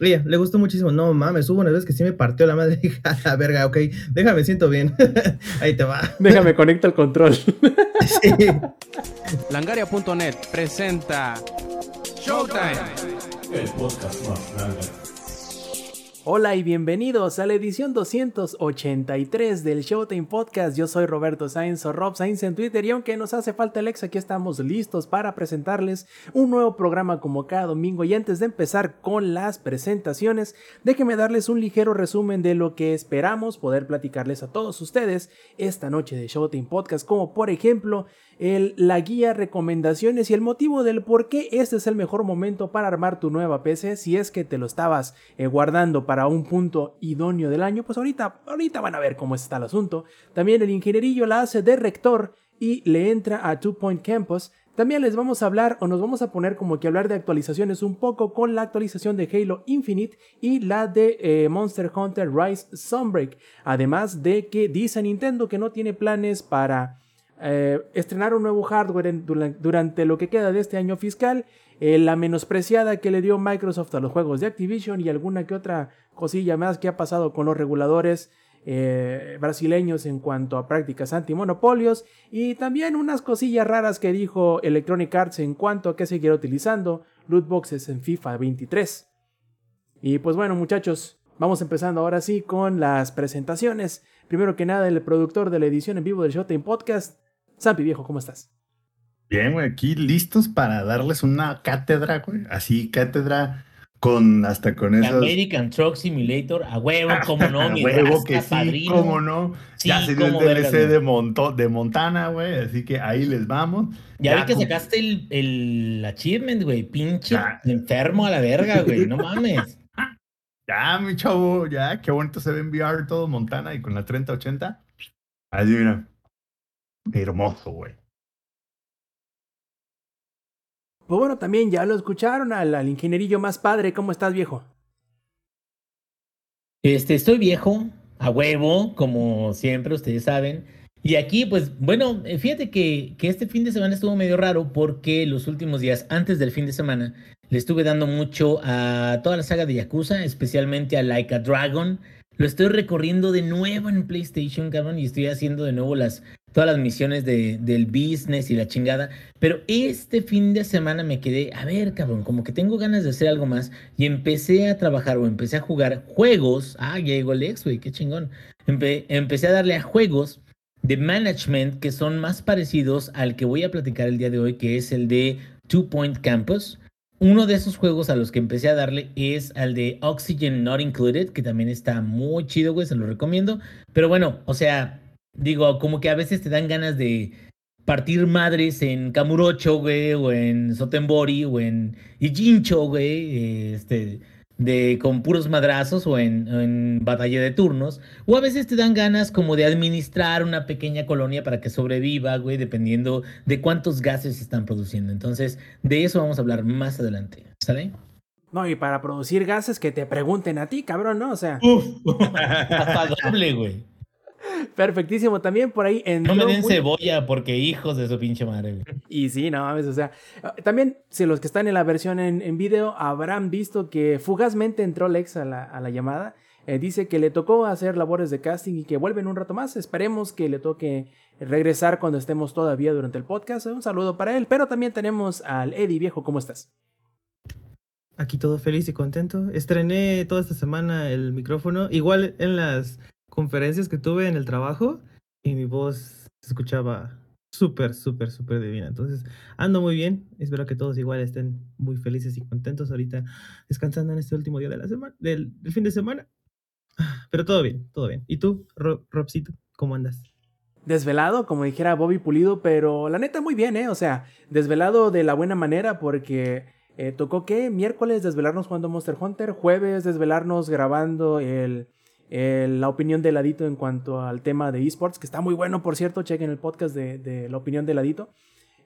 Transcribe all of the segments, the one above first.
Oye, le gustó muchísimo. No mames, hubo una vez que sí me partió la madre. a la verga, ok. Déjame, siento bien. Ahí te va. Déjame, conecta el control. sí. Langaria.net presenta Showtime. El podcast más grande. Hola y bienvenidos a la edición 283 del Showtime Podcast. Yo soy Roberto Sainz o Rob Sainz en Twitter y aunque nos hace falta el ex, aquí estamos listos para presentarles un nuevo programa como cada domingo. Y antes de empezar con las presentaciones, déjenme darles un ligero resumen de lo que esperamos poder platicarles a todos ustedes esta noche de Showtime Podcast, como por ejemplo el, la guía, recomendaciones y el motivo del por qué este es el mejor momento para armar tu nueva PC si es que te lo estabas eh, guardando para un punto idóneo del año, pues ahorita, ahorita van a ver cómo está el asunto. También el ingenierillo la hace de rector y le entra a Two Point Campus. También les vamos a hablar o nos vamos a poner como que hablar de actualizaciones un poco con la actualización de Halo Infinite y la de eh, Monster Hunter Rise Sunbreak. Además de que dice Nintendo que no tiene planes para eh, estrenar un nuevo hardware durante lo que queda de este año fiscal, eh, la menospreciada que le dio Microsoft a los juegos de Activision y alguna que otra cosilla más que ha pasado con los reguladores eh, brasileños en cuanto a prácticas antimonopolios y también unas cosillas raras que dijo Electronic Arts en cuanto a que seguirá utilizando lootboxes en FIFA 23. Y pues bueno muchachos, vamos empezando ahora sí con las presentaciones. Primero que nada, el productor de la edición en vivo del Showtime Podcast, Sampi viejo, ¿cómo estás? Bien, güey, aquí listos para darles una cátedra, güey. Así, cátedra con hasta con esos. American Truck Simulator, a huevo, como no, a mi huevo rasca, que sí, padrino. cómo no. Sí, ya se dio el DLC de, Monto- de Montana, güey, así que ahí les vamos. Ya vi que con- sacaste el, el achievement, güey, pinche Ya. enfermo a la verga, güey, no mames. Ya, mi chavo, ya, qué bonito se ve en VR todo Montana y con la 3080. Así, mira. Hermoso, güey. Pues bueno, también ya lo escucharon al, al ingenierillo más padre, ¿cómo estás viejo? Este, estoy viejo, a huevo, como siempre, ustedes saben. Y aquí, pues, bueno, eh, fíjate que, que este fin de semana estuvo medio raro porque los últimos días, antes del fin de semana, le estuve dando mucho a toda la saga de Yakuza, especialmente a Like a Dragon. Lo estoy recorriendo de nuevo en PlayStation, cabrón, y estoy haciendo de nuevo las, todas las misiones de, del business y la chingada. Pero este fin de semana me quedé, a ver, cabrón, como que tengo ganas de hacer algo más. Y empecé a trabajar o empecé a jugar juegos. Ah, ya llegó el ex, güey, qué chingón. Empe- empecé a darle a juegos de management que son más parecidos al que voy a platicar el día de hoy, que es el de Two Point Campus. Uno de esos juegos a los que empecé a darle es al de Oxygen Not Included, que también está muy chido, güey, se lo recomiendo. Pero bueno, o sea, digo, como que a veces te dan ganas de partir madres en Kamurocho, güey, o en Sotenbori, o en Ijincho, güey, este, de con puros madrazos o en, en batalla de turnos. O a veces te dan ganas como de administrar una pequeña colonia para que sobreviva, güey, dependiendo de cuántos gases se están produciendo. Entonces, de eso vamos a hablar más adelante. ¿Sale? No, y para producir gases que te pregunten a ti, cabrón, ¿no? O sea, Uf, hasta doble, güey. Perfectísimo. También por ahí en No me den cebolla porque hijos de su pinche madre, güey. Y sí, no mames, o sea, también si los que están en la versión en, en video habrán visto que fugazmente entró Lex a la, a la llamada. Eh, dice que le tocó hacer labores de casting y que vuelven un rato más. Esperemos que le toque regresar cuando estemos todavía durante el podcast. Un saludo para él. Pero también tenemos al Eddie viejo, ¿cómo estás? Aquí todo feliz y contento. Estrené toda esta semana el micrófono. Igual en las conferencias que tuve en el trabajo y mi voz se escuchaba súper, súper, súper divina. Entonces ando muy bien. Espero que todos igual estén muy felices y contentos ahorita descansando en este último día de la semana, del, fin de semana. Pero todo bien, todo bien. ¿Y tú, Ro- Robcito, cómo andas? Desvelado, como dijera Bobby Pulido, pero la neta muy bien, ¿eh? O sea, desvelado de la buena manera porque eh, tocó que miércoles desvelarnos jugando Monster Hunter, jueves desvelarnos grabando el, el- la opinión de Ladito en cuanto al tema de esports, que está muy bueno, por cierto, chequen el podcast de, de la opinión de Ladito.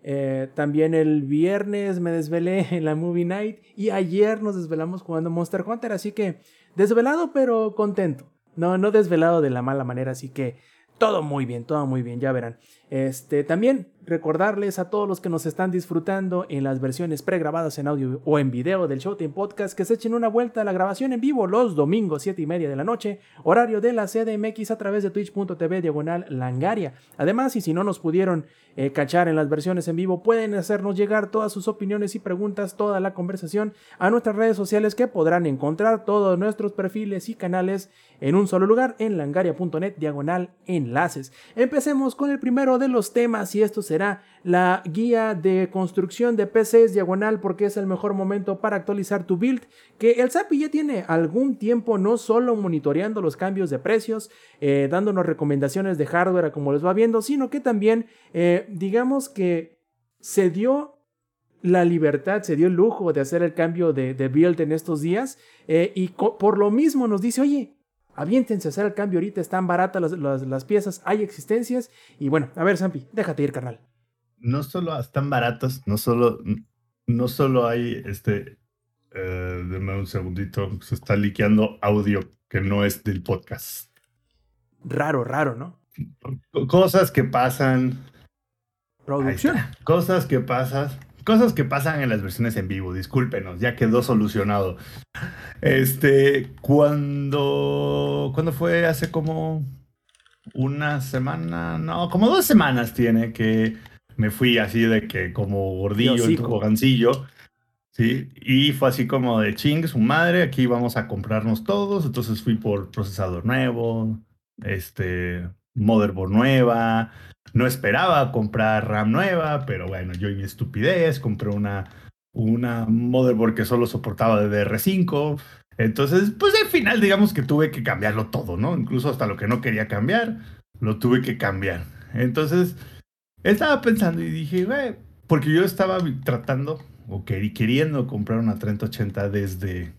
Eh, también el viernes me desvelé en la Movie Night y ayer nos desvelamos jugando Monster Hunter, así que desvelado pero contento. No, no desvelado de la mala manera, así que todo muy bien, todo muy bien, ya verán. Este, también recordarles a todos los que nos están disfrutando en las versiones pregrabadas en audio o en video del Showtime Podcast que se echen una vuelta a la grabación en vivo los domingos 7 y media de la noche, horario de la CDMX a través de twitch.tv diagonal langaria. Además, y si no nos pudieron eh, cachar en las versiones en vivo, pueden hacernos llegar todas sus opiniones y preguntas, toda la conversación a nuestras redes sociales que podrán encontrar todos nuestros perfiles y canales en un solo lugar en langaria.net diagonal enlaces. Empecemos con el primero de los temas y esto será la guía de construcción de PCs diagonal porque es el mejor momento para actualizar tu build que el SAPI ya tiene algún tiempo no solo monitoreando los cambios de precios, eh, dándonos recomendaciones de hardware como les va viendo, sino que también eh, digamos que se dio la libertad, se dio el lujo de hacer el cambio de, build en estos días eh, y por lo mismo nos dice, oye, Aviéntense a hacer el cambio ahorita, están baratas las, piezas, hay existencias. Y bueno, a ver, Zampi, déjate ir, carnal. No solo están baratos, no solo, no solo hay este. Eh, deme un segundito, se está liqueando audio que no es del podcast. Raro, raro, ¿no? Cosas que pasan. Producción. Cosas que pasan Cosas que pasan en las versiones en vivo, discúlpenos, ya quedó solucionado. Este, cuando, cuando fue hace como una semana, no, como dos semanas tiene que me fui así de que como gordillo en tu ¿sí? Y fue así como de ching, su madre, aquí vamos a comprarnos todos, entonces fui por procesador nuevo, este, motherboard nueva, no esperaba comprar RAM nueva, pero bueno, yo y mi estupidez compré una, una motherboard que solo soportaba DDR5. Entonces, pues al final digamos que tuve que cambiarlo todo, ¿no? Incluso hasta lo que no quería cambiar, lo tuve que cambiar. Entonces, estaba pensando y dije, güey, porque yo estaba tratando o queriendo comprar una 3080 desde,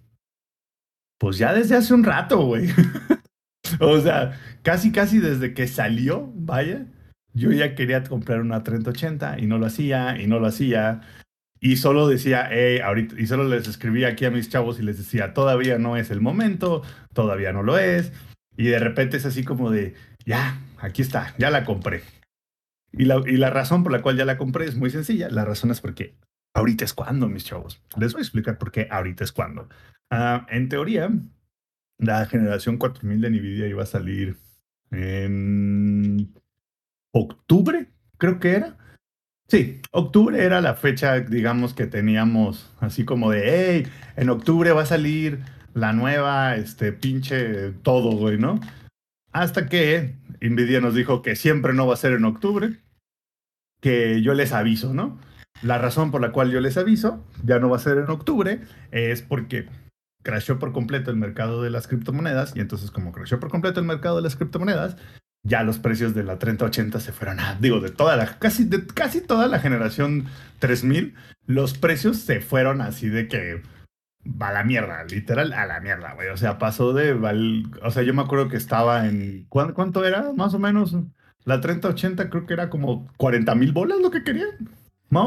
pues ya desde hace un rato, güey. o sea, casi, casi desde que salió, vaya yo ya quería comprar una 3080 y no lo hacía y no lo hacía. Y solo decía, hey, ahorita, y solo les escribía aquí a mis chavos y les decía, todavía no es el momento, todavía no lo es. Y de repente es así como de, ya, aquí está, ya la compré. Y la, y la razón por la cual ya la compré es muy sencilla. La razón es porque ahorita es cuando, mis chavos. Les voy a explicar por qué ahorita es cuando. Ah, en teoría, la generación 4000 de NVIDIA iba a salir en octubre, creo que era. Sí, octubre era la fecha, digamos, que teníamos así como de, hey, en octubre va a salir la nueva, este, pinche todo, güey, ¿no? Hasta que Nvidia nos dijo que siempre no va a ser en octubre, que yo les aviso, ¿no? La razón por la cual yo les aviso, ya no va a ser en octubre, es porque crashó por completo el mercado de las criptomonedas y entonces como crashó por completo el mercado de las criptomonedas, ya los precios de la 3080 se fueron a, digo, de toda la, casi, de casi toda la generación 3000, los precios se fueron así de que va a la mierda, literal a la mierda, güey. O sea, pasó de, o sea, yo me acuerdo que estaba en, ¿cuánto, era? Más o menos, la 3080 creo que era como 40 mil bolas lo que querían.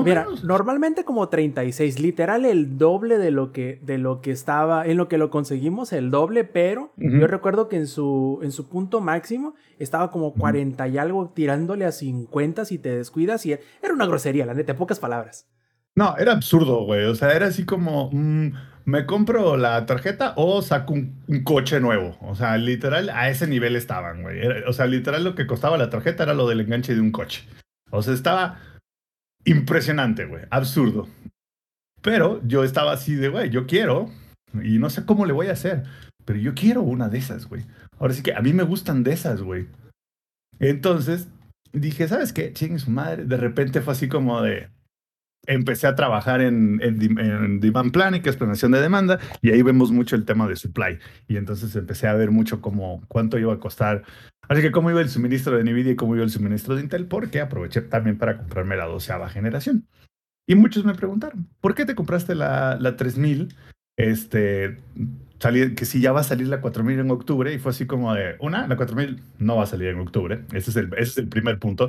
Mira, normalmente como 36, literal el doble de lo que, de lo que estaba, en lo que lo conseguimos, el doble, pero yo recuerdo que en su, en su punto máximo estaba como 40 y algo, tirándole a 50 si te descuidas y era una grosería, la neta, en pocas palabras. No, era absurdo, güey. O sea, era así como, mm, me compro la tarjeta o saco un, un, coche nuevo. O sea, literal, a ese nivel estaban, güey. O sea, literal lo que costaba la tarjeta era lo del enganche de un coche. O sea, estaba impresionante, güey, absurdo. Pero yo estaba así de, güey, yo quiero, y no sé cómo le voy a hacer, pero yo quiero una de esas, güey. Ahora sí que a mí me gustan de esas, güey. Entonces dije, ¿sabes qué? Chingue su madre. De repente fue así como de, empecé a trabajar en, en, demand planning, que es planeación de demanda, y ahí vemos mucho el tema de supply. Y entonces empecé a ver mucho como cuánto iba a costar. Así que cómo iba el suministro de NVIDIA y cómo iba el suministro de Intel, porque aproveché también para comprarme la doceava generación. Y muchos me preguntaron, ¿por qué te compraste la, la 3000? Este, que si ya va a salir la 4000 en octubre, y fue así como de, una, la 4000 no va a salir en octubre, ese es el, ese es el primer punto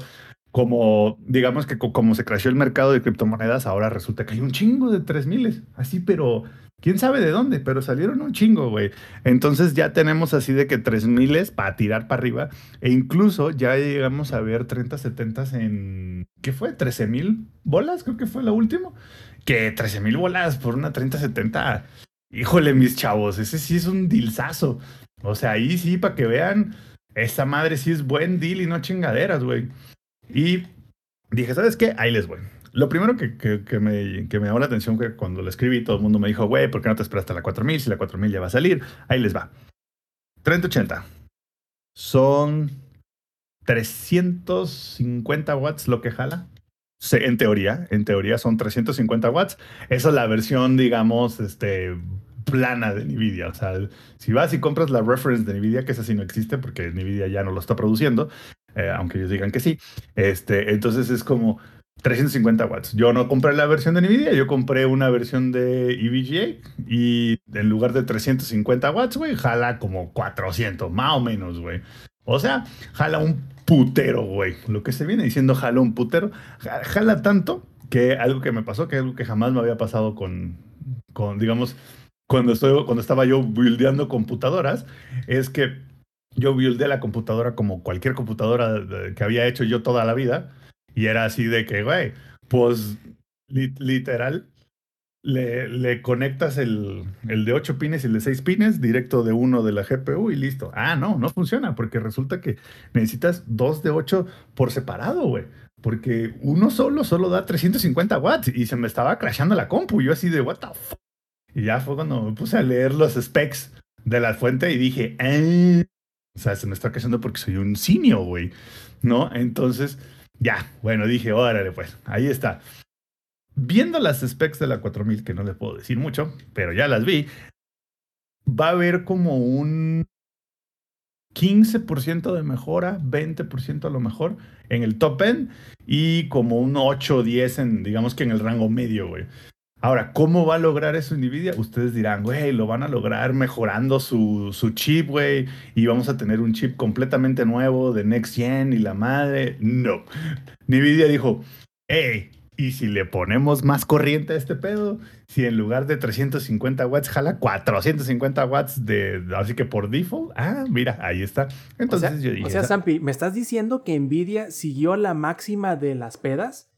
como, digamos que como se creció el mercado de criptomonedas, ahora resulta que hay un chingo de 3000, así, pero quién sabe de dónde, pero salieron un chingo, güey. Entonces ya tenemos así de que 3000 es para tirar para arriba. E incluso ya llegamos a ver 30, 70 en. ¿Qué fue? 13 mil bolas, creo que fue la última. Que 13 mil bolas por una 30, 70. Híjole, mis chavos, ese sí es un dilzazo. O sea, ahí sí, para que vean, esa madre sí es buen deal y no chingaderas, güey. Y dije, ¿sabes qué? Ahí les voy. Lo primero que, que, me, que me llamó la atención que cuando lo escribí, todo el mundo me dijo, güey, ¿por qué no te esperas hasta la 4000? Si la 4000 ya va a salir, ahí les va. 3080. Son 350 watts lo que jala. Sí, en teoría, en teoría son 350 watts. Esa es la versión, digamos, este, plana de Nvidia. O sea, si vas y compras la reference de Nvidia, que esa sí no existe porque Nvidia ya no lo está produciendo, eh, aunque ellos digan que sí, este, entonces es como 350 watts. Yo no compré la versión de Nvidia, yo compré una versión de EVGA y en lugar de 350 watts, güey, jala como 400, más o menos, güey. O sea, jala un putero, güey. Lo que se viene diciendo jala un putero. Jala tanto que algo que me pasó, que algo que jamás me había pasado con, con digamos, cuando, estoy, cuando estaba yo buildeando computadoras, es que yo buildé la computadora como cualquier computadora que había hecho yo toda la vida. Y era así de que, güey, pues li literal, le, le conectas el, el, de 8 pines y el de 6 pines directo de uno de la GPU y listo. Ah, no, no funciona porque resulta que necesitas dos de 8 por separado, güey. Porque uno solo solo da 350 watts y se me estaba crashando la compu. Yo así de, what the fuck. Y ya fue cuando me puse a leer los specs de la fuente y dije, eh, o sea, se me está crashando porque soy un simio, güey. ¿No? Entonces ya, bueno, dije, órale, pues, ahí está. Viendo las specs de la 4000, que no les puedo decir mucho, pero ya las vi, va a haber como un 15% de mejora, 20% a lo mejor en el top end y como un 8 o 10 en, digamos que en el rango medio, güey. Ahora, ¿cómo va a lograr eso Nvidia? Ustedes dirán, güey, lo van a lograr mejorando su, su chip, güey, y vamos a tener un chip completamente nuevo de Next Gen y la madre. No. Nvidia dijo, hey, ¿y si le ponemos más corriente a este pedo? Si en lugar de 350 watts jala 450 watts de, así que por default, ah, mira, ahí está. Entonces o sea, yo dije, o sea, Zampi, ¿me estás diciendo que Nvidia siguió la máxima de las pedas?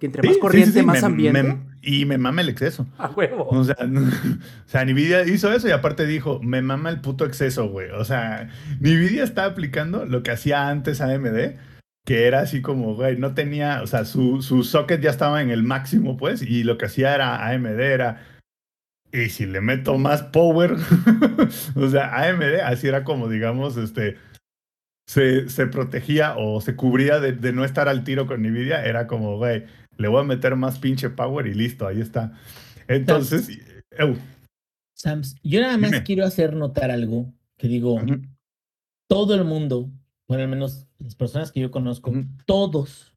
Que entre Sí, más corriente, sí, sí, más me- ambiente. me- y me mama el exceso. A huevo. O sea, o sea, Nvidia hizo eso y aparte dijo, me mama el puto exceso, güey. O sea, Nvidia está aplicando lo que hacía antes AMD, que era así como, güey, no tenía, o sea, su, su socket ya estaba en el máximo, pues, y lo que hacía era AMD era, y si le meto más power, o sea, AMD así era como, digamos, este, se, se protegía o se cubría de, de no estar al tiro con Nvidia, era como, güey, le voy a meter más pinche power y listo, ahí está. Entonces, eu, Sams, yo nada más Dime. quiero hacer notar algo que digo, todo el mundo, bueno, al menos las personas que yo conozco, todos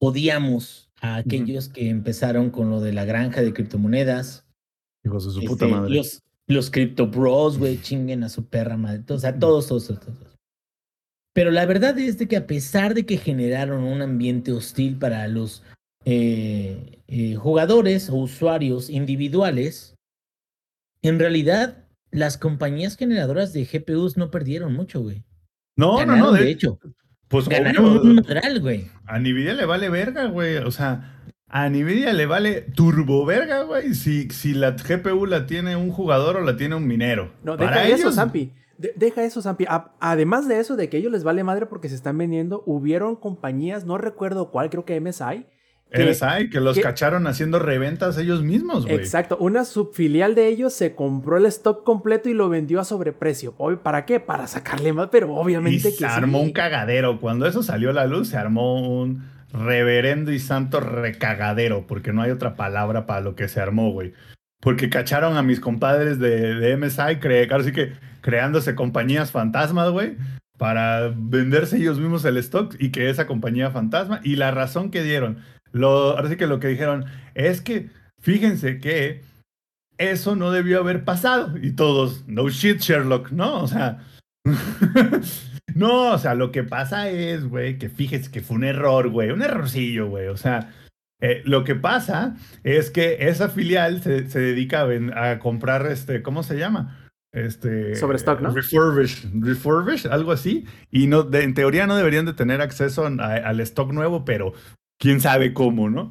odiamos a aquellos que empezaron con lo de la granja de criptomonedas. hijos de su este, puta madre. Los, los crypto bros, güey, chinguen a su perra madre. O sea, todos, todos, todos, todos. Pero la verdad es de que a pesar de que generaron un ambiente hostil para los eh, eh, jugadores o usuarios individuales, en realidad las compañías generadoras de GPUs no perdieron mucho, güey. No, Ganaron, no, no, de de, hecho. pues Ganaron obvio, un madral, güey. a Nvidia le vale verga, güey. O sea, a Nvidia le vale turbo verga, güey. Si, si la GPU la tiene un jugador o la tiene un minero. No, deja Para eso, ellos, Zampi. De- deja eso, Zampi. A- además de eso, de que ellos les vale madre porque se están vendiendo, hubieron compañías, no recuerdo cuál, creo que MSI. MSI, que los que- cacharon haciendo reventas ellos mismos, güey. Exacto, una subfilial de ellos se compró el stock completo y lo vendió a sobreprecio. Ob- ¿Para qué? Para sacarle más, pero Y obviamente que se armó sí. un cagadero. Cuando eso salió a la luz, se armó un reverendo y santo recagadero, porque no hay otra palabra para lo que se armó, güey. Porque cacharon a mis compadres de, de MSI, cre así que creándose compañías fantasmas, güey, para venderse ellos mismos el stock y que esa compañía fantasma. Y la razón que dieron, lo, ahora sí que lo que dijeron es que, fíjense que eso no debió haber pasado. Y todos, no shit, Sherlock, ¿no? O sea, no, o sea, lo que pasa es, güey, que fíjese que fue un error, güey, un errorcillo, güey. O sea, Eh, lo que pasa es que esa filial se, se dedica a, ven- a comprar, este, ¿cómo se llama? Este, Sobre stock, ¿no? Refurbish, refurbish, algo así. Y no, de- en teoría no deberían de tener acceso a- al stock nuevo, pero quién sabe cómo, ¿no?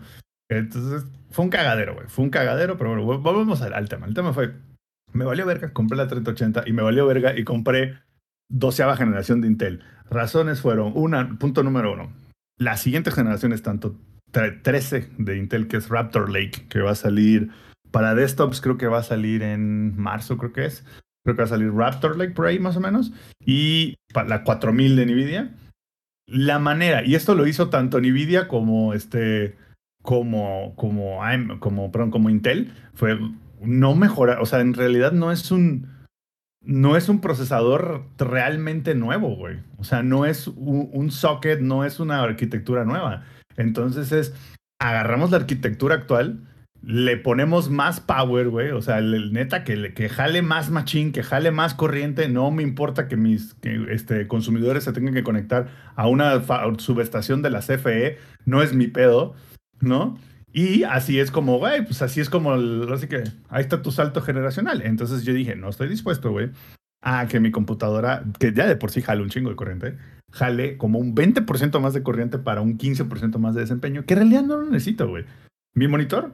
Entonces, fue un cagadero, güey. Fue un cagadero, pero bueno, volvemos al, al tema. El tema fue, me valió verga, compré la 3080 y me valió verga y compré doceava generación de Intel. Razones fueron, una, punto número uno, las siguientes generaciones, tanto tre- 13 de Intel, que es Raptor Lake, que va a salir para desktops, creo que va a salir en marzo, creo que es. Creo que va a salir Raptor Lake por ahí más o menos. Y para la 4000 de Nvidia. La manera, y esto lo hizo tanto Nvidia como este, como, como, como, perdón, como Intel, fue no mejorar, o sea, en realidad no es un, no es un procesador realmente nuevo, güey. O sea, no es un, un socket, no es una arquitectura nueva. Entonces es, agarramos la arquitectura actual, le ponemos más power, güey. O sea, el, neta que, que jale más machine, que jale más corriente. No me importa que mis que, este, consumidores se tengan que conectar a una subestación de la CFE. No es mi pedo, ¿no? Y así es como, güey, pues así es como, el- así que ahí está tu salto generacional. Entonces yo dije, no estoy dispuesto, güey, a que mi computadora, que ya de por sí jale un chingo de corriente, jale como un 20% más de corriente para un 15% más de desempeño, que en realidad no lo necesito, güey. Mi monitor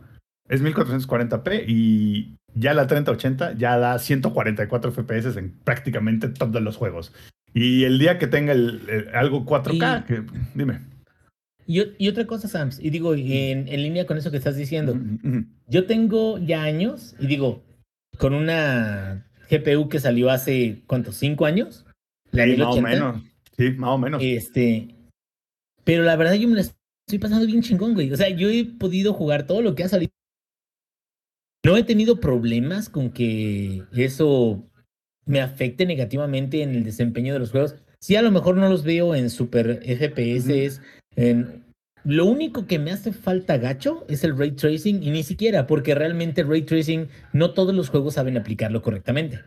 es 1440p y ya la 3080 ya da 144 FPS en prácticamente todos los juegos. Y el día que tenga el, el- algo 4K, Y- que, dime. Y, y otra cosa, Sams, y digo, en, en línea con eso que estás diciendo, yo tengo ya años, y digo, con una GPU que salió hace, ¿cuántos? ¿Cinco años? La Sí, más o 1080. menos. Sí, más o menos. Este, pero la verdad yo me la estoy pasando bien chingón, güey. O sea, yo he podido jugar todo lo que ha salido. No he tenido problemas con que eso me afecte negativamente en el desempeño de los juegos. Sí, a lo mejor no los veo en super FPS. en... Lo único que me hace falta gacho es el ray tracing y ni siquiera, porque realmente ray tracing no todos los juegos saben aplicarlo correctamente.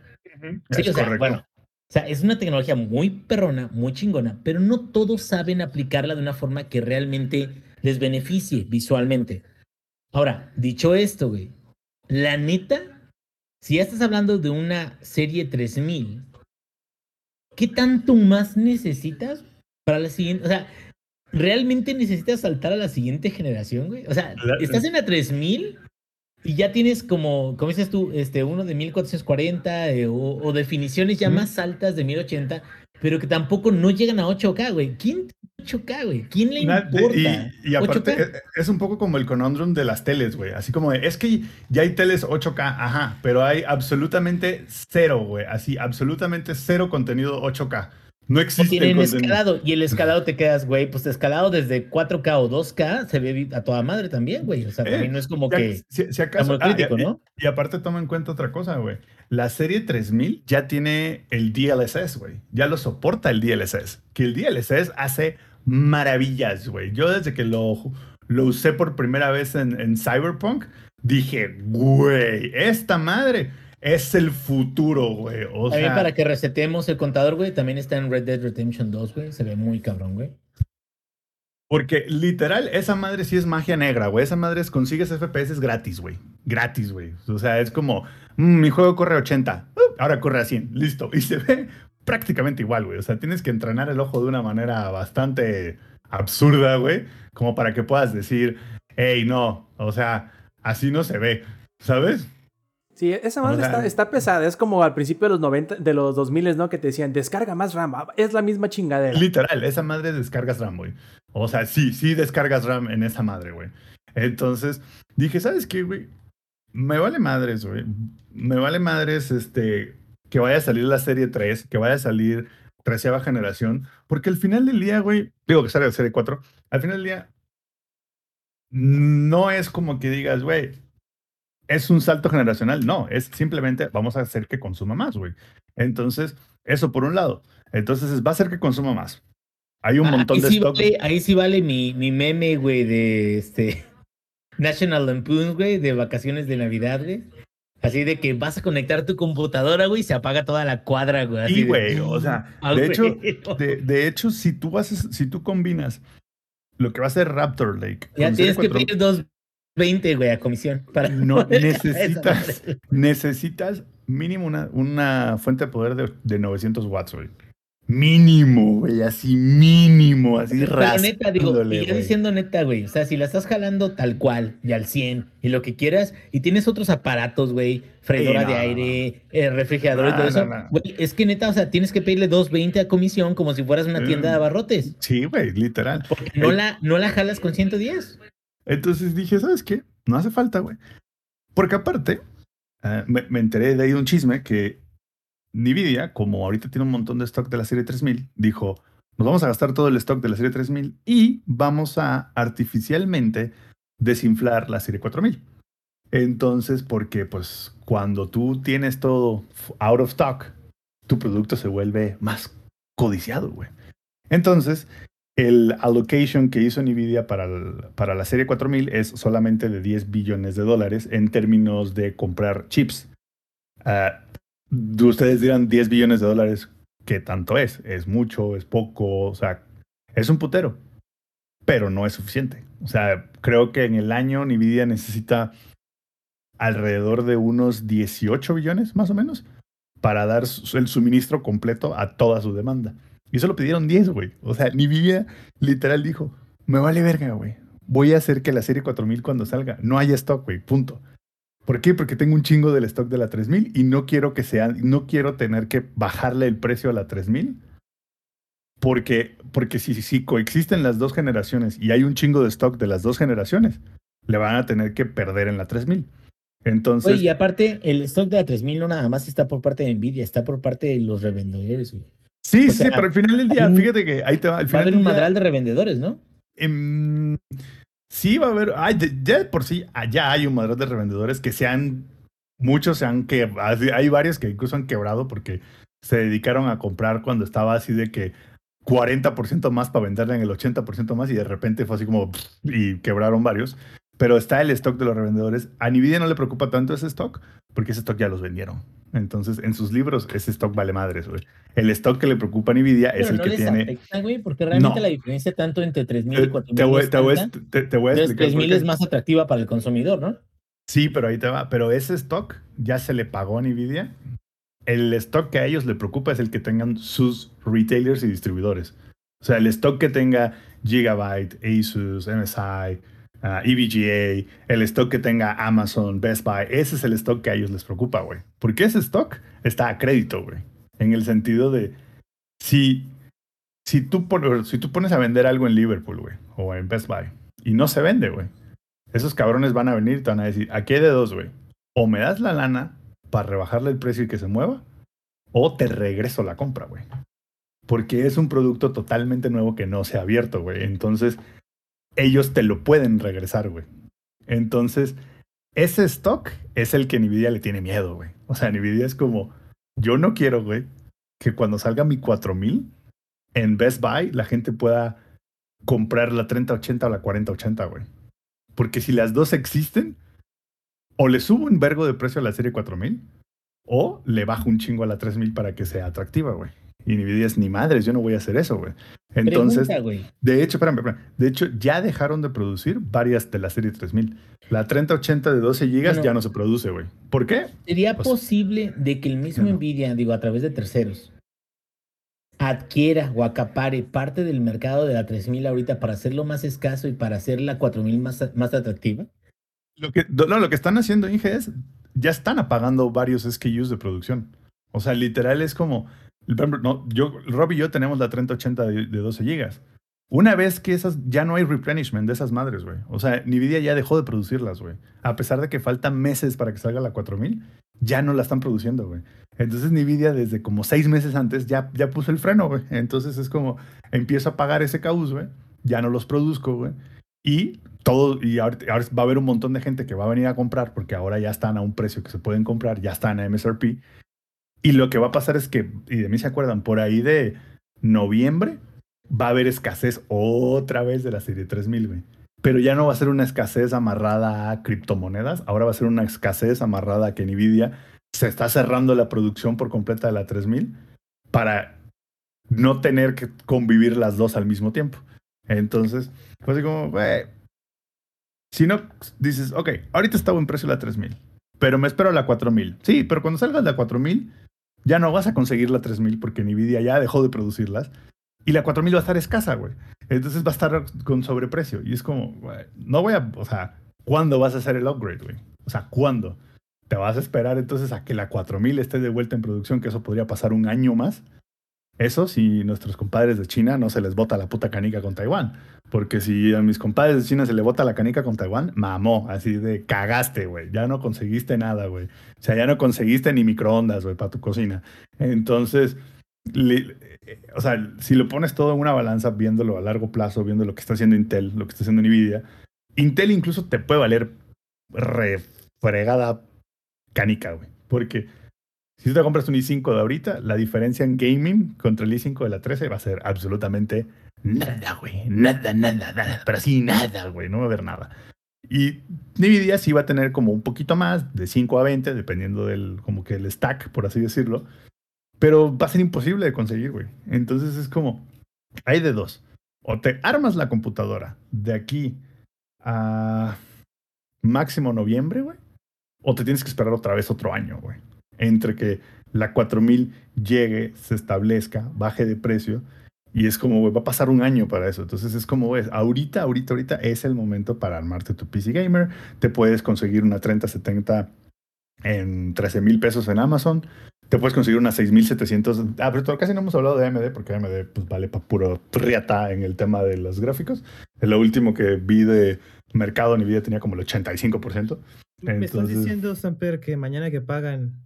Sí, Es o sea, correcto. bueno, o sea, es una tecnología muy perrona, muy chingona, pero no todos saben aplicarla de una forma que realmente les beneficie visualmente. Ahora, dicho esto, güey, la neta, si ya estás hablando de una serie 3000, ¿qué tanto más necesitas para la siguiente? O sea, ¿realmente necesitas saltar a la siguiente generación, güey? O sea, estás en la 3000 y ya tienes como, como dices tú, este, uno de 1440 eh, o, o definiciones ya más altas de 1080, pero que tampoco no llegan a 8K, güey. ¿Quién 8K, güey? ¿Quién le importa? Y, y aparte, 8K? eh, es un poco como el conundrum de las teles, güey. Así como, de, es que ya hay teles 8K, ajá, pero hay absolutamente cero, güey. Así, absolutamente cero contenido 8K. No O existe tienen contenido. escalado y el escalado te quedas, güey, pues escalado desde 4K o 2K se ve a toda madre también, güey. O sea, Eh, también no es como que si, acaso, ah, y- crítico, y, ¿no? y aparte toma en cuenta otra cosa, güey. La serie 3000 ya tiene el DLSS, güey. Ya lo soporta el DLSS. Que el DLSS hace maravillas, güey. Yo desde que lo, lo usé por primera vez en, en Cyberpunk, dije, güey, esta madre es el futuro, güey. O También sea, para que resetemos el contador, güey, también está en Red Dead Redemption 2, güey. Se ve muy cabrón, güey. Porque literal, esa madre sí es magia negra, güey. Esa madre es consigues FPS gratis, güey. Gratis, güey. O sea, es como, "Mm, mi juego corre a 80, uh, ahora corre a 100, listo. Y se ve prácticamente igual, güey. O sea, tienes que entrenar el ojo de una manera bastante absurda, güey. Como para que puedas decir, hey, no, o sea, así no se ve, ¿sabes? Sí, esa madre O sea- está, está pesada. Es como al principio de los 90, de los 2000, ¿no? Que te decían, descarga más RAM. Ah, Es la misma chingadera. Literal, esa madre descargas RAM, güey. O sea, sí, sí descargas RAM en esa madre, güey. Entonces, dije, ¿sabes qué, güey? Me vale madres, güey. Me vale madres, este, que vaya a salir la serie 3, que vaya a salir treceava generación, porque al final del día, güey, digo que sale la serie 4, al final del día, no es como que digas, güey, es un salto generacional, no, es simplemente vamos a hacer que consuma más, güey. Entonces, eso por un lado. Entonces, es- va a hacer que consuma más. Hay un Ah, montón de sí stock. vale, ahí sí vale mi, mi meme, güey, de este National Lampoon, güey, de vacaciones de Navidad, güey. Así de que vas a conectar tu computadora, güey, y se apaga toda la cuadra, güey. así Sí, de- güey, o sea, Ah, de hecho, de, de hecho, si tú haces, si tú combinas lo que va a ser Raptor Lake Ya tienes que 4, pedir dos 220, güey, a comisión. Para No necesitas, necesitas mínimo una, una fuente de poder de, de 900 watts, güey. Mínimo, güey, así mínimo, así Pero neta, digo, y güey. diciendo neta, güey, o sea, si la estás jalando tal cual y al 100 y lo que quieras, y tienes otros aparatos, güey, freidora Sí, no, de aire, eh, refrigerador y todo eso, no, no. güey, es que neta, o sea, tienes que pedirle 220 a comisión como si fueras una tienda de Mm. abarrotes, Sí, güey, literal. porque no Eh, la, no la jalas con 110. Entonces dije, ¿sabes qué? No hace falta, güey. Porque aparte, eh, me, me enteré de ahí un chisme que Nvidia, como ahorita tiene un montón de stock de la serie 3000, dijo, nos vamos a gastar todo el stock de la serie 3000 y vamos a artificialmente desinflar la serie 4000. Entonces, porque pues cuando tú tienes todo out of stock, tu producto se vuelve más codiciado, güey. Entonces, el allocation que hizo Nvidia para, para la serie 4000 es solamente de 10 billones de dólares en términos de comprar chips. Ah, ustedes dirán 10 billones de dólares, ¿qué tanto es? ¿Es mucho? ¿Es poco? O sea, es un putero, pero no es suficiente. O sea, creo que en el año Nvidia necesita alrededor de unos 18 billones, más o menos, para dar el suministro completo a toda su demanda. Y solo pidieron 10, güey. O sea, Nvidia literal dijo, me vale verga, güey. Voy a hacer que la serie 4000 cuando salga no haya stock, güey, punto. ¿Por qué? Porque tengo un chingo del stock de la 3000 y no quiero que sea, no quiero tener que bajarle el precio a la 3000. Porque, porque si, si coexisten las dos generaciones y hay un chingo de stock de las dos generaciones, le van a tener que perder en la 3000. Entonces, Oye, y aparte, el stock de la 3000 no nada más está por parte de Nvidia, está por parte de los revendedores, güey. sí, o sí, pero al final del día, fíjate que ahí te va. Al Va a final haber un madral de revendedores, ¿no? Em, sí, va a haber. ay, ya de por sí, ah, ya hay un madral de revendedores que se han. Muchos se han que Hay varios que incluso han quebrado porque se dedicaron a comprar cuando estaba así de que 40% más para venderle en el 80% más y de repente fue así como. y quebraron varios. Pero está el stock de los revendedores. A Nvidia no le preocupa tanto ese stock porque ese stock ya los vendieron. Entonces, en sus libros, ese stock vale madres, güey. El stock que le preocupa a Nvidia es Pero el no que les tiene. afecta, güey, porque realmente No. la diferencia tanto entre 3000 Te, y 4000 te voy, es te voy a- tanta, te- te voy a entonces explicar. por 3000 qué. es más atractiva para el consumidor, ¿no? Sí, pero ahí te va. Pero ese stock ya se le pagó a Nvidia. El stock que a ellos le preocupa es el que tengan sus retailers y distribuidores. O sea, el stock que tenga Gigabyte, Asus, MSI, ah, EVGA, el stock que tenga Amazon, Best Buy, ese es el stock que a ellos les preocupa, güey. Porque ese stock está a crédito, güey. En el sentido de, si, si, tú, si tú pones a vender algo en Liverpool, güey, o en Best Buy, y no se vende, güey, esos cabrones van a venir y te van a decir, aquí hay de dos, güey. O me das la lana para rebajarle el precio y que se mueva, o te regreso la compra, güey. Porque es un producto totalmente nuevo que no se ha abierto, güey. Entonces, ellos te lo pueden regresar, güey. Entonces, ese stock es el que Nvidia le tiene miedo, güey. O sea, Nvidia es como, yo no quiero, güey, que cuando salga mi 4000 en Best Buy la gente pueda comprar la 3080 o la 4080, güey. Porque si las dos existen, o le subo un vergo de precio a la serie 4000, o le bajo un chingo a la 3000 para que sea atractiva, güey. Y Nvidia ni madres, yo no voy a hacer eso, güey. Entonces, Pregunta, de hecho, espérame, espérame. De hecho, ya dejaron de producir varias de la serie 3000. La 3080 de 12 GB Bueno. ya no se produce, güey. ¿Por qué? ¿Sería Pues- posible de que el mismo No. Nvidia, digo, a través de terceros, adquiera o acapare parte del mercado de la 3000 ahorita para hacerlo más escaso y para hacer la 4000 más, más atractiva? Lo que, no, lo que están haciendo, Inge, es ya están apagando varios SKUs de producción. O sea, literal es como, no, yo, Rob y yo tenemos la 3080 de, de 12 GB. Una vez que esas, ya no hay replenishment de esas madres, güey. O sea, Nvidia ya dejó de producirlas, güey. A pesar de que faltan meses para que salga la 4000, ya no la están produciendo, güey. Entonces Nvidia desde como seis meses antes ya, ya puso el freno, güey. Entonces es como, empiezo a pagar ese caos, güey. Ya no los produzco, güey. Y todo, y ahora, ahora va a haber un montón de gente que va a venir a comprar porque ahora ya están a un precio que se pueden comprar, ya están a MSRP. Y lo que va a pasar es que, y de mí se acuerdan, por ahí de noviembre va a haber escasez otra vez de la serie 3000, güey. Pero ya no va a ser una escasez amarrada a criptomonedas, ahora va a ser una escasez amarrada a que Nvidia se está cerrando la producción por completa de la 3000 para no tener que convivir las dos al mismo tiempo. Entonces, pues como, güey, Si no, dices, ok, ahorita está buen precio la 3000, pero me espero la 4000. Sí, pero cuando salgas la 4000, ya no vas a conseguir la 3000 porque Nvidia ya dejó de producirlas. Y la 4000 va a estar escasa, güey. Entonces va a estar con sobreprecio. Y es como, güey, no voy a, o sea, ¿cuándo vas a hacer el upgrade, güey? O sea, ¿cuándo? ¿Te vas a esperar entonces a que la 4000 esté de vuelta en producción, que eso podría pasar un año más? Eso si nuestros compadres de China no se les bota la puta canica con Taiwán. Porque si a mis compadres de China se le bota la canica con Taiwán, mamó, así de cagaste, güey. Ya no conseguiste nada, güey. O sea, ya no conseguiste ni microondas, güey, para tu cocina. Entonces, o sea, si lo pones todo en una balanza, viéndolo a largo plazo, viendo lo que está haciendo Intel, lo que está haciendo Nvidia, Intel incluso te puede valer refregada canica, güey. Porque si tú te compras un i5 de ahorita, la diferencia en gaming contra el i5 de la 13 va a ser absolutamente nada, güey. Nada, nada, nada. Pero así nada, güey. No va a haber nada. Y Nvidia sí va a tener como un poquito más, de 5 a 20, dependiendo del, como que el stack, por así decirlo. Pero va a ser imposible de conseguir, güey. Entonces es como, hay de dos. O te armas la computadora de aquí a máximo noviembre, güey. O te tienes que esperar otra vez otro año, güey. Entre que la 4000 llegue, se establezca, baje de precio. Y es como, va a pasar un año para eso. Entonces es como, güey, ahorita, ahorita, ahorita es el momento para armarte tu PC Gamer. Te puedes conseguir una 3070 en 13 mil pesos en Amazon. Te puedes conseguir una 6700. Ah, pero casi no hemos hablado de AMD porque AMD pues, vale para puro riata en el tema de los gráficos. Lo último que vi de mercado Nvidia tenía como el 85%. ¿Me estás Entonces- diciendo, Samper, que mañana que pagan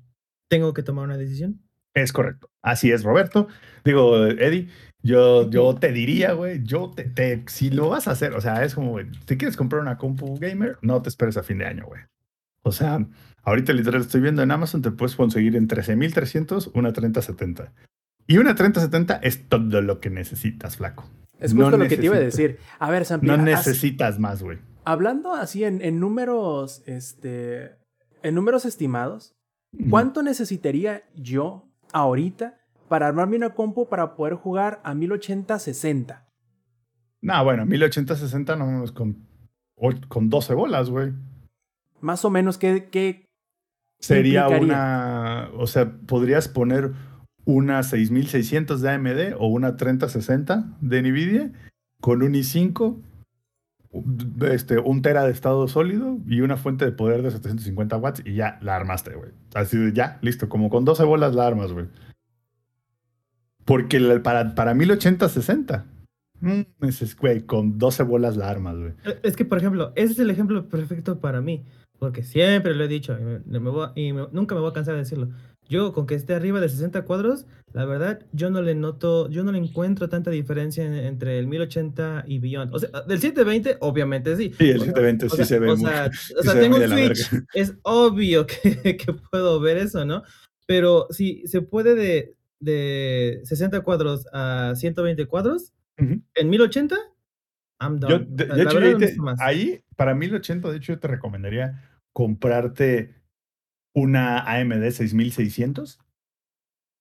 tengo que tomar una decisión? Es correcto. Así es, Roberto. Digo, Eddie, yo, yo te diría, güey, yo te, te- si lo vas a hacer, o sea, es como, güey, si quieres comprar una compu gamer, no te esperes a fin de año, güey. O sea, ahorita literal estoy viendo en Amazon, te puedes conseguir en 13,300 una 3070. Y una 3070 es todo lo que necesitas, flaco. Es No justo lo que te iba a decir. A ver, Sampi, No necesitas más, güey. hablando así en, en números, este, en números estimados, ¿cuánto necesitaría yo ahorita para armarme una compu para poder jugar a 1080-60? No, bueno, 1080-60 no con, con 12 bolas, güey. Más o menos, ¿qué, qué Sería implicaría? una, o sea, podrías poner una 6600 de AMD o una 3060 de Nvidia con un i5, este, un tera de estado sólido y una fuente de poder de 750 watts y ya la armaste, güey. Así de ya, listo, como con 12 bolas la armas, güey. Porque para, para 1080-60, mm, güey, con 12 bolas la armas, güey. Eh, Es que, por ejemplo, ese es el ejemplo perfecto para mí. Porque siempre lo he dicho y, nunca me voy a cansar de decirlo. Yo, con que esté arriba de 60 cuadros, la verdad, yo no le noto, yo no le encuentro tanta diferencia en- entre el 1080 y Beyond. O sea, del 720, obviamente sí. Sí, el O sea, 720 o sí se ve O muy- sea, o sea, se tengo un Switch, es obvio que, que puedo ver eso, ¿no? Pero si se puede de, de 60 cuadros a 120 cuadros, Ujú. en 1080, I'm done. Yo, de, de hecho, verdad no te- ahí, para 1080, de hecho, yo te recomendaría comprarte una AMD 6600.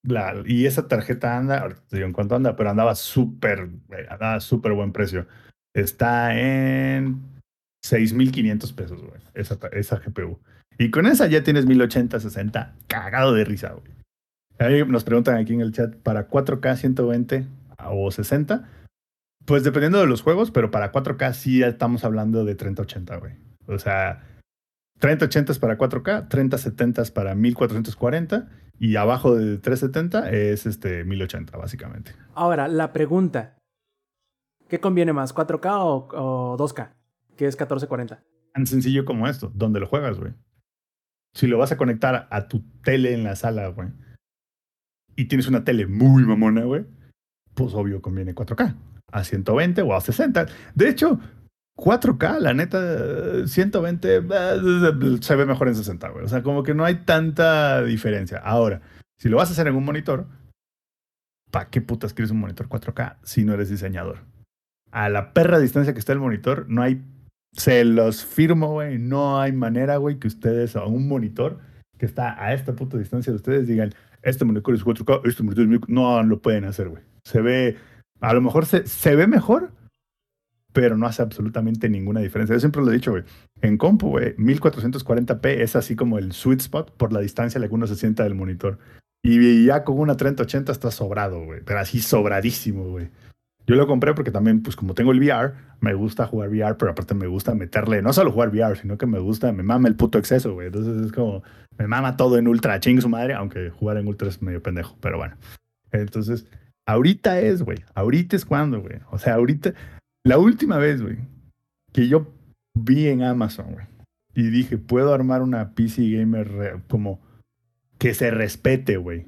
La, y esa tarjeta anda, ahorita te digo en cuánto anda, pero andaba súper, güey, andaba súper buen precio. Está en 6500 pesos, güey, esa, esa GPU. Y con esa ya tienes 1080, 60, cagado de risa, güey. Ahí nos preguntan aquí en el chat, ¿para 4K 120 o 60? Pues dependiendo de los juegos, pero para 4K sí estamos hablando de 3080, güey. O sea, 3080 es para 4K, 3070 es para 1440 y abajo de 370 es este 1080, básicamente. Ahora, la pregunta. ¿Qué conviene más, 4K o, o 2K? Que es 1440. Tan sencillo como esto, ¿dónde lo juegas, güey? Si lo vas a conectar a tu tele en la sala, güey, y tienes una tele muy mamona, güey, pues obvio conviene 4K, a 120 o a 60. De hecho, 4K, la neta, 120 eh, se ve mejor en 60, güey. O sea, como que no hay tanta diferencia. Ahora, si lo vas a hacer en un monitor, ¿para qué putas quieres un monitor 4K si no eres diseñador? A la perra distancia que está el monitor, no hay se los firmo, güey. No hay manera, güey, que ustedes a un monitor que está a esta puta distancia de ustedes digan, este monitor es 4K, este monitor es 1000". No lo pueden hacer, güey. Se ve, a lo mejor se, se ve mejor, pero no hace absolutamente ninguna diferencia. Yo siempre lo he dicho, güey. En compu, güey, 1440p es así como el sweet spot por la distancia a la que uno se sienta del monitor. Y ya con una 3080 está sobrado, güey. Pero así sobradísimo, güey. Yo lo compré porque también, pues como tengo el VR, me gusta jugar VR, pero aparte me gusta meterle, no solo jugar VR, sino que me gusta, me mama el puto exceso, güey. Entonces es como, me mama todo en ultra, ching su madre, aunque jugar en ultra es medio pendejo, pero bueno. Entonces, ahorita es, güey. Ahorita es cuando, güey. O sea, ahorita, la última vez, güey, que yo vi en Amazon, güey, y dije, puedo armar una PC gamer como que se respete, güey.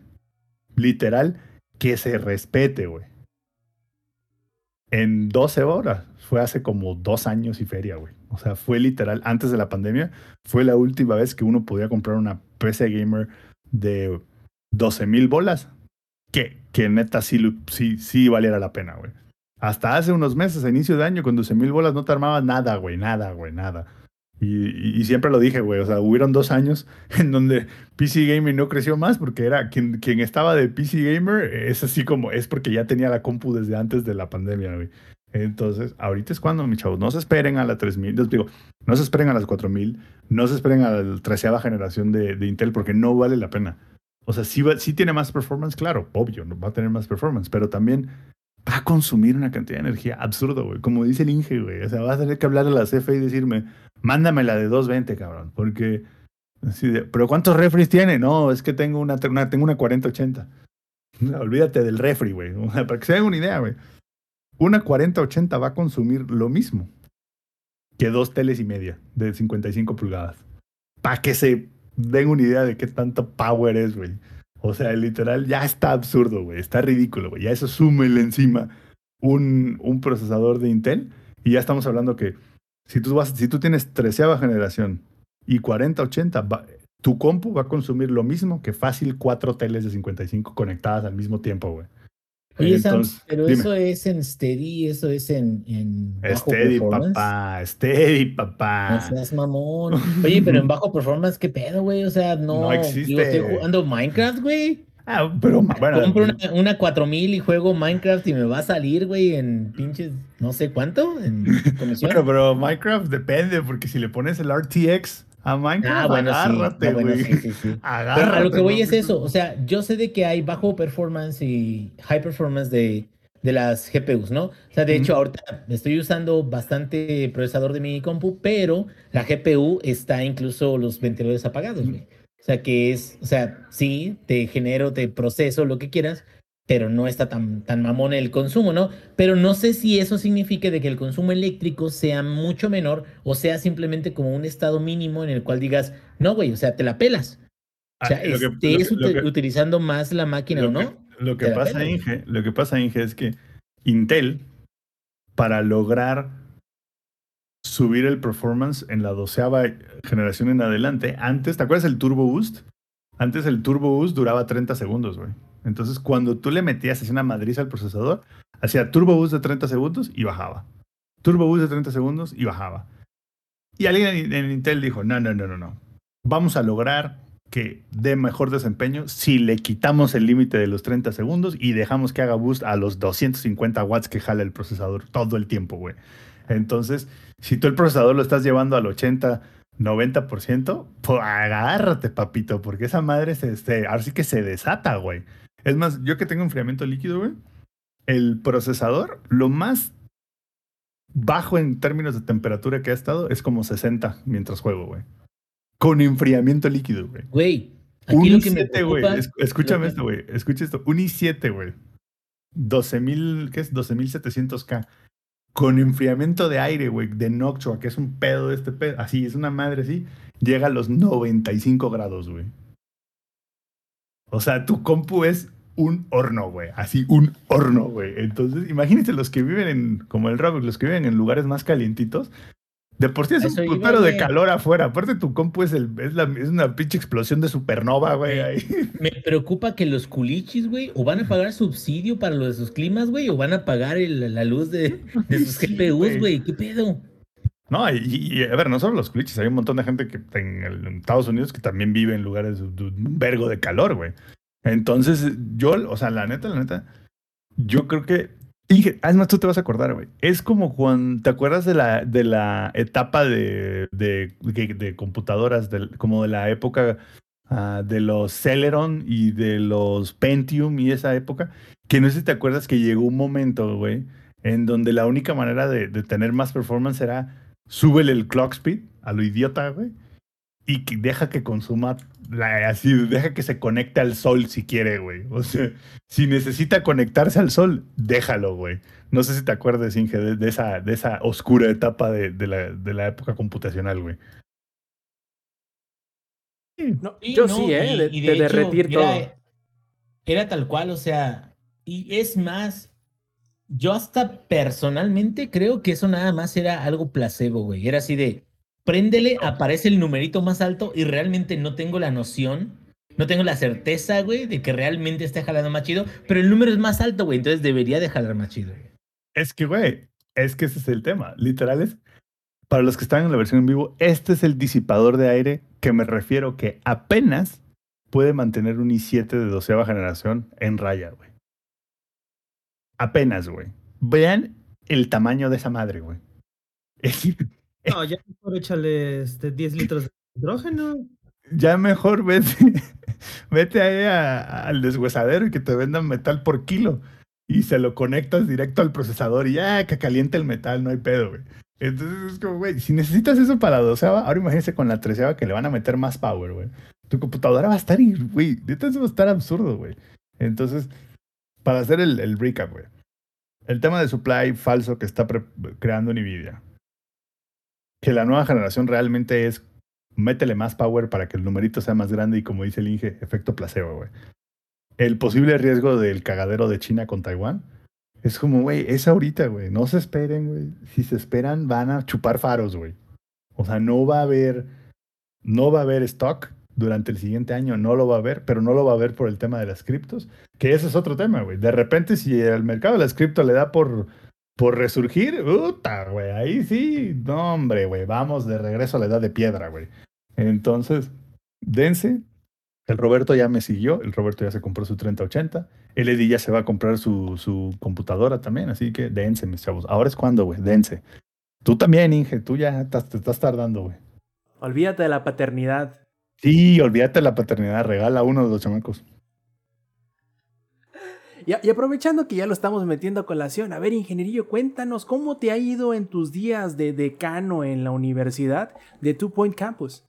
Literal, que se respete, güey. En 12 horas. Fue hace como dos años y feria, güey. O sea, fue literal, antes de la pandemia, fue la última vez que uno podía comprar una PC gamer de 12 mil bolas. Que, que neta sí, sí, sí valiera la pena, güey. Hasta hace unos meses, a inicio de año, con 12 mil bolas no te armaba nada, güey, nada, güey, nada. Y, siempre lo dije, güey, o sea, hubieron dos años en donde PC Gaming no creció más porque era quien, estaba de PC Gamer, es así como, es porque ya tenía la compu desde antes de la pandemia, güey. Entonces, ahorita es cuando, mis chavos, no se esperen a la 3000, les digo, no se esperen a las 4000, no se esperen a la treceava generación de, Intel porque no vale la pena. O sea, sí, sí tiene más performance, claro, obvio, va a tener más performance, pero también va a consumir una cantidad de energía absurda, güey. Como dice el Inge, güey. O sea, vas a tener que hablar a la CFE y decirme, mándame la de 220, cabrón. Porque, así de, pero ¿cuántos refris tiene? No, es que tengo una, una- tengo una 4080. Olvídate del refri, güey. Para que se hagan una idea, güey. Una 4080 va a consumir lo mismo que dos teles y media de 55 pulgadas. Para que se den una idea de qué tanto power es, güey. O sea, literal, ya está absurdo, güey. Está ridículo, güey. Ya eso súmele encima un, un procesador de Intel. Y ya estamos hablando que si tú, vas, si tú tienes treceava generación y 4080, va- tu compu va a consumir lo mismo que fácil cuatro teles de 55 conectadas al mismo tiempo, güey. Oye, pero dime. eso es en steady, eso es en, en bajo Steady, performance. papá. Steady, No papá. seas mamón. Oye, pero en bajo performance, ¿qué pedo, güey? O sea, no. No existe. Digo, estoy jugando Minecraft, güey. Ah, pero bueno. Compro una, una 4000 y juego Minecraft y me va a salir, güey, en pinches, no sé cuánto, en comisión. Bueno, pero Minecraft depende, porque si le pones el RTX a Minecraft, ah, bueno, agárrate, sí. No, güey. bueno, sí, sí. Agárrate. Pero a lo que voy ¿no? es eso. O sea, yo sé de que hay bajo performance y high performance de, de las GPUs, ¿no? O sea, de hecho, Ujú. ahorita estoy usando bastante procesador de mi compu, pero la GPU está incluso los ventiladores apagados, güey. O sea, que es, o sea, sí, te genero, te proceso, lo que quieras, pero no está tan, tan mamón el consumo, ¿no? Pero no sé si eso significa de que el consumo eléctrico sea mucho menor o sea simplemente como un estado mínimo en el cual digas, no, güey, o sea, te la pelas. O sea, Ah, que- estés lo que- utilizando más la máquina o no. que- Lo que pasa, pelas. Inge, lo que pasa, Inge, es que Intel, para lograr subir el performance en la doceava generación en adelante, antes, ¿te acuerdas el Turbo Boost? Antes el Turbo Boost duraba 30 segundos, güey. Entonces, cuando tú le metías así una madriza al procesador, hacía Turbo Boost de 30 segundos y bajaba. Turbo Boost de 30 segundos y bajaba. Y alguien en, en Intel dijo, no, no, no, no, no. Vamos a lograr que dé mejor desempeño si le quitamos el límite de los 30 segundos y dejamos que haga boost a los 250 watts que jala el procesador todo el tiempo, güey. Entonces, si tú el procesador lo estás llevando al 80, 90%, pues agárrate, papito, porque esa madre se, se, ahora sí que se desata, güey. Es más, yo que tengo enfriamiento líquido, güey, el procesador, lo más bajo en términos de temperatura que ha estado es como 60 mientras juego, güey. Con enfriamiento líquido, güey. Güey, Un lo que me i7, güey. Escúchame que- esto, güey. Escucha esto. Un i7, güey. 12.000, ¿qué es? 12.700K. Con enfriamiento de aire, güey. De Noctua, que es un pedo de este pedo. Así, es una madre así. Llega a los 95 grados, güey. O sea, tu compu es un horno, güey. Así, un horno, güey. Entonces, imagínate los que viven en, como el Robert, los que viven en lugares más calientitos. De por sí es Eso un putero de calor afuera. Aparte, tu compu es, el, es, la, es una pinche explosión de supernova, güey. ahí. Me preocupa que los culichis, güey, o van a pagar subsidio para lo de sus climas, güey, o van a pagar el- la luz de, de sus Sí, GPUs, güey. ¿Qué pedo? No, y, a ver, no solo los glitches, hay un montón de gente que en, el- en Estados Unidos que también vive en lugares de, un vergo de calor, güey. Entonces, yo, o sea, la neta, la neta, yo creo que Inge, es más, tú te vas a acordar, güey. Es como cuando, ¿te acuerdas de la, de la etapa de, de, de- de computadoras, como de la época ah, de los Celeron y de los Pentium y esa época? Que no sé si te acuerdas que llegó un momento, güey, en donde la única manera de, de tener más performance era súbele el clock speed a lo idiota, güey, y que deja que consuma, la- así, deja que se conecte al sol si quiere, güey. O sea, si necesita conectarse al sol, déjalo, güey. No sé si te acuerdas, Inge, de, de esa, de esa oscura etapa de, de la, de la época computacional, güey. No, yo no, sí, ¿eh? y- De, y de hecho, derretir era- todo. Era tal cual, o sea, y es más, yo hasta personalmente creo que eso nada más era algo placebo, güey. Era así de, préndele, aparece el numerito más alto y realmente no tengo la noción, no tengo la certeza, güey, de que realmente esté jalando más chido, pero el número es más alto, güey, entonces debería de jalar más chido. güey. Es que, güey, es que ese es el tema. Literal es, para los que están en la versión en vivo, este es el disipador de aire que me refiero que apenas puede mantener un i7 de doceava generación en raya, güey. Apenas, güey. Vean el tamaño de esa madre, güey. No, ya mejor échale este, 10 litros de hidrógeno. ya mejor vete, vete ahí a- al deshuesadero y que te vendan metal por kilo. Y se lo conectas directo al procesador y ya que caliente el metal, no hay pedo, güey. Entonces es como, güey, si necesitas eso para la doceava, ahora imagínense con la treceava que le van a meter más power, güey. Tu computadora va a estar, güey, neta eso va a estar absurdo, güey. Entonces, para hacer el, el recap, güey. El tema de supply falso que está creando Nvidia. Que la nueva generación realmente es métele más power para que el numerito sea más grande y como dice el Inge, efecto placebo, güey. El posible riesgo del cagadero de China con Taiwán es como, güey, es ahorita, güey. No se esperen, güey. Si se esperan, van a chupar faros, güey. O sea, no va a haber, no va a haber stock durante el siguiente año, no lo va a haber, pero no lo va a haber por el tema de las criptos, que ese es otro tema, güey. De repente, si el mercado de las criptos le da por, por resurgir, puta, güey, ahí sí, no, hombre, güey, vamos de regreso a la edad de piedra, güey. Entonces, dense. El Roberto ya me siguió, el Roberto ya se compró su 3080, el Eddie ya se va a comprar su, su computadora también, así que dense, mis chavos. Ahora es cuando, güey, dense. Tú también, Inge, tú ya te estás tardando, güey. Olvídate de la paternidad. Sí, olvídate de la paternidad, regala uno de los chamacos. Y, y aprovechando que ya lo estamos metiendo a colación, a ver, ingenierillo, cuéntanos cómo te ha ido en tus días de decano en la universidad de Two Point Campus.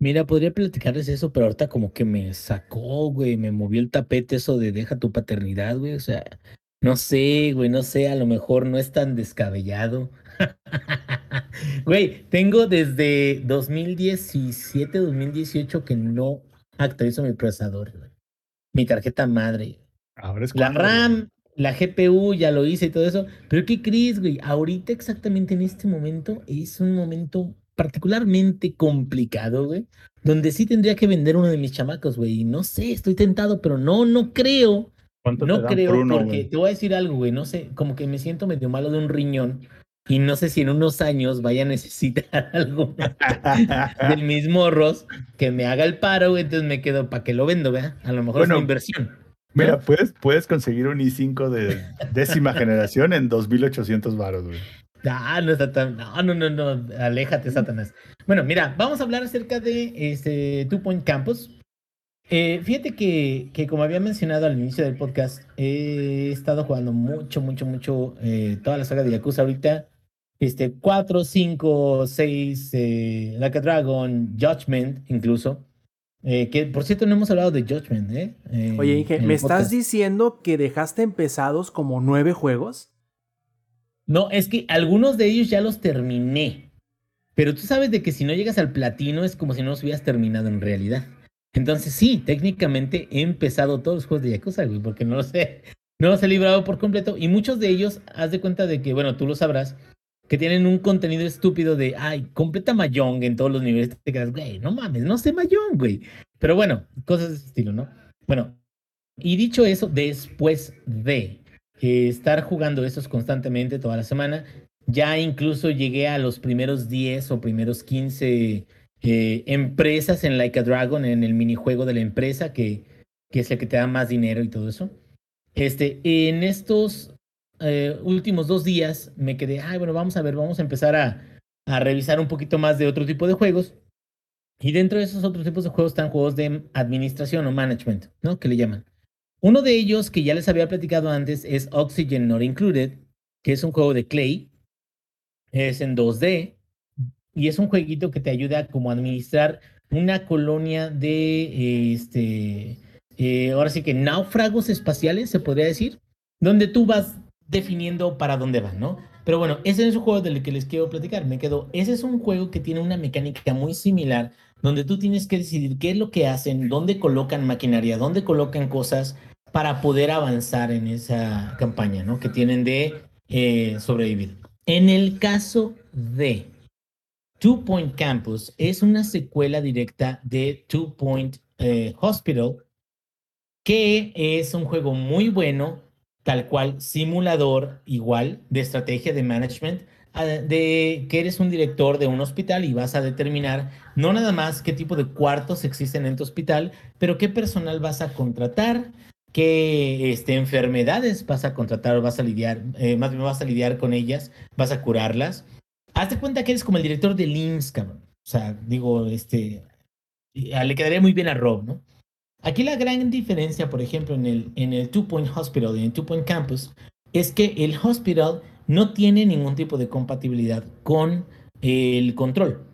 Mira, podría platicarles eso, pero ahorita como que me sacó, güey, me movió el tapete eso de deja tu paternidad, güey, o sea, no sé, güey, no sé, a lo mejor no es tan descabellado. Güey, tengo desde 2017, 2018 que no actualizo mi procesador, güey. Mi tarjeta madre. Ahora es La cuando, güey. RAM, la GPU, ya lo hice y todo eso. Pero ¿qué crees, güey? Ahorita exactamente en este momento es un momento particularmente complicado, güey. Donde sí tendría que vender uno de mis chamacos, güey. Y no sé, estoy tentado, pero no, no creo. ¿Cuánto te No por creo, uno, porque güey? te voy a decir algo, güey. No sé, como que me siento medio malo de un riñón. Y no sé si en unos años vaya a necesitar algo del mismo Ross que me haga el paro. Entonces me quedo, ¿para qué lo vendo, vea? A lo mejor Bueno, es una inversión. Mira, puedes, puedes conseguir un i5 de décima generación en 2800 baros, güey. Ah, no está tan. No, no, no, no. Aléjate, Satanás. Bueno, mira, vamos a hablar acerca de este Two Point Campus. Eh, fíjate que, que, como había mencionado al inicio del podcast, he estado jugando mucho, mucho, mucho eh, toda la saga de Yakuza ahorita. Este, 4, 5, 6, eh, Like a Dragon, Judgment, incluso. Eh, que por cierto, no hemos hablado de Judgment, ¿eh? Eh, Oye, Inge, ¿me estás diciendo que dejaste empezados como nueve juegos? No, es que algunos de ellos ya los terminé. Pero tú sabes de que si no llegas al platino es como si no los hubieras terminado en realidad. Entonces sí, técnicamente he empezado todos los juegos de Yakuza, güey, porque no los he, no los he librado por completo. Y muchos de ellos, haz de cuenta de que, bueno, tú lo sabrás, que tienen un contenido estúpido de, ay, completa Mahjong en todos los niveles. Te quedas, güey, no mames, no sé Mahjong, güey. Pero bueno, cosas de ese estilo, ¿no? Bueno, y dicho eso, después de eh, estar jugando esos constantemente toda la semana, ya incluso llegué a los primeros 10 o primeros 15 eh, empresas en Like a Dragon, en el minijuego de la empresa, que, que es el que te da más dinero y todo eso. Este, en estos eh, últimos dos días me quedé, ay, bueno, vamos a ver, vamos a empezar a, a revisar un poquito más de otro tipo de juegos. Y dentro de esos otros tipos de juegos están juegos de administración o management, ¿no? Que le llaman. Uno de ellos que ya les había platicado antes es Oxygen Not Included, que es un juego de Clay. Es en 2D y es un jueguito que te ayuda como a administrar una colonia de, este, eh, ahora sí que náufragos espaciales, se podría decir, donde tú vas definiendo para dónde van, ¿no? Pero bueno, ese es un juego del que les quiero platicar. Me quedo, ese es un juego que tiene una mecánica muy similar, donde tú tienes que decidir qué es lo que hacen, dónde colocan maquinaria, dónde colocan cosas para poder avanzar en esa campaña, ¿no? Que tienen de eh, sobrevivir. En el caso de Two Point Campus, es una secuela directa de Two Point eh, Hospital, que es un juego muy bueno, tal cual simulador igual de estrategia de management, ah, de que eres un director de un hospital y vas a determinar no nada más qué tipo de cuartos existen en tu hospital, pero qué personal vas a contratar, qué este, enfermedades vas a contratar o vas a lidiar, eh, más bien vas a lidiar con ellas, vas a curarlas. Hazte cuenta que eres como el director del IMSS, cabrón. O sea, digo, este, le quedaría muy bien a Rob, ¿no? Aquí la gran diferencia, por ejemplo, en el, en el Two Point Hospital y en el Two Point Campus, es que el hospital no tiene ningún tipo de compatibilidad con el control.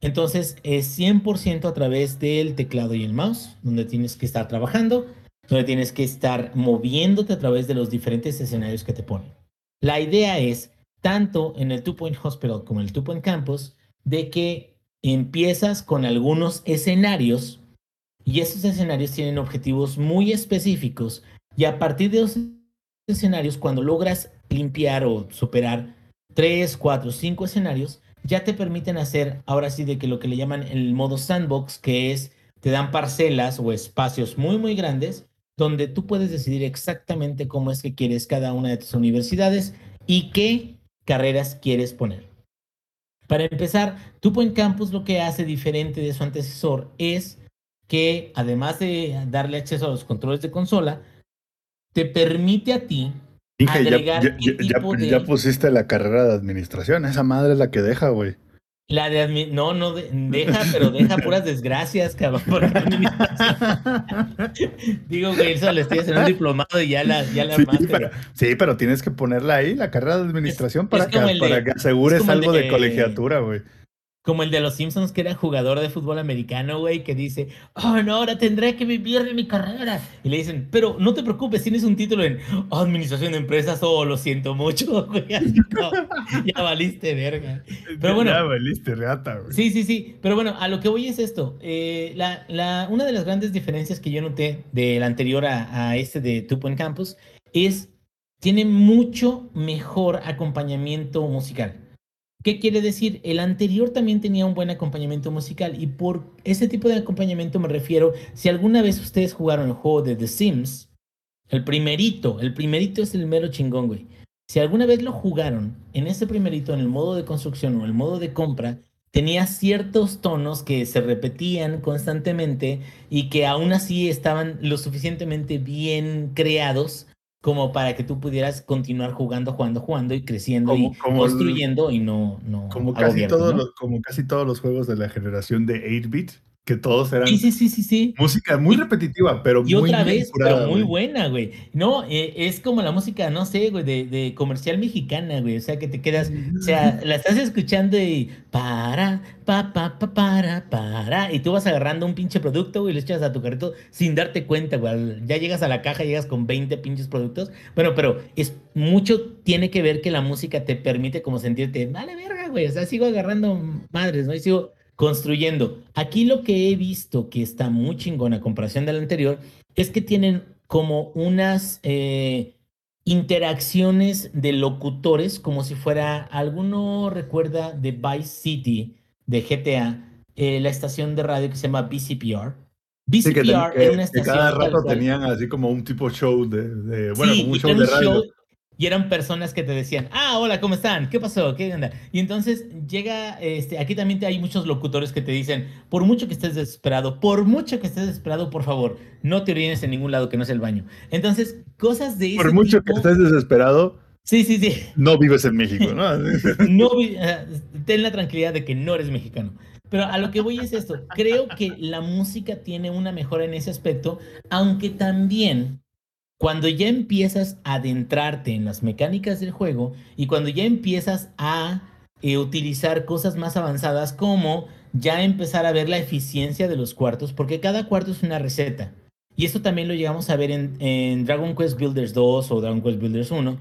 Entonces es 100% a través del teclado y el mouse, donde tienes que estar trabajando, donde tienes que estar moviéndote a través de los diferentes escenarios que te ponen. La idea es, tanto en el Two Point Hospital como en el Two Point Campus, de que empiezas con algunos escenarios y esos escenarios tienen objetivos muy específicos y a partir de esos escenarios, cuando logras limpiar o superar tres, cuatro, cinco escenarios, ya te permiten hacer ahora sí de que lo que le llaman el modo sandbox, que es te dan parcelas o espacios muy, muy grandes donde tú puedes decidir exactamente cómo es que quieres cada una de tus universidades y qué carreras quieres poner. Para empezar, Tupo Campus lo que hace diferente de su antecesor es que además de darle acceso a los controles de consola, te permite a ti agregar ya, ya, pusiste la carrera de administración, esa madre es la que deja, güey. La de no, no deja, pero deja puras desgracias, cabrón. Digo, güey, eso le estoy haciendo un diplomado y ya la, ya la sí, pero, sí, pero tienes que ponerla ahí, la carrera de administración, para, que, para que asegures algo de colegiatura, güey. Como el de los Simpsons, que era jugador de fútbol americano, güey, que dice, oh, no, ahora tendré que vivir de mi carrera. Y le dicen, pero no te preocupes, tienes un título en administración de empresas, oh, lo siento mucho, güey. ya valiste, verga. Pero bueno. Ya valiste, reata, güey. Sí, sí, sí. Pero bueno, a lo que voy es esto. Eh, la, la, una de las grandes diferencias que yo noté del anterior a, a este de Two Point Campus es, tiene mucho mejor acompañamiento musical. ¿Qué quiere decir? El anterior también tenía un buen acompañamiento musical y por ese tipo de acompañamiento me refiero, si alguna vez ustedes jugaron el juego de The Sims, el primerito, el primerito es el mero chingón, güey. Si alguna vez lo jugaron, en ese primerito, en el modo de construcción o el modo de compra, tenía ciertos tonos que se repetían constantemente y que aún así estaban lo suficientemente bien creados como para que tú pudieras continuar jugando, jugando, jugando y creciendo y construyendo y no, no como casi todos los, como casi todos los juegos de la generación de 8-bit que todos eran sí, sí, sí, sí, sí. música muy repetitiva, pero y muy otra vez, pero muy buena, güey. No, eh, es como la música, no sé, güey, de, de, comercial mexicana, güey. O sea, que te quedas, o sea, la estás escuchando y para, pa, pa, pa, para, para, y tú vas agarrando un pinche producto, güey, y lo echas a tu carrito sin darte cuenta, güey. Ya llegas a la caja, llegas con 20 pinches productos. Bueno, pero es mucho tiene que ver que la música te permite como sentirte, vale verga, güey. O sea, sigo agarrando madres, ¿no? Y sigo construyendo. Aquí lo que he visto que está muy chingón a comparación del anterior es que tienen como unas eh, interacciones de locutores, como si fuera, alguno recuerda de Vice City de GTA, eh, la estación de radio que se llama BCPR. BCPR era una estación. cada rato tenían así como un tipo show de, bueno, como un show de radio. Y eran personas que te decían, ah, hola, ¿cómo están? ¿Qué pasó? ¿Qué onda? Y entonces llega, este, aquí también te- hay muchos locutores que te dicen, por mucho que estés desesperado, por mucho que estés desesperado, por favor, no te orines en ningún lado que no sea el baño. Entonces, cosas de ese Por mucho que estés desesperado, Sí, sí, sí. no vives en México, ¿no? Eh, ten la tranquilidad de que no eres mexicano. Pero a lo que voy es esto. Creo que la música tiene una mejora en ese aspecto, aunque también cuando ya empiezas a adentrarte en las mecánicas del juego y cuando ya empiezas a eh, utilizar cosas más avanzadas como ya empezar a ver la eficiencia de los cuartos, porque cada cuarto es una receta. Y eso también lo llegamos a ver en, en Dragon Quest Builders 2 o Dragon Quest Builders 1.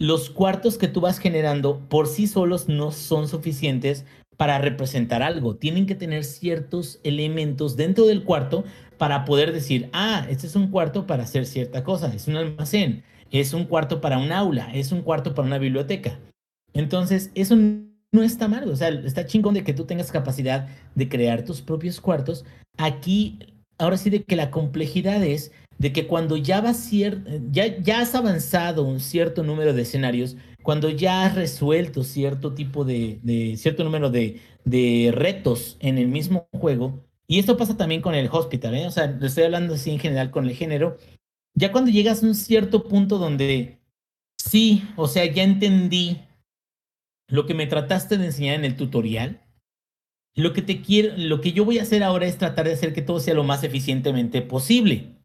Los cuartos que tú vas generando por sí solos no son suficientes para representar algo. Tienen que tener ciertos elementos dentro del cuarto para poder decir, ah, este es un cuarto para hacer cierta cosa, es un almacén, es un cuarto para un aula, es un cuarto para una biblioteca. Entonces, eso no está mal, o sea, está chingón de que tú tengas capacidad de crear tus propios cuartos. Aquí, ahora sí de que la complejidad es de que cuando ya vas ya, ya has avanzado un cierto número de escenarios, cuando ya has resuelto cierto tipo de, de cierto número de, de retos en el mismo juego, y esto pasa también con el hospital, ¿eh? o sea, estoy hablando así en general con el género, ya cuando llegas a un cierto punto donde sí, o sea, ya entendí lo que me trataste de enseñar en el tutorial, lo que te quiero, lo que yo voy a hacer ahora es tratar de hacer que todo sea lo más eficientemente posible.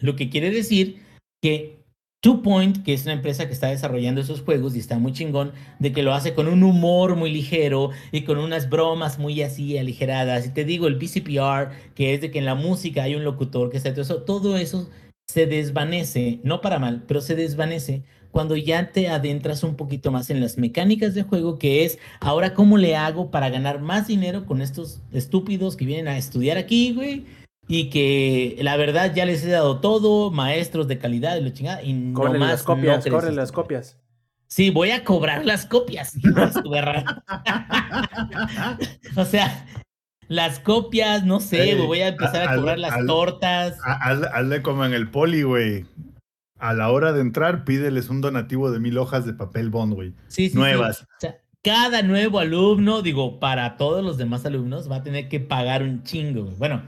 Lo que quiere decir que Two Point, que es una empresa que está desarrollando esos juegos y está muy chingón, de que lo hace con un humor muy ligero y con unas bromas muy así aligeradas. Y te digo, el BCPR, que es de que en la música hay un locutor que está todo eso, todo eso se desvanece, no para mal, pero se desvanece cuando ya te adentras un poquito más en las mecánicas de juego, que es ahora cómo le hago para ganar más dinero con estos estúpidos que vienen a estudiar aquí, güey. Y que la verdad ya les he dado todo, maestros de calidad y lo chingada, y nomás las copias, no esto. las copias. Sí, voy a cobrar las copias. o sea, las copias, no sé, Ey, güey, voy a empezar a cobrar las al- tortas. Ha- Hazle, como en el poli, güey. A la hora de entrar, pídeles un donativo de mil hojas de papel bond, güey. Sí, sí, sí. Nuevas. O sea, cada nuevo alumno, digo, para todos los demás alumnos, va a tener que pagar un chingo. güey. Bueno,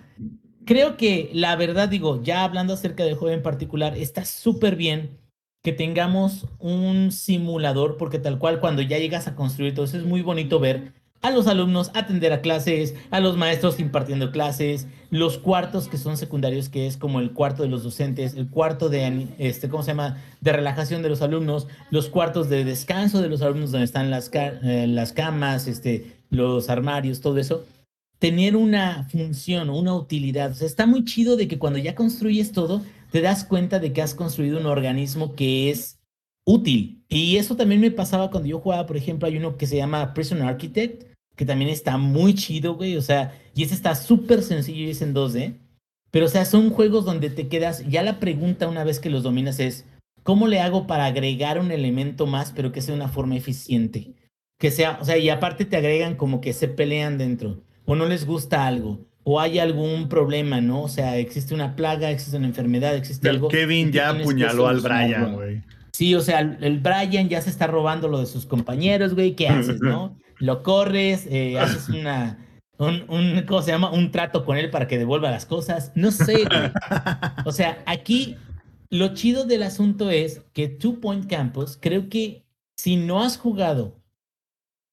creo que la verdad, digo, ya hablando acerca del juego en particular, está súper bien que tengamos un simulador, porque tal cual cuando ya llegas a construir todo eso es muy bonito ver a los alumnos atender a clases, a los maestros impartiendo clases, los cuartos que son secundarios, que es como el cuarto de los docentes, el cuarto de, este, ¿cómo se llama?, de relajación de los alumnos, los cuartos de descanso de los alumnos donde están las, eh, las camas, este, los armarios, todo eso. Tener una función, una utilidad. O sea, está muy chido de que cuando ya construyes todo, te das cuenta de que has construido un organismo que es útil. Y eso también me pasaba cuando yo jugaba, por ejemplo, hay uno que se llama Prison Architect, que también está muy chido, güey. O sea, y ese está súper sencillo y es en 2D. Pero, o sea, son juegos donde te quedas. Ya la pregunta una vez que los dominas es: ¿cómo le hago para agregar un elemento más, pero que sea de una forma eficiente? Que sea, o sea, y aparte te agregan como que se pelean dentro, o no les gusta algo, o hay algún problema, ¿no? O sea, existe una plaga, existe una enfermedad, existe El algo. Kevin ya apuñaló al. Brian, güey. Sí, o sea, el el Brian ya se está robando lo de sus compañeros, güey. ¿Qué haces, no? Lo corres, eh, haces una. Un, un- ¿Cómo se llama? Un trato con él para que devuelva las cosas. No sé, güey. O sea, aquí lo chido del asunto es que Two Point Campus, creo que si no has jugado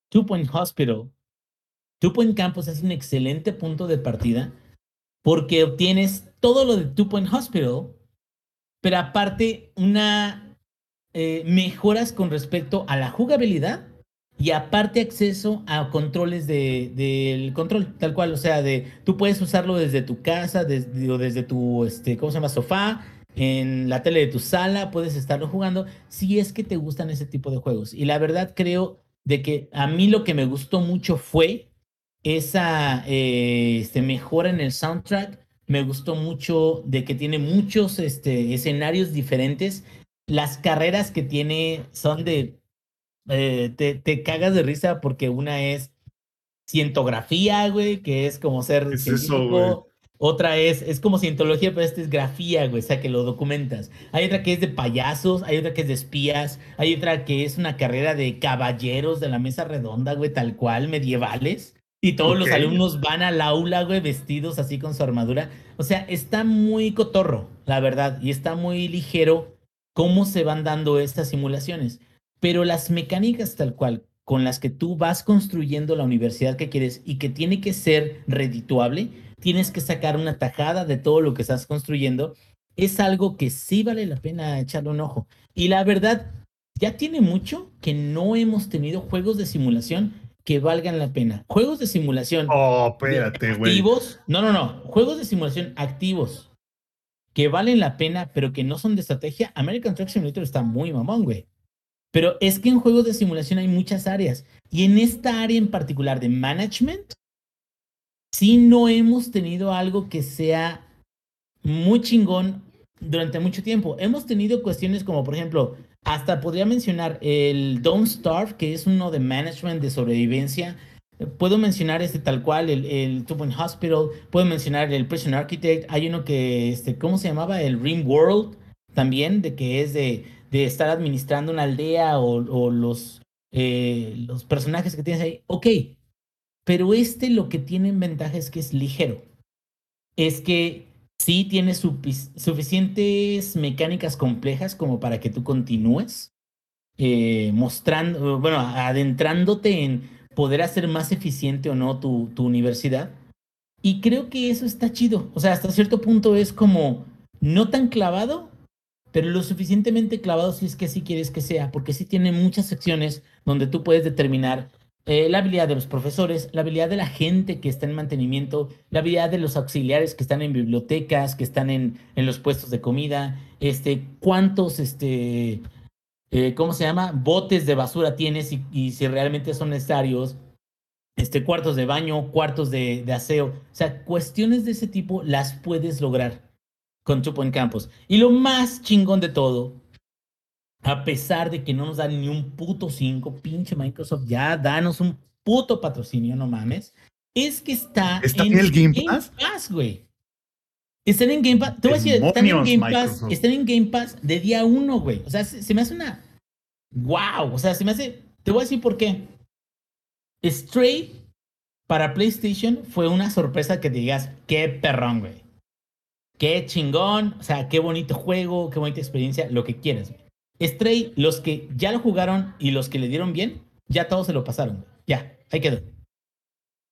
Two Point Hospital, Point Campus es un excelente punto de partida porque obtienes todo lo de Point Hospital, pero aparte una eh, mejoras con respecto a la jugabilidad y aparte acceso a controles de- del control, tal cual, o sea, de tú puedes usarlo desde tu casa, desde tu, este, ¿cómo se llama? Sofá, en la tele de tu sala, puedes estarlo jugando, si es que te gustan ese tipo de juegos. Y la verdad creo de que a mí lo que me gustó mucho fue esa eh, este, mejora en el soundtrack. Me gustó mucho de que tiene muchos este, escenarios diferentes. Las carreras que tiene son de... eh, te, te cagas de risa porque una es cientografía, güey, que es como ser ¿Qué es eso, científico. Otra es, es como cientología, pero esta es grafía, güey, o sea, que lo documentas. Hay otra que es de payasos, hay otra que es de espías, hay otra que es una carrera de caballeros de la mesa redonda, güey, tal cual, medievales. Y todos los alumnos van al aula, güey, vestidos así con su armadura. O sea, está muy cotorro, la verdad, y está muy ligero cómo se van dando estas simulaciones. Pero las mecánicas tal cual con las que tú vas construyendo la universidad que quieres y que tiene que ser redituable, tienes que sacar una tajada de todo lo que estás construyendo, es algo que sí vale la pena echarle un ojo. Y la verdad, ya tiene mucho que no hemos tenido juegos de simulación que valgan la pena. Juegos de simulación Oh, espérate, güey. activos, no, no, no, juegos de simulación activos que valen la pena, pero que no son de estrategia. American Truck Simulator está muy mamón, güey. Pero es que en juegos de simulación hay muchas áreas. Y en esta área en particular de management, sí no hemos tenido algo que sea muy chingón durante mucho tiempo. Hemos tenido cuestiones como, por ejemplo, hasta podría mencionar el Don't Starve, que es uno de management de sobrevivencia. Puedo mencionar este tal cual, el, el Two Point Hospital, puedo mencionar el Prison Architect, hay uno que, este, ¿cómo se llamaba? El Rim World, también, de que es de, de estar administrando una aldea o, los, eh, los personajes que tienes ahí. Ok, pero este lo que tiene en ventaja es que es ligero. Es que sí tiene sufi- suficientes mecánicas complejas como para que tú continúes eh, mostrando, bueno, adentrándote en poder hacer más eficiente o no tu universidad. Y creo que eso está chido. O sea, hasta cierto punto es como no tan clavado, pero lo suficientemente clavado si es que sí quieres que sea, porque sí tiene muchas secciones donde tú puedes determinar eh, la habilidad de los profesores, la habilidad de la gente que está en mantenimiento, la habilidad de los auxiliares que están en bibliotecas, que están en, en los puestos de comida, este, cuántos, este, eh, ¿cómo se llama? Botes de basura tienes y, y si realmente son necesarios, este, cuartos de baño, cuartos de, de aseo, o sea, cuestiones de ese tipo las puedes lograr con Two Point Campus. Y lo más chingón de todo, a pesar de que no nos dan ni un puto 5, pinche Microsoft, ya danos un puto patrocinio, no mames, es que está, ¿Está en el Game Pass? güey. Están en Game Pass, te voy a decir, están en Game Pass, Microsoft. están en Game Pass de día uno, güey. O sea, se, se me hace una, wow, o sea, se me hace, te voy a decir por qué. Stray para PlayStation fue una sorpresa que te digas, qué perrón, güey. Qué chingón, o sea, qué bonito juego, qué bonita experiencia, lo que quieras. güey. Stray, los que ya lo jugaron y los que le dieron bien, ya todos se lo pasaron. Ya, ahí quedó.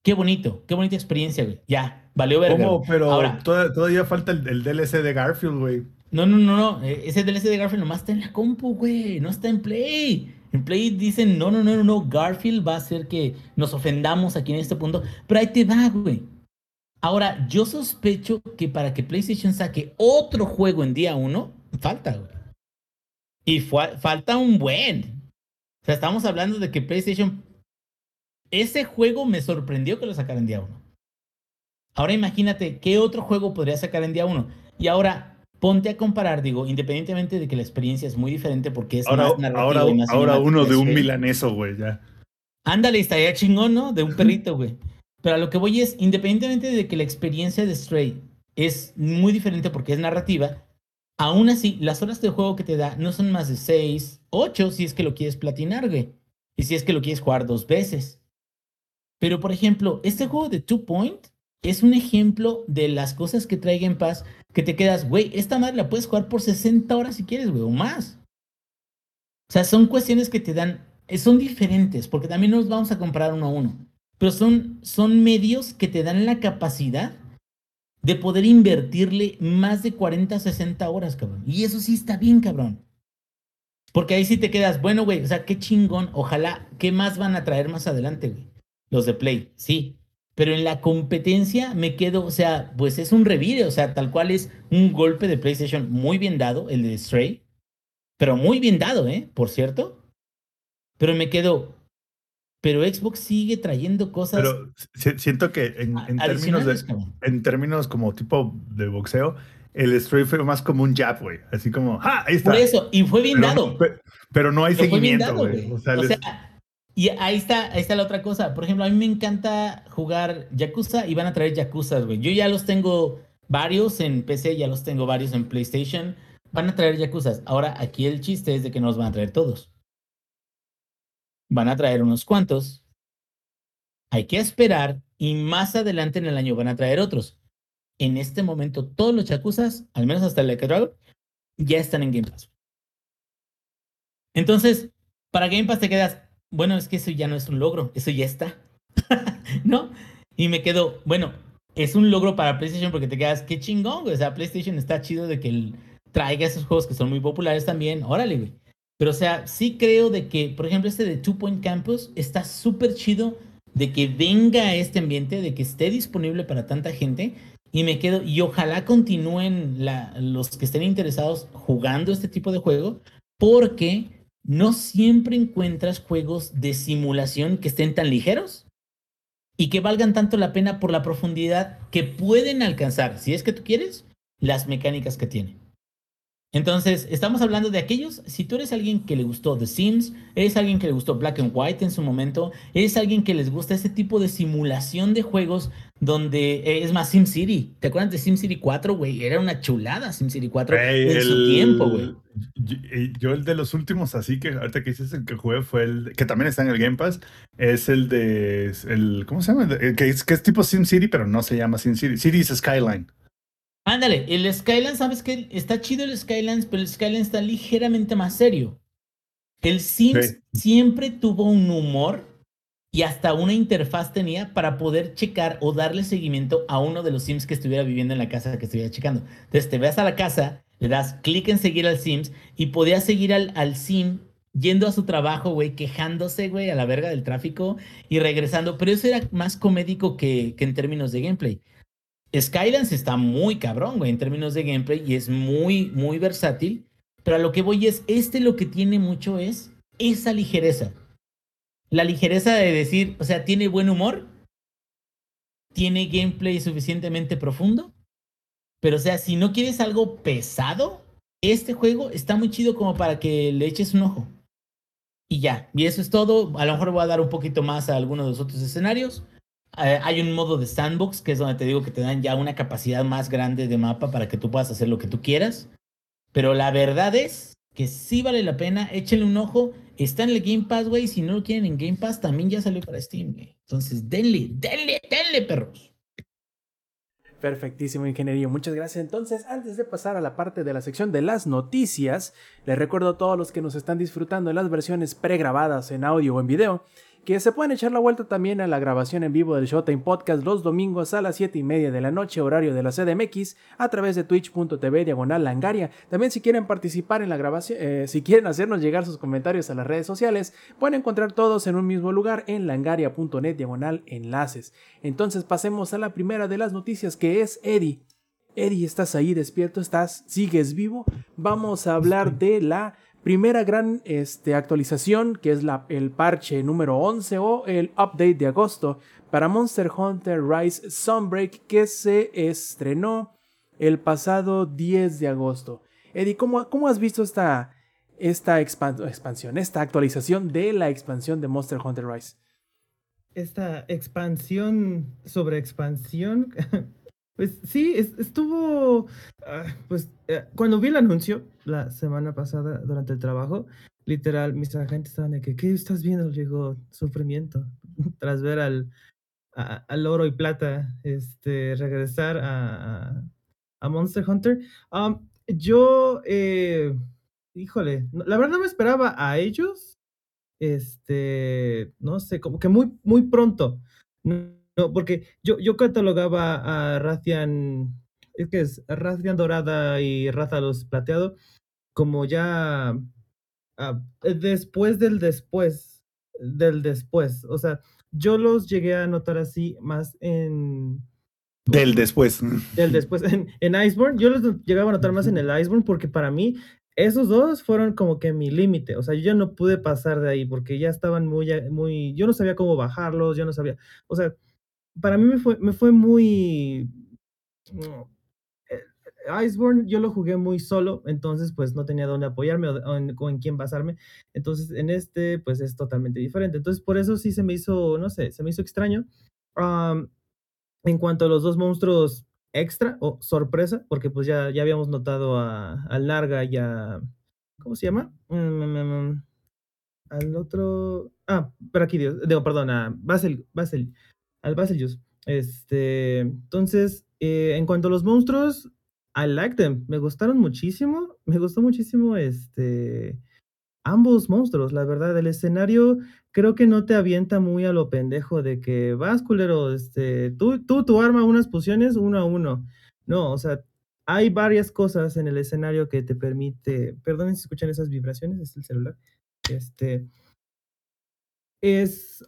Qué bonito, qué bonita experiencia, güey. Ya, valió verga. ¿Cómo? Pero Ahora, toda- todavía falta el, el DLC de Garfield, güey. no, no, no, no. eh, Ese DLC de Garfield nomás está en la compu, güey. No está en Play. En Play dicen, no, no, no, no, no. Garfield va a hacer que nos ofendamos aquí en este punto. Pero ahí te va, güey. Ahora, yo sospecho que para que PlayStation saque otro juego en día uno, falta, güey. Y fue- falta un buen. O sea, estamos hablando de que PlayStation. Ese juego me sorprendió que lo sacara en día uno. Ahora imagínate qué otro juego podría sacar en día uno. Y ahora ponte a comparar, digo, independientemente de que la experiencia es muy diferente porque es Ahora, más narrativa ahora, y más ahora uno de un milaneso, güey, ya. Ándale, estaría chingón, ¿no? De un perrito, güey. Pero a lo que voy es, independientemente de que la experiencia de Stray es muy diferente porque es narrativa, aún así, las horas de juego que te da no son más de 6, 8 si es que lo quieres platinar, güey. Y si es que lo quieres jugar dos veces. Pero, por ejemplo, este juego de Two Point es un ejemplo de las cosas que trae Game Pass que te quedas, güey, esta madre la puedes jugar por 60 horas si quieres, güey, o más. O sea, son cuestiones que te dan, eh, son diferentes, porque también nos vamos a comprar uno a uno, pero son, son medios que te dan la capacidad de poder invertirle más de 40, 60 horas, cabrón. Y eso sí está bien, cabrón. Porque ahí sí te quedas, bueno, güey, o sea, qué chingón, ojalá, ¿qué más van a traer más adelante, güey? Los de Play, sí. Pero en la competencia me quedo, o sea, pues es un revire, o sea, tal cual es un golpe de PlayStation muy bien dado, el de Stray, pero muy bien dado, ¿eh? Por cierto. Pero me quedo, pero Xbox sigue trayendo cosas Pero si- siento que en, términos de, cabrón. en términos como tipo de boxeo, el Stray fue más como un jab, güey. Así como, ¡ah! Ahí está. Por eso, y fue bien pero, dado. no, pe- pero no hay Pero seguimiento, güey. güey. O sea, O les- sea, Y ahí está, ahí está la otra cosa. Por ejemplo, a mí me encanta jugar Yakuza y van a traer Yakuza, güey. Yo ya los tengo varios en PC, ya los tengo varios en PlayStation. Van a traer Yakuza. Ahora, aquí el chiste es de que no los van a traer todos. Van a traer unos cuantos. Hay que esperar y más adelante en el año van a traer otros. En este momento, todos los Yakuzas, al menos hasta el Electro, ya están en Game Pass. Entonces, para Game Pass te quedas, bueno, es que eso ya no es un logro, eso ya está. ¿No? Y me quedo, bueno, es un logro para PlayStation porque te quedas, qué chingón, güey. O sea, PlayStation está chido de que traiga esos juegos que son muy populares también. Órale, güey. Pero, o sea, sí creo de que, por ejemplo, este de Two Point Campus está súper chido de que venga a este ambiente, de que esté disponible para tanta gente. Y me quedo, y ojalá continúen los que estén interesados jugando este tipo de juego, porque no siempre encuentras juegos de simulación que estén tan ligeros y que valgan tanto la pena por la profundidad que pueden alcanzar, si es que tú quieres, las mecánicas que tienen. Entonces, estamos hablando de aquellos, si tú eres alguien que le gustó The Sims, eres alguien que le gustó Black and White en su momento, eres alguien que les gusta ese tipo de simulación de juegos donde eh, es más SimCity. ¿Te acuerdas de SimCity 4, güey? Era una chulada SimCity 4 Güey, en su tiempo, güey. Yo, yo el de los últimos, así que ahorita que dices el que jugué fue el que también está en el Game Pass, es el de el ¿cómo se llama? El que es, que es tipo SimCity, pero no se llama SimCity. Cities Skyline. Ándale, el Skylands, ¿sabes qué? Está chido el Skylands, pero el Skylands está ligeramente más serio. El Sims Sí. siempre tuvo un humor y hasta una interfaz tenía para poder checar o darle seguimiento a uno de los Sims que estuviera viviendo en la casa que estuviera checando. Entonces te vas a la casa, le das clic en seguir al Sims y podías seguir al, al Sim yendo a su trabajo, güey, quejándose, güey, a la verga del tráfico y regresando. Pero eso era más comédico que, que en términos de gameplay. Skylands está muy cabrón, güey, en términos de gameplay y es muy, muy versátil. Pero a lo que voy es, este lo que tiene mucho es esa ligereza. La ligereza de decir, o sea, tiene buen humor, tiene gameplay suficientemente profundo, pero o sea, si no quieres algo pesado, este juego está muy chido como para que le eches un ojo. Y ya, y eso es todo. A lo mejor voy a dar un poquito más a algunos de los otros escenarios. Eh, hay un modo de sandbox, que es donde te digo que te dan ya una capacidad más grande de mapa para que tú puedas hacer lo que tú quieras. Pero la verdad es que sí vale la pena, échenle un ojo. Está en el Game Pass, güey. Si no lo quieren en Game Pass, también ya salió para Steam, güey. Entonces, denle, denle, denle, perros. Perfectísimo, ingeniería. Muchas gracias. Entonces, antes de pasar a la parte de la sección de las noticias, les recuerdo a todos los que nos están disfrutando de las versiones pregrabadas en audio o en video, que se pueden echar la vuelta también a la grabación en vivo del Showtime Podcast los domingos a las 7 y media de la noche, horario de la CDMX, a través de twitch.tv diagonal langaria. También si quieren participar en la grabación, eh, si quieren hacernos llegar sus comentarios a las redes sociales, pueden encontrar todos en un mismo lugar en langaria.net diagonal enlaces. Entonces pasemos a la primera de las noticias que es Eddie. Eddie, ¿estás ahí despierto? ¿Estás? ¿Sigues vivo? Vamos a hablar de la primera gran este, actualización, que es la, el parche número 11 o el update de agosto para Monster Hunter Rise Sunbreak, que se estrenó el pasado 10 de agosto. Eddie, ¿cómo, cómo has visto esta, esta expan- expansión, esta actualización de la expansión de Monster Hunter Rise? Esta expansión sobre expansión. Pues sí, es- estuvo. ah, Pues eh, cuando vi el anuncio la semana pasada durante el trabajo, literal, mis agentes estaban de que, ¿qué estás viendo? Le digo, sufrimiento. Tras ver al, al oro y plata este, regresar a, a- Monster Hunter. Am, yo, eh, híjole, la verdad no me esperaba a ellos este, no sé, como que muy, muy pronto. No, porque yo, yo catalogaba a Rathian, es que es Rathian Dorada y Rathalos Plateado como ya ah, eh, después del después, del después. O sea, yo los llegué a notar así más en Del después. del después en, en Iceborne. Yo los llegaba a notar más en el Iceborne porque para mí esos dos fueron como que mi límite. O sea, yo ya no pude pasar de ahí porque ya estaban muy, muy. Yo no sabía cómo bajarlos, yo no sabía. O sea, para mí me fue, me fue muy. eh, Iceborne yo lo jugué muy solo, entonces pues no tenía dónde apoyarme o, o en, o en quién basarme. Entonces en este pues es totalmente diferente. Entonces por eso sí se me hizo, no sé, se me hizo extraño. Am, en cuanto a los dos monstruos extra o sorpresa, porque pues ya, ya habíamos notado a, al Narga y a... ¿Cómo se llama? Mm, mm, mm, al otro... Ah, pero aquí, digo, perdón, a Basel, Basel, al Basilius. Este, entonces, eh, en cuanto a los monstruos, I like them, me gustaron muchísimo, me gustó muchísimo este, ambos monstruos, la verdad, el escenario creo que no te avienta muy a lo pendejo de que vas, culero, este, tú, tú, tu arma, unas pociones, uno a uno. No, o sea, hay varias cosas en el escenario que te permite, perdonen si escuchan esas vibraciones, es el celular, este, es,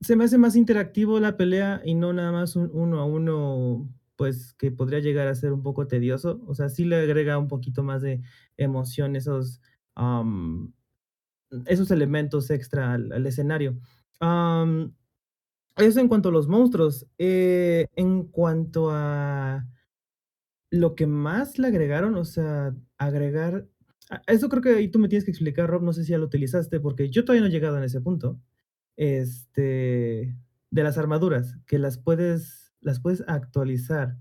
se me hace más interactivo la pelea y no nada más un uno a uno, pues que podría llegar a ser un poco tedioso. O sea, sí le agrega un poquito más de emoción esos, am, esos elementos extra al, escenario. Eso en cuanto a los monstruos. Eh, en cuanto a lo que más le agregaron, o sea, agregar... Eso creo que ahí tú me tienes que explicar, Rob, no sé si ya lo utilizaste, porque yo todavía no he llegado en ese punto. Este, de las armaduras, que las puedes, las puedes actualizar.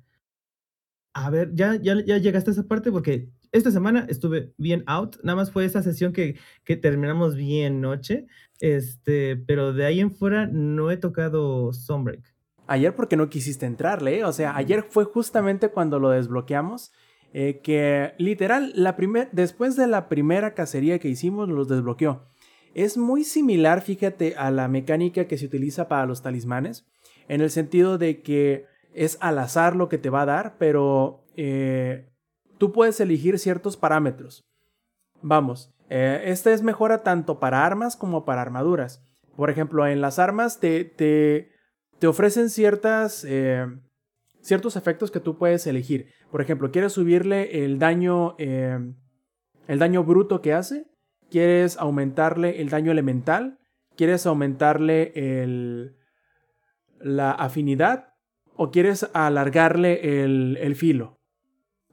A ver, ¿ya, ya, ya llegaste a esa parte? Porque esta semana estuve bien out, nada más fue esa sesión que, que terminamos bien noche, este, pero de ahí en fuera no he tocado Sunbreak. Ayer porque no quisiste entrarle, ¿eh? o sea, ayer fue justamente cuando lo desbloqueamos, eh, que literal, la primer, después de la primera cacería que hicimos, los desbloqueó. Es muy similar, fíjate, a la mecánica que se utiliza para los talismanes, en el sentido de que es al azar lo que te va a dar, pero eh, tú puedes elegir ciertos parámetros. Vamos, eh, esta es mejora tanto para armas como para armaduras. Por ejemplo, en las armas te, te, te ofrecen ciertas, eh, ciertos efectos que tú puedes elegir. Por ejemplo, quieres subirle el daño, el daño bruto que hace, quieres aumentarle el daño elemental, quieres aumentarle el, la afinidad o quieres alargarle el, el filo.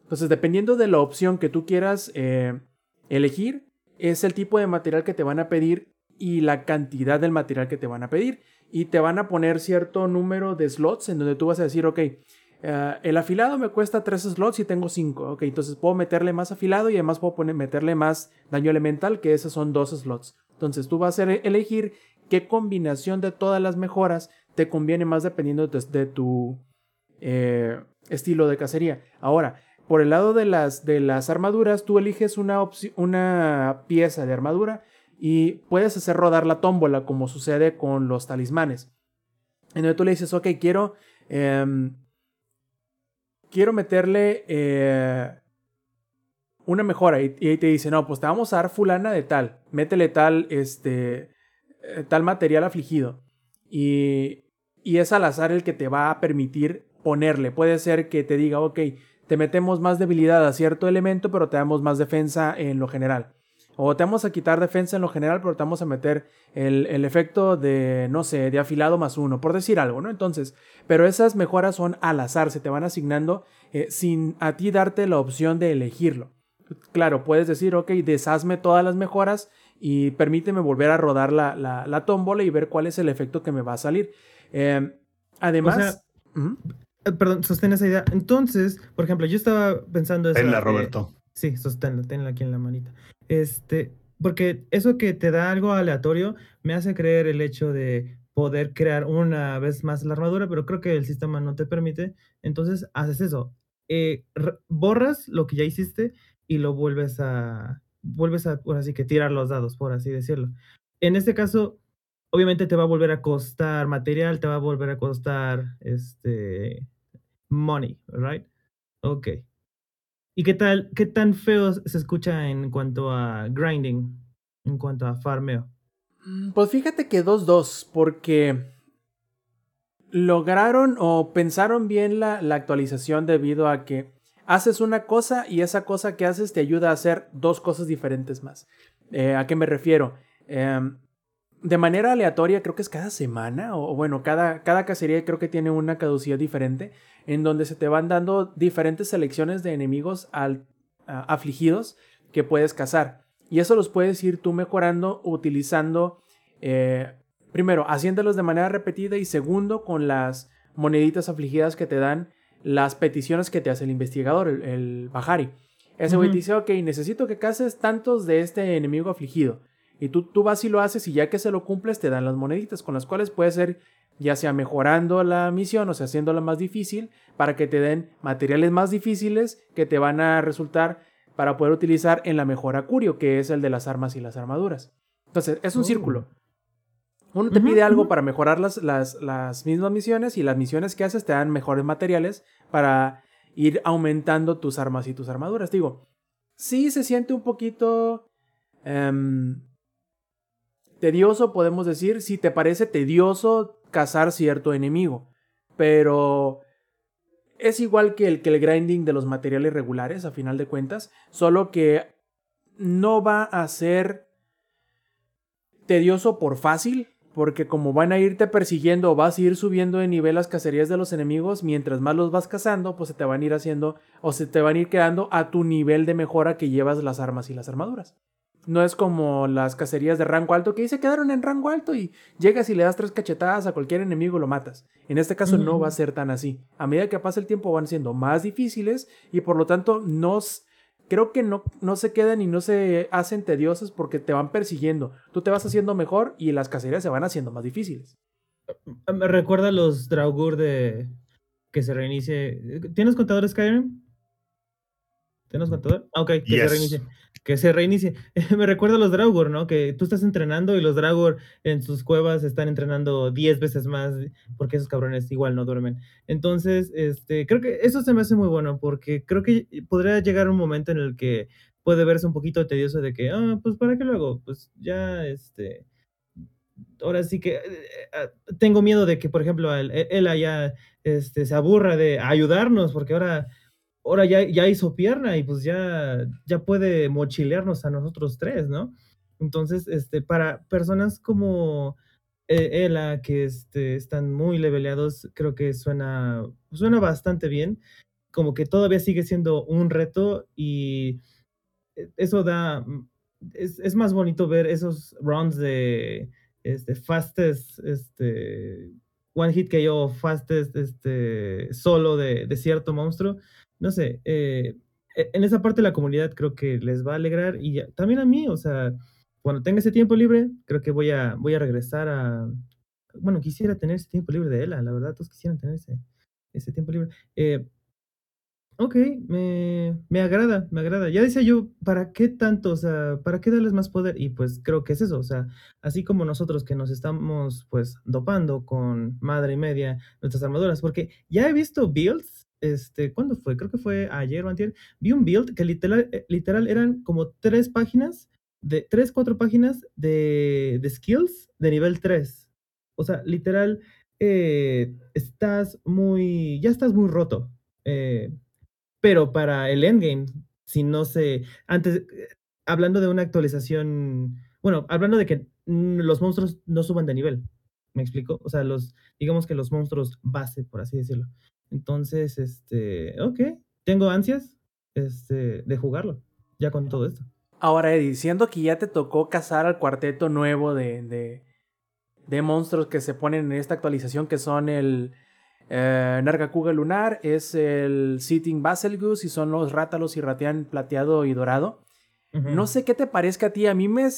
Entonces, dependiendo de la opción que tú quieras eh, elegir, es el tipo de material que te van a pedir y la cantidad del material que te van a pedir. Y te van a poner cierto número de slots en donde tú vas a decir, ok, eh, el afilado me cuesta 3 slots y tengo 5. Ok, entonces puedo meterle más afilado y además puedo poner, meterle más daño elemental, que esos son 2 slots. Entonces tú vas a elegir qué combinación de todas las mejoras te conviene más dependiendo de, de tu eh, estilo de cacería. Ahora, por el lado de las, de las armaduras, tú eliges una, una pieza de armadura y puedes hacer rodar la tómbola como sucede con los talismanes. En donde tú le dices, ok, quiero, eh, quiero meterle eh, una mejora y, y, ahí te dice, no, pues te vamos a dar fulana de tal, métele tal, este, eh, tal material afligido. Y, y es al azar el que te va a permitir ponerle. Puede ser que te diga, ok, te metemos más debilidad a cierto elemento, pero te damos más defensa en lo general. O te vamos a quitar defensa en lo general, pero te vamos a meter el, el, efecto de, no sé, de afilado más uno, por decir algo, ¿no? Entonces, pero esas mejoras son al azar, se te van asignando eh, sin a ti darte la opción de elegirlo. Claro, puedes decir, ok, deshazme todas las mejoras y permíteme volver a rodar la, la, la tómbola y ver cuál es el efecto que me va a salir. Eh, además... O sea, -huh. Perdón, sostén esa idea. Entonces, por ejemplo, yo estaba pensando eso. Tenla, Roberto. Eh, sí, sosténla, tenla aquí en la manita. Este, porque eso que te da algo aleatorio me hace creer el hecho de poder crear una vez más la armadura, pero creo que el sistema no te permite. Entonces haces eso. Eh, borras lo que ya hiciste y lo vuelves a, vuelves a, por así que tirar los dados, por así decirlo. En este caso, obviamente te va a volver a costar material, te va a volver a costar este money, right? Ok. ¿Y qué tal, qué tan feo se escucha en cuanto a grinding, en cuanto a farmeo? Pues fíjate que 2-2, porque lograron o pensaron bien la, la, actualización debido a que haces una cosa y esa cosa que haces te ayuda a hacer dos cosas diferentes más. Eh, ¿A qué me refiero? Eh, de manera aleatoria, creo que es cada semana, o bueno, cada, cada cacería creo que tiene una caducidad diferente, en donde se te van dando diferentes selecciones de enemigos al, afligidos que puedes cazar. Y eso los puedes ir tú mejorando utilizando, eh, primero, haciéndolos de manera repetida y segundo, con las moneditas afligidas que te dan las peticiones que te hace el investigador, el, el Bahari. Ese güey te dice, ok, necesito que cases tantos de este enemigo afligido. Y tú, tú vas y lo haces y ya que se lo cumples te dan las moneditas con las cuales puedes ser ya sea mejorando la misión o sea haciéndola más difícil para que te den materiales más difíciles que te van a resultar para poder utilizar en la mejora curio, que es el de las armas y las armaduras. Entonces, es un oh. círculo. Uno te pide algo para mejorar las, las, las, mismas misiones y las misiones que haces te dan mejores materiales para ir aumentando tus armas y tus armaduras. Digo, sí se siente un poquito em, tedioso, podemos decir, si te parece tedioso cazar cierto enemigo, pero es igual que el, que el grinding de los materiales regulares, a final de cuentas, solo que no va a ser tedioso por fácil, porque como van a irte persiguiendo, vas a ir subiendo de nivel las cacerías de los enemigos, mientras más los vas cazando, pues se te van a ir haciendo o se te van a ir quedando a tu nivel de mejora que llevas las armas y las armaduras. No es como las cacerías de rango alto que ahí se quedaron en rango alto y llegas y le das tres cachetadas a cualquier enemigo y lo matas. En este caso no va a ser tan así. A medida que pasa el tiempo van siendo más difíciles y por lo tanto nos creo que no, no se quedan y no se hacen tediosas porque te van persiguiendo. Tú te vas haciendo mejor y las cacerías se van haciendo más difíciles. Me recuerda los Draugur de que se reinicie. ¿Tienes contador Skyrim? ¿Tienes contador? Ah, ok, que se reinicie que se reinicie. Me recuerda a los Draugr, ¿no? Que tú estás entrenando y los Draugr en sus cuevas están entrenando 10 veces más porque esos cabrones igual no duermen. Entonces, este, creo que eso se me hace muy bueno porque creo que podría llegar un momento en el que puede verse un poquito tedioso de que, ah, pues ¿para qué lo hago? Pues ya, este, ahora sí que eh, eh, tengo miedo de que, por ejemplo, él, él allá este, se aburra de ayudarnos porque ahora ahora ya, ya hizo pierna y pues ya, ya puede mochilearnos a nosotros tres, ¿no? Entonces, este, para personas como eh, Ella, que este, están muy leveleados, creo que suena, suena bastante bien, como que todavía sigue siendo un reto y e, eso da, mm, es, es más bonito ver esos rounds de este, fastest, este, one hit que yo, fastest, este, solo de, de cierto monstruo, no sé, eh, e, en esa parte de la comunidad creo que les va a alegrar y también a mí, o sea, cuando tenga ese tiempo libre, creo que voy a, voy a regresar a, bueno, quisiera tener ese tiempo libre de Ella, la verdad, todos quisieran tener ese, ese tiempo libre. Eh, ok, me, me, agrada, me agrada. Ya decía yo, ¿para qué tanto? O sea, ¿para qué darles más poder? Y pues creo que es eso, o sea, así como nosotros que nos estamos pues dopando con madre y media nuestras armaduras, porque ya he visto builds este, ¿cuándo fue? Creo que fue ayer o antier, vi un build que literal, eh, literal eran como tres páginas, de tres, cuatro páginas de, de skills de nivel 3. O sea, literal, eh, estás muy, ya estás muy roto. Eh, pero para el endgame, si no se, antes, hablando de una actualización, bueno, hablando de que los monstruos no suban de nivel, ¿me explico? O sea, los, digamos que los monstruos base, por así decirlo. Entonces, este, ok, tengo ansias este, de jugarlo, ya con todo esto. Ahora, Eddie, siendo que ya te tocó cazar al cuarteto nuevo de, de, de monstruos que se ponen en esta actualización, que son el eh, Nargacuga Lunar, es el Sitting Baselgus y son los Rátalos y Ratean Plateado y Dorado. No sé qué te parezca a ti, a mí me,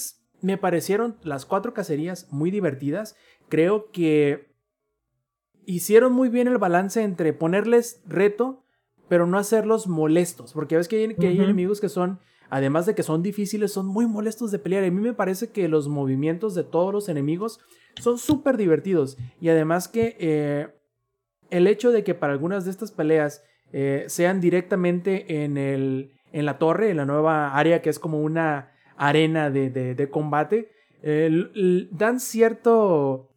me parecieron las cuatro cacerías muy divertidas. Creo que hicieron muy bien el balance entre ponerles reto, pero no hacerlos molestos. Porque ves que hay, que hay enemigos que son, además de que son difíciles, son muy molestos de pelear. Y a mí me parece que los movimientos de todos los enemigos son súper divertidos. Y además que eh, el hecho de que para algunas de estas peleas eh, sean directamente en, el, en la torre, en la nueva área que es como una arena de, de, combate, eh, dan cierto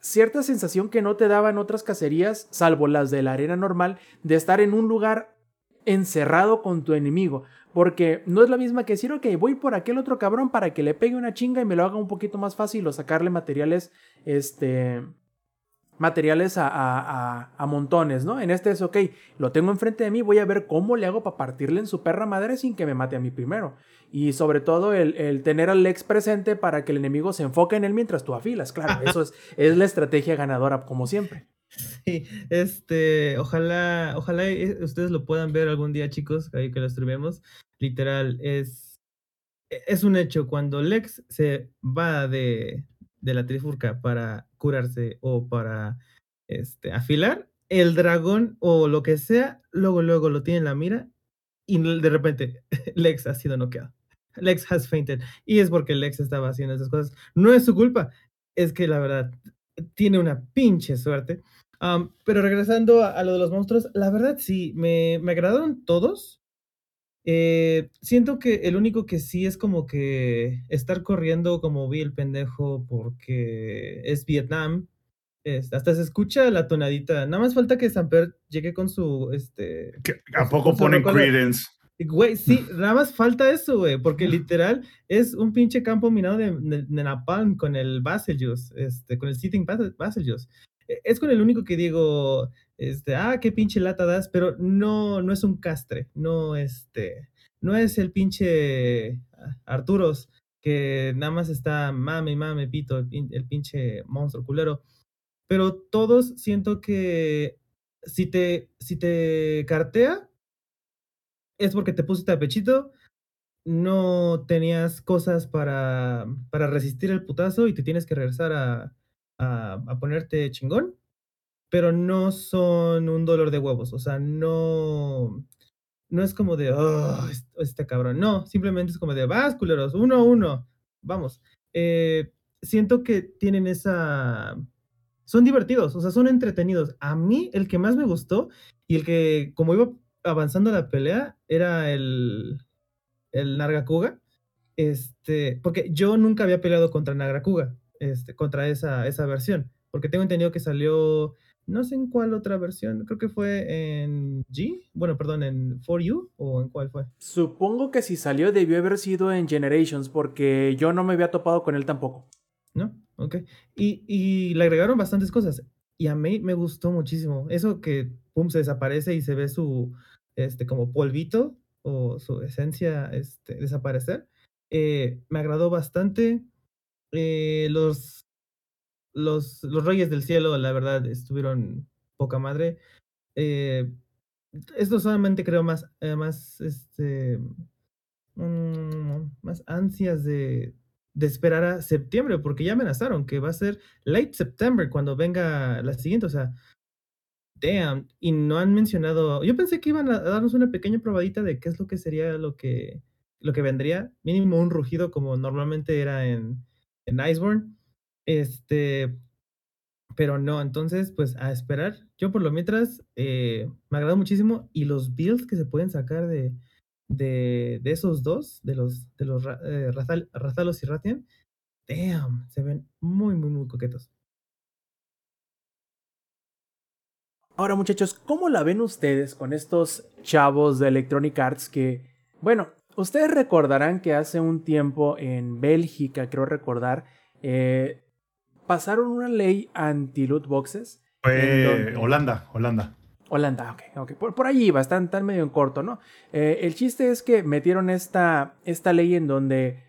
cierta sensación que no te daban otras cacerías, salvo las de la arena normal, de estar en un lugar encerrado con tu enemigo. Porque no es la misma que decir, ok, voy por aquel otro cabrón para que le pegue una chinga y me lo haga un poquito más fácil o sacarle materiales, este, materiales a, a, a, montones, ¿no? En este es, ok, lo tengo enfrente de mí, voy a ver cómo le hago para partirle en su perra madre sin que me mate a mí primero. Y sobre todo el, el, tener al Lex presente para que el enemigo se enfoque en él mientras tú afilas, claro, eso es, es la estrategia ganadora como siempre. Sí, este, ojalá, ojalá ustedes lo puedan ver algún día, chicos, ahí que lo streamemos. Literal, es, es un hecho. Cuando Lex se va de, de la trifurca para curarse o para este, afilar, el dragón o lo que sea, luego, luego lo tiene en la mira y de repente Lex ha sido noqueado. Lex has fainted. Y es porque Lex estaba haciendo esas cosas. No es su culpa. Es que la verdad, tiene una pinche suerte. pero regresando a, lo de los monstruos, la verdad sí, me, me agradaron todos. Eh, siento que el único que sí es como que estar corriendo como vi el pendejo porque es Vietnam. Hasta se escucha la tonadita. Nada más falta que Samper llegue con su este. ¿A poco ponen credence? Güey, sí, nada más falta eso, güey, porque literal es un pinche campo minado de, de, Napalm con el Baseljus, este, con el Sitting Baseljus. E, es con el único que digo, este, ah, qué pinche lata das, pero no, no es un castre, no, este, no es el pinche Arturos que nada más está mame, mame, pito, el, pinche monstruo culero. Pero todos siento que si te, si te cartea, es porque te pusiste a pechito, no tenías cosas para, para resistir el putazo y te tienes que regresar a, a ponerte chingón pero no son un dolor de huevos, o sea, no, no es como de, oh, este cabrón, no, simplemente es como de, vas, culeros, uno a uno, vamos. Eh, siento que tienen esa, son divertidos, o sea, son entretenidos. A mí, el que más me gustó y el que, como iba avanzando la pelea, era el, el Nargacuga, este, porque yo nunca había peleado contra Nargacuga, este, contra esa, esa versión, porque tengo entendido que salió no sé en cuál otra versión, creo que fue en G, bueno, perdón, en 4U o en cuál fue. Supongo que si salió debió haber sido en Generations porque yo no me había topado con él tampoco. ¿No? Ok. Y, y le agregaron bastantes cosas y a mí me gustó muchísimo. Eso que, pum, se desaparece y se ve su, este, como polvito o su esencia este, desaparecer. Eh, me agradó bastante. Eh, los los, los Reyes del Cielo, la verdad, estuvieron poca madre. Eh, esto solamente creo más, más, este, mm, más ansias de, de esperar a septiembre, porque ya amenazaron que va a ser late September cuando venga la siguiente, o sea, damn, y no han mencionado, yo pensé que iban a darnos una pequeña probadita de qué es lo que sería lo que, lo que vendría, mínimo un rugido como normalmente era en, en Iceborne, este, pero no, entonces, pues a esperar. Yo por lo mientras eh, me agrada muchísimo y los builds que se pueden sacar de, de, de esos dos, de los, de los eh, Razalos y Ratian, damn, se ven muy, muy, muy coquetos. Ahora muchachos, ¿cómo la ven ustedes con estos chavos de Electronic Arts que, bueno, ustedes recordarán que hace un tiempo en Bélgica, creo recordar, eh, pasaron una ley anti-loot boxes. Fue Holanda, Holanda. Holanda, ok, ok. Por, por allí iba, están medio en corto, ¿no? Eh, el chiste es que metieron esta, esta ley en donde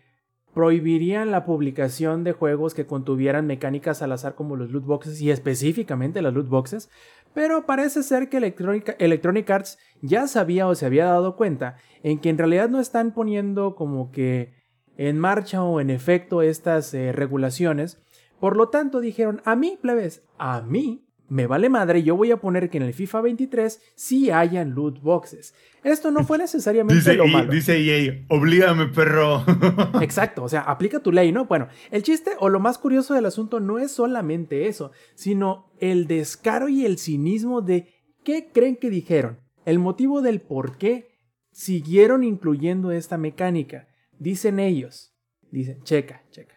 prohibirían la publicación de juegos que contuvieran mecánicas al azar como los loot boxes y específicamente las loot boxes, pero parece ser que Electronic, Electronic Arts ya sabía o se había dado cuenta en que en realidad no están poniendo como que en marcha o en efecto estas eh, regulaciones por lo tanto dijeron, a mí, plebes, a mí me vale madre, yo voy a poner que en el FIFA 23 sí hayan loot boxes. Esto no fue necesariamente dice lo malo. Dice EA, oblígame, perro. Exacto, o sea, aplica tu ley, ¿no? Bueno, el chiste o lo más curioso del asunto no es solamente eso, sino el descaro y el cinismo de qué creen que dijeron, el motivo del por qué siguieron incluyendo esta mecánica. Dicen ellos, dicen, checa, checa.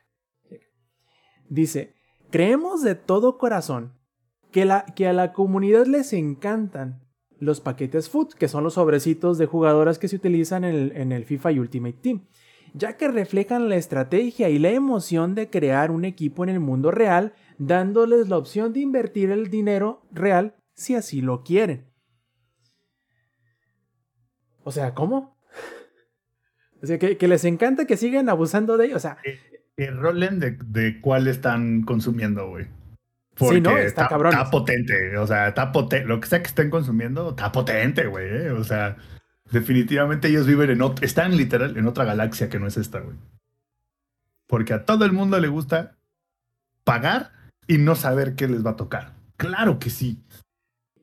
Dice, creemos de todo corazón que, la, que a la comunidad les encantan los paquetes Foot, que son los sobrecitos de jugadoras que se utilizan en el, en el FIFA y Ultimate Team, ya que reflejan la estrategia y la emoción de crear un equipo en el mundo real, dándoles la opción de invertir el dinero real si así lo quieren. O sea, ¿cómo? O sea, que, que les encanta que sigan abusando de ellos. O sea, rolen de, de cuál están consumiendo, güey. Sí, ¿no? Está cabrón. Está potente, o sea, está potente. Lo que sea que estén consumiendo, está potente, güey. eh, O sea, definitivamente ellos viven en otra, están literal en otra galaxia que no es esta, güey. Porque a todo el mundo le gusta pagar y no saber qué les va a tocar. Claro que sí.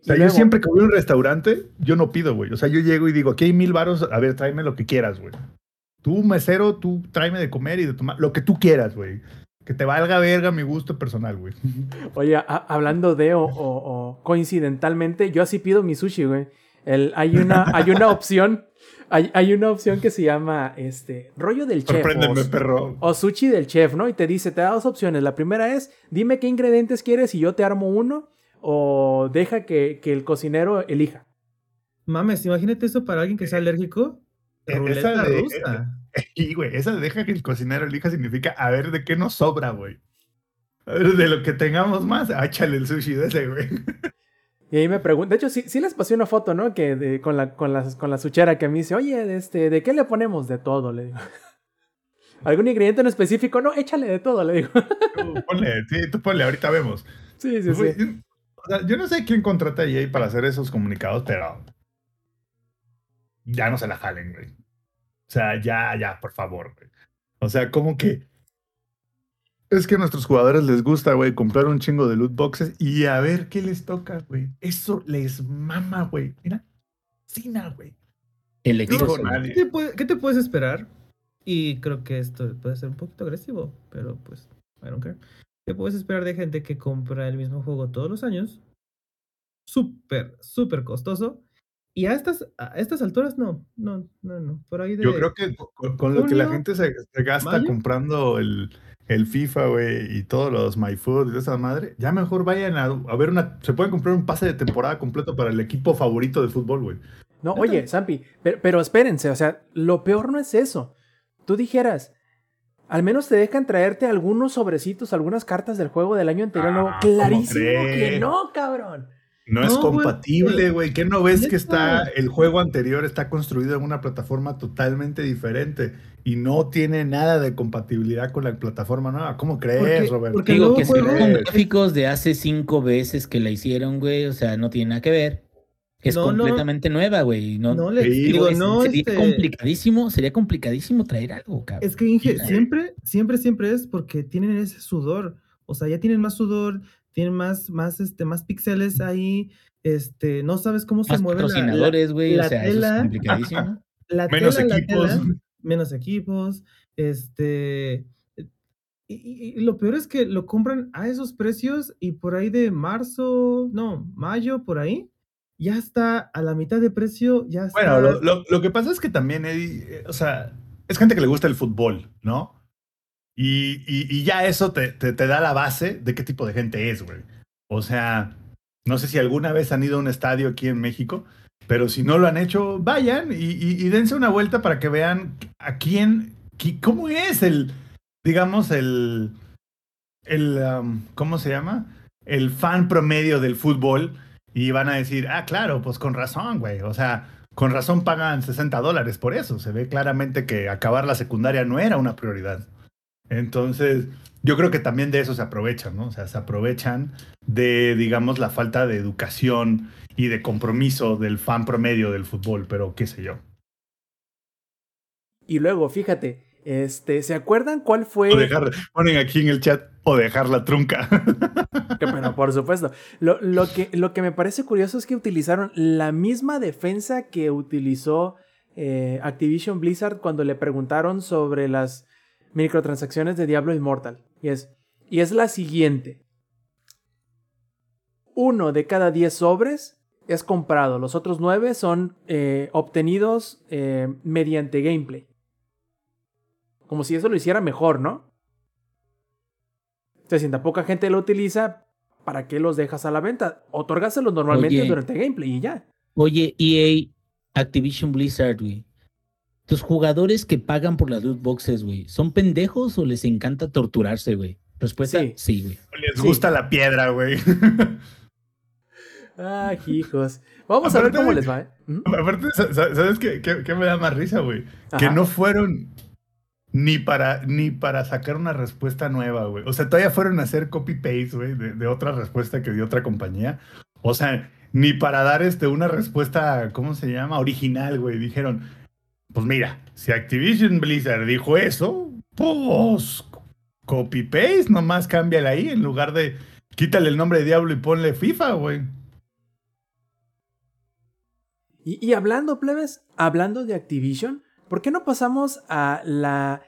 O sea, yo luego- siempre que voy a un restaurante, yo no pido, güey. O sea, yo llego y digo, aquí hay mil varos, a ver, tráeme lo que quieras, güey. Tú, mesero, tú tráeme de comer y de tomar, lo que tú quieras, güey. Que te valga verga mi gusto personal, güey. Oye, a- hablando de o, o- o coincidentalmente, yo así pido mi sushi, güey. El, hay, una, hay una opción, hay, hay una opción que se llama este rollo del chef. Sorpréndeme, o- perro. o sushi del chef, ¿no? Y te dice, te da dos opciones. La primera es, dime qué ingredientes quieres y yo te armo uno. O deja que, que el cocinero elija. Mames, imagínate eso para alguien que sea alérgico. Eh, esa Ruleta de- rusa. Y, güey, esa de deja que el cocinero elija significa a ver de qué nos sobra, güey. A ver, de lo que tengamos más, échale el sushi de ese, güey. Y ahí me pregunta, de hecho sí, sí les pasé una foto, ¿no? Que de- con, la, con, la, con la suchera que me dice, oye, de este, ¿de qué le ponemos? De todo, le digo. ¿Algún ingrediente en específico? No, échale de todo, le digo. Tú ponle, sí, tú ponle, ahorita vemos. Sí, sí, sí. o sea, yo no sé quién contrata a EA para hacer esos comunicados, pero ya no se la jalen, güey. O sea, ya, ya, por favor, güey. O sea, como que es que a nuestros jugadores les gusta, güey, comprar un chingo de loot boxes y a ver qué les toca, güey. Eso les mama, güey. Mira, Cina, güey. El nadie. ¿Qué te, puede- qué te puedes esperar? Y creo que esto puede ser un poquito agresivo, pero pues, I don't care. ¿Qué puedes esperar de gente que compra el mismo juego todos los años? Súper, súper costoso. Y a estas, a estas alturas, no, no, no, no. Por ahí de. Yo creo que con, con lo que la gente se, se gasta mayo. comprando el, el FIFA, güey, y todos los MyFood y de esa madre, ya mejor vayan a, a ver una. Se pueden comprar un pase de temporada completo para el equipo favorito de fútbol, güey. No, oye, Zampi, pero, pero espérense, o sea, lo peor no es eso. Tú dijeras, al menos te dejan traerte algunos sobrecitos, algunas cartas del juego del año anterior. no, Ah, ¿cómo clarísimo que no, cabrón. No, es No, compatible, güey. ¿Qué no ves que está el juego anterior está construido en una plataforma totalmente diferente y no tiene nada de compatibilidad con la plataforma nueva? ¿Cómo crees, Roberto? porque Digo que con gráficos de hace cinco veces que la hicieron, güey. O sea, no tiene nada que ver. Es No, no. completamente nueva, güey. No, No le digo, es- no, sería este, complicadísimo, sería complicadísimo traer algo, cabrón. Es que Inge, siempre, siempre, siempre es porque tienen ese sudor. O sea, ya tienen más sudor, tienen más, más, este, más píxeles ahí. Este, no sabes cómo se Más mueve la- la, patrocinadores, güey. la O sea, eso es tela. complicadísimo. la Menos tela, la equipos. tela, menos equipos. Este. Y, y- y lo peor es que lo compran a esos precios y por ahí de marzo, no, mayo, por ahí, ya está a la mitad de precio, ya está. Bueno, lo, lo- lo que pasa es que también, Eddie, eh, o sea, es gente que le gusta el fútbol, ¿no? Y, y- ya eso te, te- te da la base de qué tipo de gente es, güey. O sea, no sé si alguna vez han ido a un estadio aquí en México, pero si no lo han hecho, vayan y, y- dense una vuelta para que vean a quién, qui- cómo es el, digamos, el, el, um, ¿cómo se llama? El fan promedio del fútbol. Y van a decir, ah, claro, pues con razón, güey. O sea, con razón pagan 60 dólares por eso. Se ve claramente que acabar la secundaria no era una prioridad. Entonces, yo creo que también de eso se aprovechan, ¿no? O sea, se aprovechan de, digamos, la falta de educación y de compromiso del fan promedio del fútbol, pero qué sé yo. Y luego, fíjate, este, ¿se acuerdan cuál fue? O dejar, ponen aquí en el chat, o dejar la trunca. Que, Pero por supuesto. Lo, lo que, lo que me parece curioso es que utilizaron la misma defensa que utilizó eh, Activision Blizzard cuando le preguntaron sobre las microtransacciones de Diablo Immortal. Y es, y es la siguiente. Uno de cada diez sobres es comprado. Los otros nueve son eh, obtenidos eh, mediante gameplay. Como si eso lo hiciera mejor, ¿no? Sea, si tan poca gente lo utiliza, ¿para qué los dejas a la venta? Otórgaselos normalmente Oye. durante gameplay y ya. Oye, EA, Activision Blizzard, güey. Tus jugadores que pagan por las loot boxes, güey, ¿son pendejos o les encanta torturarse, güey? Respuesta, Sí. sí, güey. Les Sí. gusta la piedra, güey. Ay, hijos. Vamos a ver cómo les va, ¿eh? ¿Mm? Aparte, sa- sa- ¿sabes qué, qué- qué me da más risa, güey? Que no fueron ni para, ni para sacar una respuesta nueva, güey. O sea, todavía fueron a hacer copy-paste, güey, de, de otra respuesta que dio otra compañía. O sea, ni para dar este, una respuesta, ¿cómo se llama? Original, güey. Dijeron, pues mira, si Activision Blizzard dijo eso, pues copy-paste, nomás cámbiale ahí en lugar de quítale el nombre de Diablo y ponle FIFA, güey. Y, y hablando, plebes, hablando de Activision, ¿por qué no pasamos a la...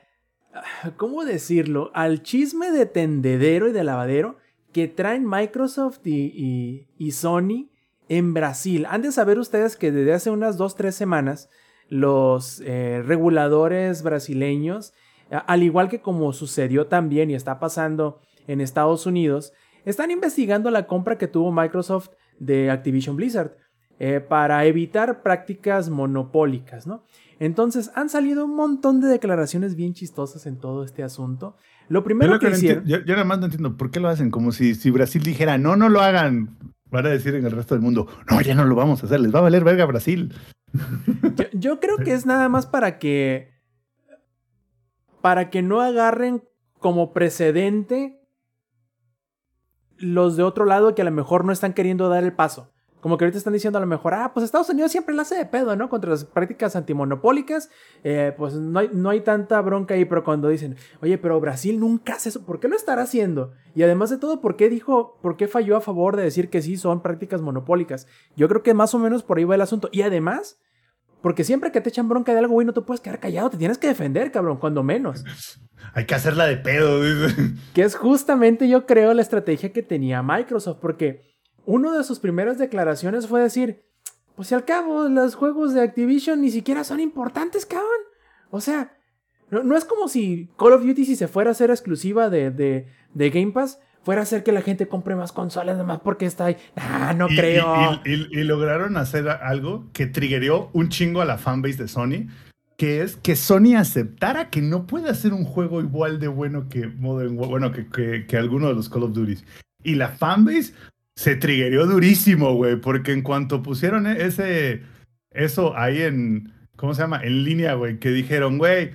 ¿Cómo decirlo? Al chisme de tendedero y de lavadero que traen Microsoft y, y- y Sony en Brasil. Han de saber ustedes que desde hace unas 2-3 semanas los eh, reguladores brasileños, al igual que como sucedió también y está pasando en Estados Unidos, están investigando la compra que tuvo Microsoft de Activision Blizzard eh, para evitar prácticas monopólicas, ¿no? Entonces han salido un montón de declaraciones bien chistosas en todo este asunto. Lo Yo, primero lo que que hicieron... yo- yo nada más no entiendo por qué lo hacen. Como si, si Brasil dijera, no, no lo hagan. Van a decir en el resto del mundo, no, ya no lo vamos a hacer. Les va a valer verga Brasil. Yo, creo que es nada más para que. Para que no agarren como precedente los de otro lado que a lo mejor no están queriendo dar el paso. Como que ahorita están diciendo a lo mejor, ah, pues Estados Unidos siempre la hace de pedo, ¿no? Contra las prácticas antimonopólicas, eh, pues no hay, no hay tanta bronca ahí, pero cuando dicen, oye, pero Brasil nunca hace eso, ¿por qué lo estará haciendo? Y además de todo, ¿por qué dijo, por qué falló a favor de decir que sí son prácticas monopólicas? Yo creo que más o menos por ahí va el asunto. Y además, porque siempre que te echan bronca de algo, güey, no te puedes quedar callado, te tienes que defender, cabrón, cuando menos. Hay que hacerla de pedo. dice. Que es justamente, yo creo, la estrategia que tenía Microsoft, porque una de sus primeras declaraciones fue decir, pues si al cabo los juegos de Activision ni siquiera son importantes, cabrón. O sea, no, no es como si Call of Duty si se fuera a ser exclusiva de, de, de Game Pass, fuera a hacer que la gente compre más consolas nada más porque está ahí. Ah, no Y- creo. Y, y- y lograron hacer algo que triggerió un chingo a la fanbase de Sony, que es que Sony aceptara que no puede hacer un juego igual de bueno que Modern War- bueno, que, que, que alguno de los Call of Duty. Y la fanbase se triggerió durísimo, güey, porque en cuanto pusieron e- ese, eso ahí en, ¿cómo se llama? En línea, güey, que dijeron, güey,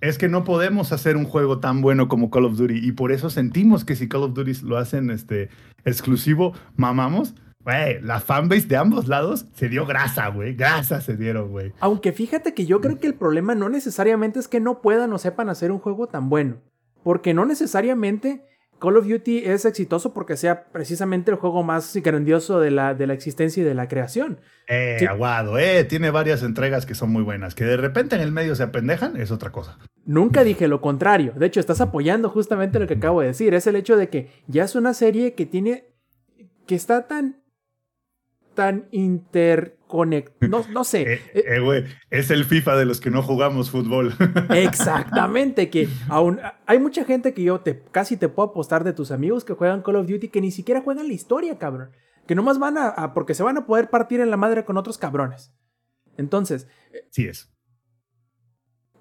es que no podemos hacer un juego tan bueno como Call of Duty y por eso sentimos que si Call of Duty lo hacen este, exclusivo, mamamos. Güey, la fanbase de ambos lados se dio grasa, güey. Grasa se dieron, güey. Aunque fíjate que yo creo que el problema no necesariamente es que no puedan o sepan hacer un juego tan bueno. Porque no necesariamente Call of Duty es exitoso porque sea precisamente el juego más grandioso de la, de la existencia y de la creación. Eh, Sí. aguado, eh. Tiene varias entregas que son muy buenas. Que de repente en el medio se apendejan es otra cosa. Nunca dije lo contrario. De hecho, estás apoyando justamente lo que acabo de decir. Es el hecho de que ya es una serie que tiene. que está tan. tan No, no sé. Eh, Eh, es el FIFA de los que no jugamos fútbol. Exactamente, que aún hay mucha gente que yo te casi te puedo apostar de tus amigos que juegan Call of Duty que ni siquiera juegan la historia, cabrón. Que nomás van a, a- porque se van a poder partir en la madre con otros cabrones. Entonces, sí es.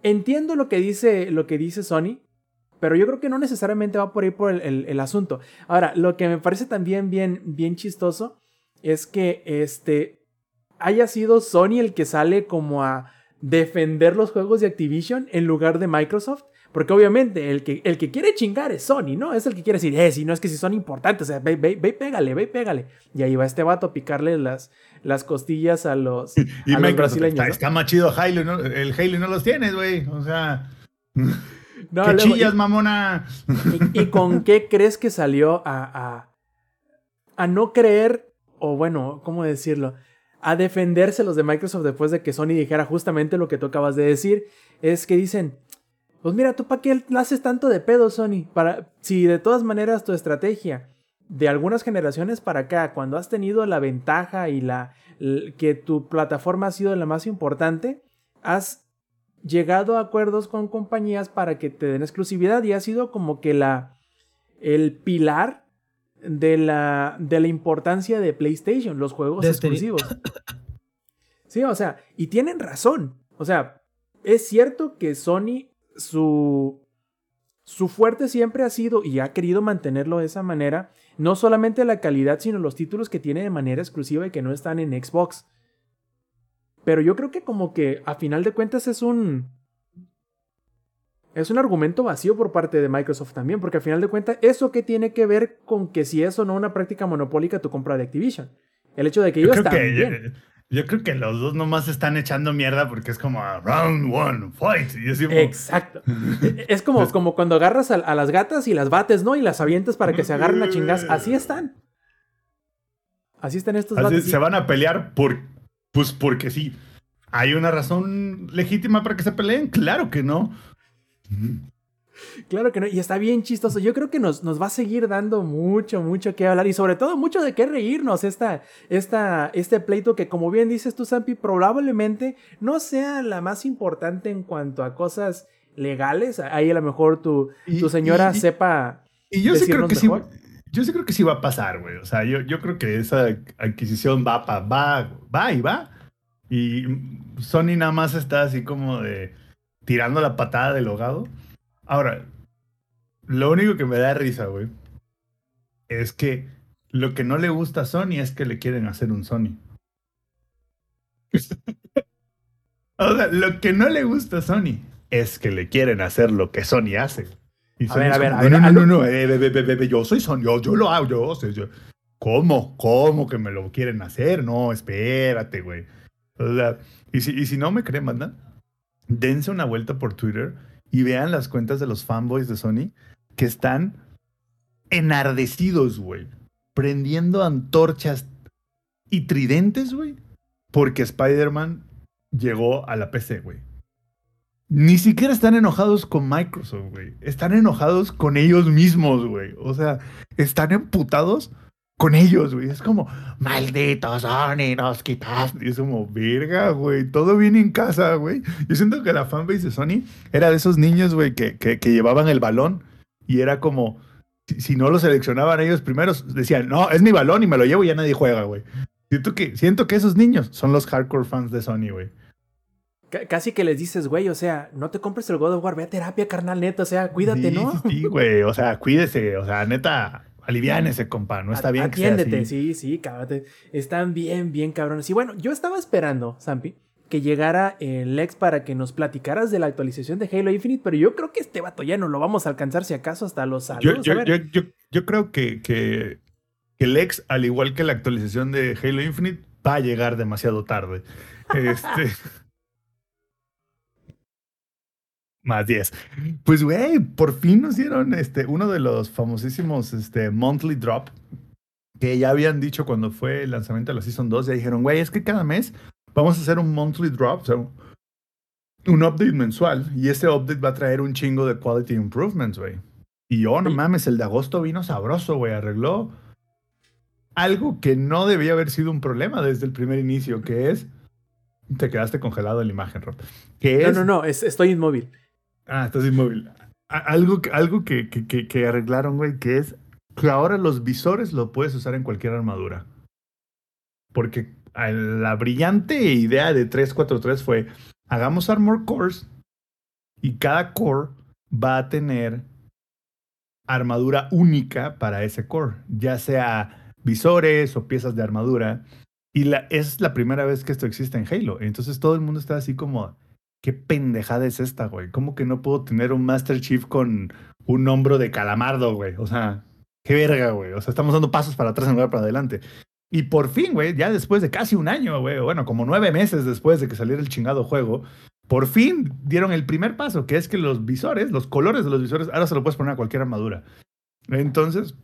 entiendo lo que dice, lo que dice Sony, pero yo creo que no necesariamente va por ahí por el, el- el asunto. Ahora, lo que me parece también bien, bien chistoso es que este haya sido Sony el que sale como a defender los juegos de Activision en lugar de Microsoft. Porque obviamente el que, el que quiere chingar es Sony, ¿no? Es el que quiere decir, eh, si no es que si son importantes, o sea, ve, ve, ve y pégale, ve pégale. Y ahí va este vato a picarle las, las costillas a los, Y a los brasileños. está, ¿no? está más chido Halo, ¿no? El Halo no los tienes, güey. O sea, No, ¿qué luego- chillas, mamona? ¿Y, y con qué crees que salió a, a, a no creer, o bueno, ¿cómo decirlo? A defenderse los de Microsoft después de que Sony dijera justamente lo que tú acabas de decir. Es que dicen, pues mira, ¿tú para qué haces tanto de pedo, Sony? Para, si de todas maneras tu estrategia de algunas generaciones para acá, cuando has tenido la ventaja y la que tu plataforma ha sido la más importante, has llegado a acuerdos con compañías para que te den exclusividad y ha sido como que la el pilar de la de la importancia de PlayStation, los juegos Destiny. exclusivos. Sí, o sea, y tienen razón. O sea, es cierto que Sony, su, su fuerte siempre ha sido y ha querido mantenerlo de esa manera, no solamente la calidad, sino los títulos que tiene de manera exclusiva y que no están en Xbox. Pero yo creo que como que a final de cuentas es un... Es un argumento vacío por parte de Microsoft también, porque a final de cuentas, ¿eso qué tiene que ver con que si es o no una práctica monopólica tu compra de Activision? El hecho de que ellos bien. yo, creo que los dos nomás están echando mierda porque es como round one, fight. Y como, Exacto. Es como, como cuando agarras a, a las gatas y las bates, ¿no? Y las avientas para que se agarren a chingas. Así están. Así están estos así vatos. se van a pelear por, pues porque sí. ¿Hay una razón legítima para que se peleen? Claro que no. Claro que no, y está bien chistoso. Yo creo que nos, nos va a seguir dando mucho, mucho que hablar y sobre todo mucho de qué reírnos esta, esta, este pleito que como bien dices tú, Zampi, probablemente no sea la más importante en cuanto a cosas legales. Ahí a lo mejor tu, Y- tu señora y- y- sepa... Y yo sí creo que sí. Yo sí creo que sí va a pasar, güey. O sea, yo, yo creo que esa adquisición va, pa- va, va y va. Y Sony nada más está así como de tirando la patada del hogado. Ahora, lo único que me da risa, güey, es que lo que no le gusta a Sony es que le quieren hacer un Sony. o sea, lo que no le gusta a Sony es que le quieren hacer lo que Sony hace. Y A Sony ver, a ver, a ver, No, no, no, no, eh, ve, yo soy Sony, yo, yo lo hago, yo, sé, yo. ¿Cómo? ¿Cómo que me lo quieren hacer? No, espérate, güey. O sea, y si, y si no me creen, banda, dense una vuelta por Twitter y vean las cuentas de los fanboys de Sony que están enardecidos, güey. Prendiendo antorchas y tridentes, güey. Porque Spider-Man llegó a la PC, güey. Ni siquiera están enojados con Microsoft, güey. Están enojados con ellos mismos, güey. O sea, están emputados con ellos, güey. Es como, maldito Sony, nos quitaste. Y es como, verga, güey. Todo viene en casa, güey. Yo siento que la fanbase de Sony era de esos niños, güey, que, que, que llevaban el balón y era como, si, si no lo seleccionaban ellos primeros, decían, no, es mi balón y me lo llevo y ya nadie juega, güey. Siento que, siento que esos niños son los hardcore fans de Sony, güey. ca- Casi que les dices, güey, o sea, no te compres el God of War, ve a terapia, carnal, neta, o sea, cuídate, Sí, ¿no? Sí, sí, güey. O sea, cuídese. O sea, neta, aliviánese, compa. No está bien que sea Atiéndete, así. sí, sí, cábrate. Están bien, bien cabrones. Y bueno, yo estaba esperando, Zampi, que llegara el Lex para que nos platicaras de la actualización de Halo Infinite, pero yo creo que este vato ya no lo vamos a alcanzar si acaso hasta los saludos. yo, yo, yo, yo creo que, que, que el ex, al igual que la actualización de Halo Infinite, va a llegar demasiado tarde. Este. Más 10. Pues, güey, por fin nos dieron este, uno de los famosísimos este, monthly drop que ya habían dicho cuando fue el lanzamiento de la Season 2. Ya dijeron, güey, es que cada mes vamos a hacer un monthly drop, o sea, un update mensual. Y ese update va a traer un chingo de quality improvements, güey. Y oh, no mames, el de agosto vino sabroso, güey. Arregló algo que no debía haber sido un problema desde el primer inicio, que es. Te quedaste congelado en la imagen, Rob. Que No, no, no, es- estoy inmóvil. Ah, estás inmóvil. Algo, algo que, que, que- que arreglaron, güey, que es que ahora los visores lo puedes usar en cualquier armadura. Porque la brillante idea de 343 fue, hagamos armor cores y cada core va a tener armadura única para ese core, ya sea visores o piezas de armadura. Y la, es la primera vez que esto existe en Halo. Entonces todo el mundo está así como, ¿qué pendejada es esta, güey? ¿Cómo que no puedo tener un Master Chief con un hombro de calamardo, güey? O sea, qué verga, güey. O sea, estamos dando pasos para atrás en lugar para adelante. Y por fin, güey, ya después de casi un año, güey, bueno, como nueve meses después de que saliera el chingado juego, por fin dieron el primer paso, que es que los visores, los colores de los visores, ahora se lo puedes poner a cualquier armadura. Entonces,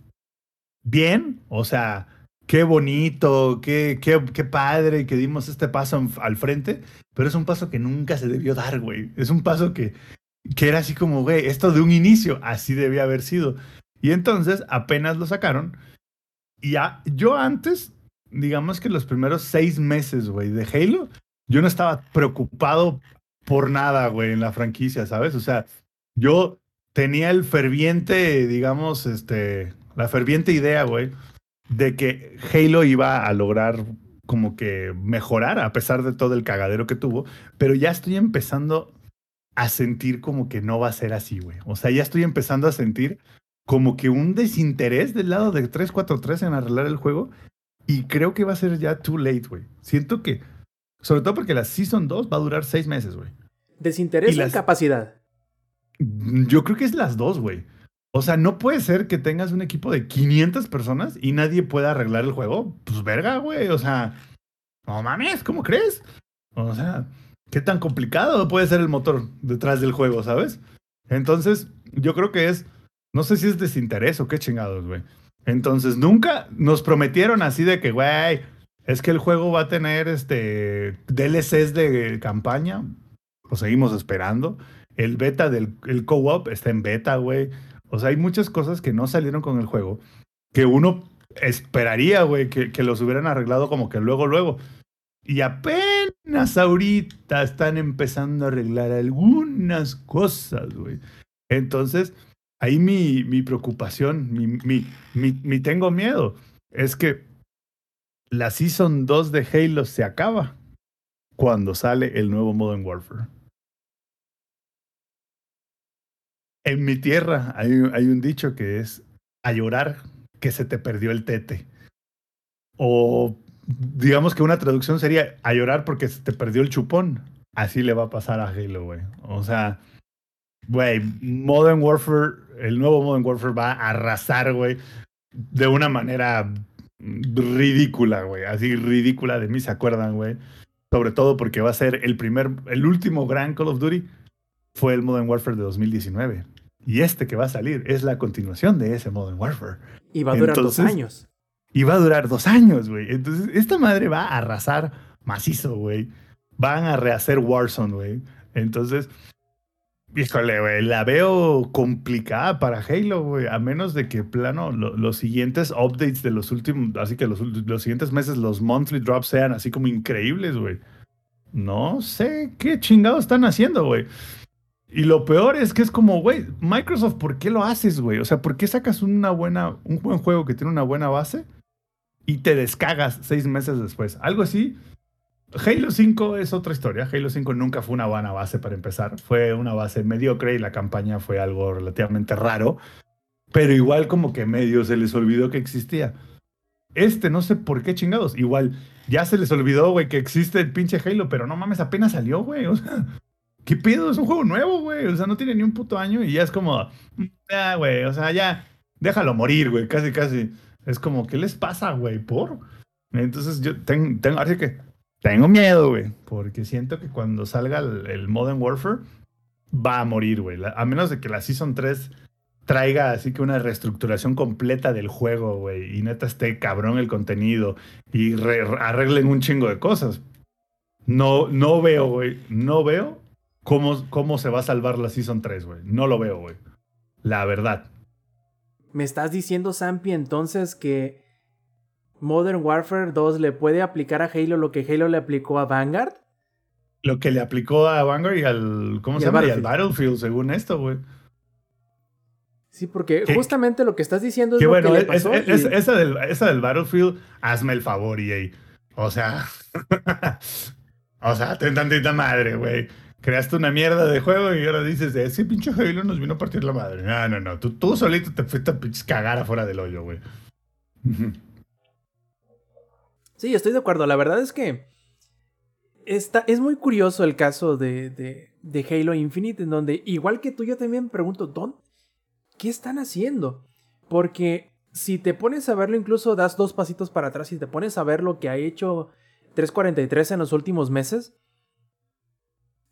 bien, o sea, qué bonito, qué, qué, qué padre que dimos este paso al frente, pero es un paso que nunca se debió dar, güey. Es un paso que, que era así como, güey, esto de un inicio, así debía haber sido. Y entonces apenas lo sacaron. Y ya, yo antes, digamos que los primeros seis meses, güey, de Halo, yo no estaba preocupado por nada, güey, en la franquicia, ¿sabes? O sea, yo tenía el ferviente, digamos, este, la ferviente idea, güey, de que Halo iba a lograr como que mejorar a pesar de todo el cagadero que tuvo, pero ya estoy empezando a sentir como que no va a ser así, güey. O sea, ya estoy empezando a sentir como que un desinterés del lado de 343 en arreglar el juego y creo que va a ser ya too late, güey. Siento que, sobre todo porque la Season 2 va a durar seis meses, güey. Desinterés Y o las- incapacidad. Yo creo que es las dos, güey. O sea, no puede ser que tengas un equipo de 500 personas y nadie pueda arreglar el juego. Pues verga, güey. O sea, no mames, ¿cómo crees? O sea, ¿qué tan complicado puede ser el motor detrás del juego, sabes? Entonces, yo creo que es, no sé si es desinterés o qué chingados, güey. Entonces, nunca nos prometieron así de que, güey, es que el juego va a tener este DLCs de campaña. Lo seguimos esperando. El beta del el co-op está en beta, güey. O sea, hay muchas cosas que no salieron con el juego que uno esperaría, güey, que, los hubieran arreglado como que luego, luego. Y apenas ahorita están empezando a arreglar algunas cosas, güey. Entonces, ahí mi, mi preocupación, mi, mi, mi, mi tengo miedo, es que la Season 2 de Halo se acaba cuando sale el nuevo Modern Warfare. En mi tierra hay, un dicho que es a llorar que se te perdió el tete. O digamos que una traducción sería a llorar porque se te perdió el chupón. Así le va a pasar a Halo, güey. O sea, güey, Modern Warfare, el nuevo Modern Warfare va a arrasar, güey, de una manera ridícula, güey. Así ridícula de mí, ¿se acuerdan, güey? Sobre todo porque va a ser el primer, el último gran Call of Duty fue el Modern Warfare de 2019. Y este que va a salir es la continuación de ese Modern Warfare. Y va a durar dos Entonces- años. Y va a durar dos años, güey. Entonces, esta madre va a arrasar macizo, güey. Van a rehacer Warzone, güey. Entonces, híjole, güey, la veo complicada para Halo, güey. A menos de que, plano, lo- los siguientes updates de los últimos, así que los, los siguientes meses, los monthly drops sean así como increíbles, güey. No sé qué chingados están haciendo, güey. Y lo peor es que es como, güey, Microsoft, ¿por qué lo haces, güey? O sea, ¿por qué sacas una buena, un buen juego que tiene una buena base y te descagas seis meses después? Algo así. Halo 5 es otra historia. Halo 5 nunca fue una buena base para empezar. Fue una base mediocre y la campaña fue algo relativamente raro. Pero igual como que medio se les olvidó que existía. Este no sé por qué chingados. Igual ya se les olvidó, güey, que existe el pinche Halo, pero no mames, apenas salió, güey. O sea, ¿qué pedo? Es un juego nuevo, güey. O sea, no tiene ni un puto año y ya es como, ya, güey, o sea, ya, déjalo morir, güey, casi, casi. Es como, ¿qué les pasa, güey? ¿Por? Entonces yo tengo, tengo así que tengo miedo, güey, porque siento que cuando salga el, Modern Warfare va a morir, güey. A menos de que la Season 3 traiga así que una reestructuración completa del juego, güey, y neta esté cabrón el contenido y re- arreglen un chingo de cosas. No, no veo, güey, no veo cómo, cómo se va a salvar la Season 3, güey. No lo veo, güey. La verdad. ¿Me estás diciendo, Zampi, entonces que Modern Warfare 2 le puede aplicar a Halo lo que Halo le aplicó a Vanguard? Lo que le aplicó a Vanguard y al, ¿cómo Y se llama? Y al Battlefield. Según esto, güey. Sí, porque Que- justamente lo que estás diciendo es Que lo bueno, que le pasó. es- y- es- esa, del, esa del Battlefield, hazme el favor, EA. O sea, o sea, ten tantita madre, güey. Creaste una mierda de juego y ahora dices, ese pinche Halo nos vino a partir la madre. No, no, no. Tú, tú solito te fuiste a pinches cagar afuera del hoyo, güey. Sí, estoy de acuerdo. La verdad es que está, es muy curioso el caso de, de, de Halo Infinite, en donde, igual que tú, yo también pregunto, ¿dónde? ¿Qué están haciendo? Porque si te pones a verlo, incluso das dos pasitos para atrás y te pones a ver lo que ha hecho 343 en los últimos meses,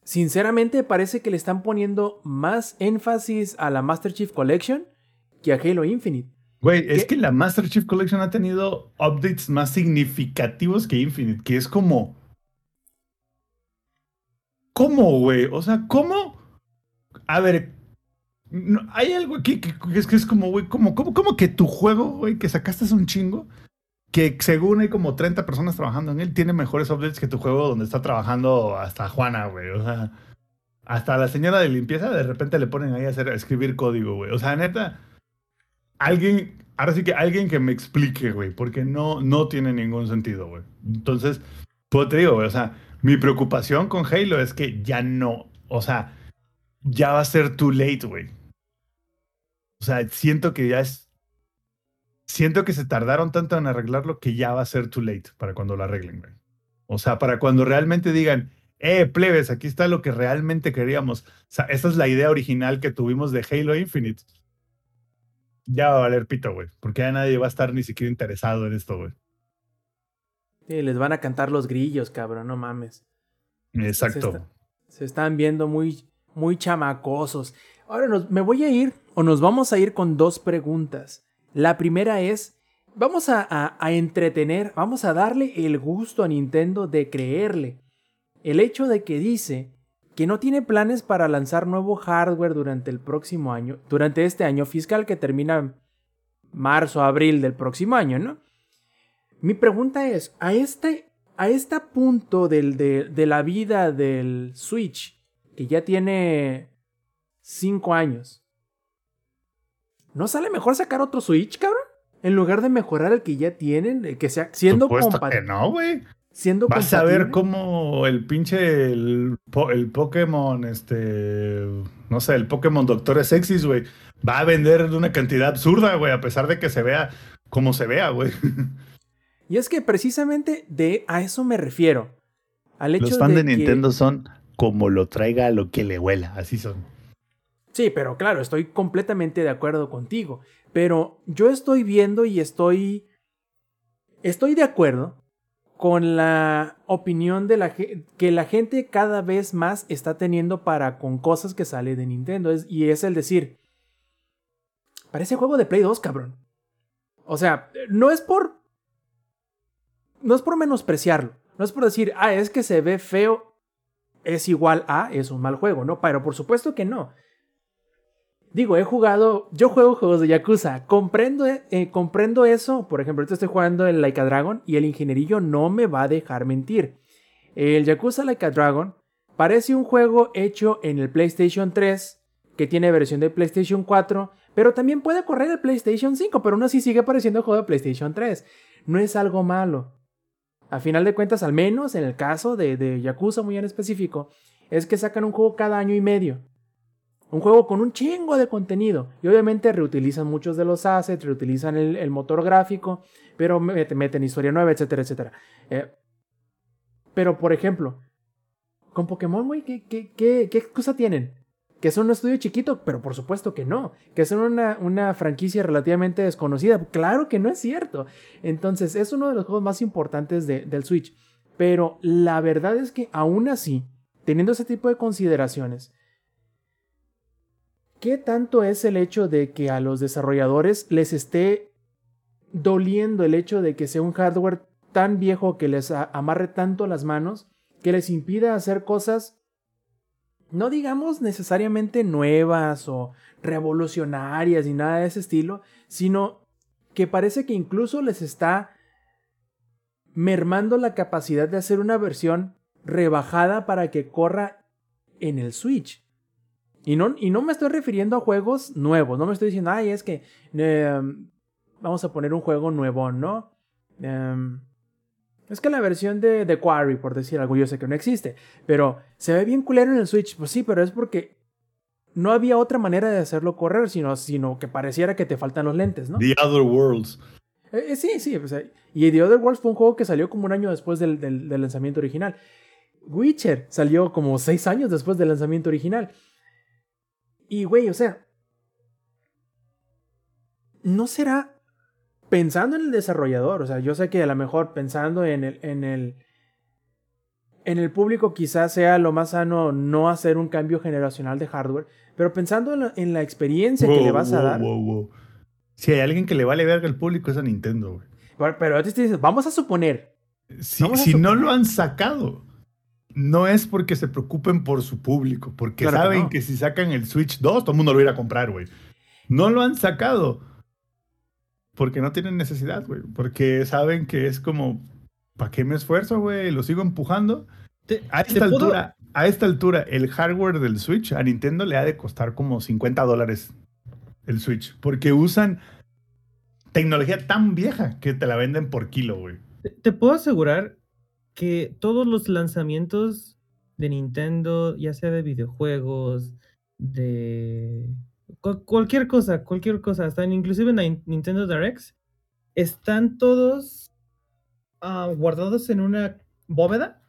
sinceramente parece que le están poniendo más énfasis a la Master Chief Collection que a Halo Infinite. Güey, es que la Master Chief Collection ha tenido updates más significativos que Infinite, que es como. ¿Cómo, güey? O sea, ¿cómo? A ver, no- hay algo aquí que, que es que es como, güey, como, como, como que tu juego, güey, que sacaste es un chingo, que según hay como 30 personas trabajando en él, tiene mejores updates que tu juego donde está trabajando hasta Juana, güey. O sea, hasta la señora de limpieza de repente le ponen ahí a, hacer, escribir código, güey. O sea, neta, alguien ahora sí que alguien que me explique, güey, porque no, no tiene ningún sentido, güey. Entonces, pues te digo, güey, o sea, mi preocupación con Halo es que ya no, o sea, ya va a ser too late, güey. O sea, siento que ya es. Siento que se tardaron tanto en arreglarlo que ya va a ser too late para cuando lo arreglen, güey. O sea, para cuando realmente digan, eh, plebes, aquí está lo que realmente queríamos. O sea, esa es la idea original que tuvimos de Halo Infinite. Ya va a valer pito, güey. Porque ya nadie va a estar ni siquiera interesado en esto, güey. Sí, les van a cantar los grillos, cabrón, no mames. Exacto. Se, está- se están viendo muy, muy chamacosos. Ahora nos, me voy a ir, o nos vamos a ir con dos preguntas. La primera es, vamos a, entretener, vamos a darle el gusto a Nintendo de creerle. El hecho de que dice que no tiene planes para lanzar nuevo hardware durante el próximo año, durante este año fiscal que termina marzo, abril del próximo año, ¿no? Mi pregunta es, a este, a este punto del, de, de la vida del Switch, que ya tiene 5 años, ¿no sale mejor sacar otro Switch, cabrón? En lugar de mejorar el que ya tienen, el que sea siendo compatible. no, güey. Siendo Vas a ver cómo el pinche el, el Pokémon, este, no sé, el Pokémon Doctor Sexys, güey, va a vender de una cantidad absurda, güey, a pesar de que se vea como se vea, güey. Y es que precisamente de a eso me refiero. Al hecho Los fans de, Nintendo son como lo traiga lo que le huela, así son. Sí, pero claro, estoy completamente de acuerdo contigo. Pero yo estoy viendo y estoy. Estoy de acuerdo con la opinión de la que la gente cada vez más está teniendo para con cosas que sale de Nintendo. Y es el decir. Parece juego de Play 2, cabrón. O sea, no es por. No es por menospreciarlo. No es por decir, ah, es que se ve feo. Es igual a, es un mal juego, ¿no? Pero por supuesto que no. Digo, he jugado, yo juego juegos de Yakuza, comprendo, eh, comprendo eso, por ejemplo, estoy jugando el Like a Dragon y el ingenierillo no me va a dejar mentir. El Yakuza Like a Dragon parece un juego hecho en el PlayStation 3, que tiene versión de PlayStation 4, pero también puede correr el PlayStation 5, pero aún así sigue pareciendo juego de PlayStation 3. No es algo malo. A final de cuentas, al menos en el caso de, de Yakuza muy en específico, es que sacan un juego cada año y medio. Un juego con un chingo de contenido. Y obviamente reutilizan muchos de los assets, reutilizan el, motor gráfico, pero meten, meten historia nueva, etcétera, etcétera. Eh, pero, por ejemplo, con Pokémon, güey, ¿qué, qué, qué, qué excusa tienen? Que son un estudio chiquito, pero por supuesto que no. Que son una, una franquicia relativamente desconocida. Claro que no es cierto. Entonces, es uno de los juegos más importantes de- del Switch. Pero la verdad es que aún así, teniendo ese tipo de consideraciones, ¿qué tanto es el hecho de que a los desarrolladores les esté doliendo el hecho de que sea un hardware tan viejo que les amarre tanto las manos que les impida hacer cosas no digamos necesariamente nuevas o revolucionarias ni nada de ese estilo, sino que parece que incluso les está mermando la capacidad de hacer una versión rebajada para que corra en el Switch. Y no, y no me estoy refiriendo a juegos nuevos, no me estoy diciendo, ay, es que eh, vamos a poner un juego nuevo, ¿no? Em, es que la versión de The Quarry, por decir algo, yo sé que no existe, pero se ve bien culero en el Switch. Pues sí, pero es porque no había otra manera de hacerlo correr, sino, sino que pareciera que te faltan los lentes, ¿no? The Other Worlds. Eh, eh, sí, sí. pues, eh, y The Other Worlds fue un juego que salió como un año después del, del- del lanzamiento original. Witcher salió como seis años después del lanzamiento original. Y, güey, o sea. ¿No será pensando en el desarrollador? O sea, yo sé que a lo mejor pensando en el. En el en el público quizás sea lo más sano no hacer un cambio generacional de hardware, pero pensando en la, en la experiencia que le vas a dar. wow. Si hay alguien que le vale verga al público es a Nintendo, güey. Pero, pero antes te dices, vamos a suponer Si, a no lo han sacado, no es porque se preocupen por su público, porque Claro que saben no. que si sacan el Switch 2, todo el mundo lo va a comprar, güey. No lo han sacado porque no tienen necesidad, güey. Porque saben que es como, ¿para qué me esfuerzo, güey? Lo sigo empujando. Te- A esta puedo- altura, a esta altura, el hardware del Switch a Nintendo le ha de costar como 50 dólares el Switch, porque usan tecnología tan vieja que te la venden por kilo, güey. Te- Te puedo asegurar que todos los lanzamientos de Nintendo, ya sea de videojuegos, de cual- cualquier cosa, cualquier cosa, hasta inclusive en Nintendo Directs, están todos ah, guardados en una bóveda.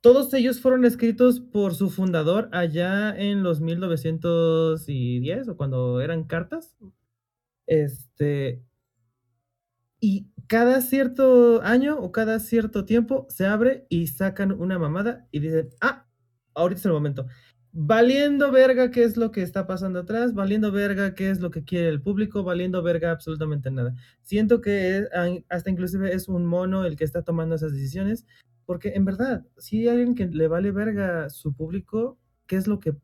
Todos ellos fueron escritos por su fundador allá en los 1910 o cuando eran cartas. Este, y cada cierto año o cada cierto tiempo se abre y sacan una mamada y dicen, ah, ahorita es el momento. Valiendo verga qué es lo que está pasando atrás, valiendo verga qué es lo que quiere el público, valiendo verga absolutamente nada. Siento que a- hasta inclusive es un mono el que está tomando esas decisiones, porque en verdad, si hay alguien que le vale verga su público, ¿qué es lo que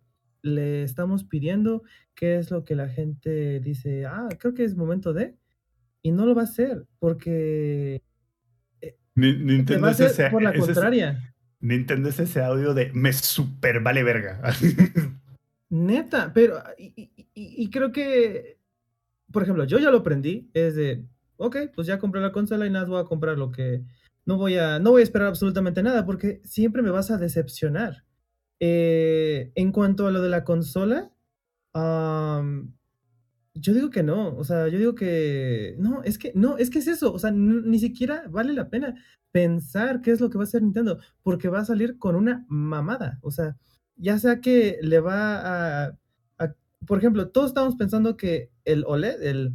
le estamos pidiendo? ¿Qué es lo que la gente dice? Ah, creo que es momento de y no lo va a hacer porque te Nintendo va a es hacer ese, por la es ese- contraria. Nintendo es ese audio de me super vale verga. Neta, pero y, y- y- y creo que, por ejemplo, yo ya lo aprendí, es de, ok, pues ya compré la consola y nada, voy a comprar lo que, no voy a, no voy a esperar absolutamente nada porque siempre me vas a decepcionar. Eh, en cuanto a lo de la consola, yo digo que no, o sea, yo digo que no, es que no, es que es eso, o sea, ni siquiera vale la pena pensar qué es lo que va a hacer Nintendo, porque va a salir con una mamada, o sea, ya sea que le va a, por ejemplo, todos estábamos pensando que el OLED, el,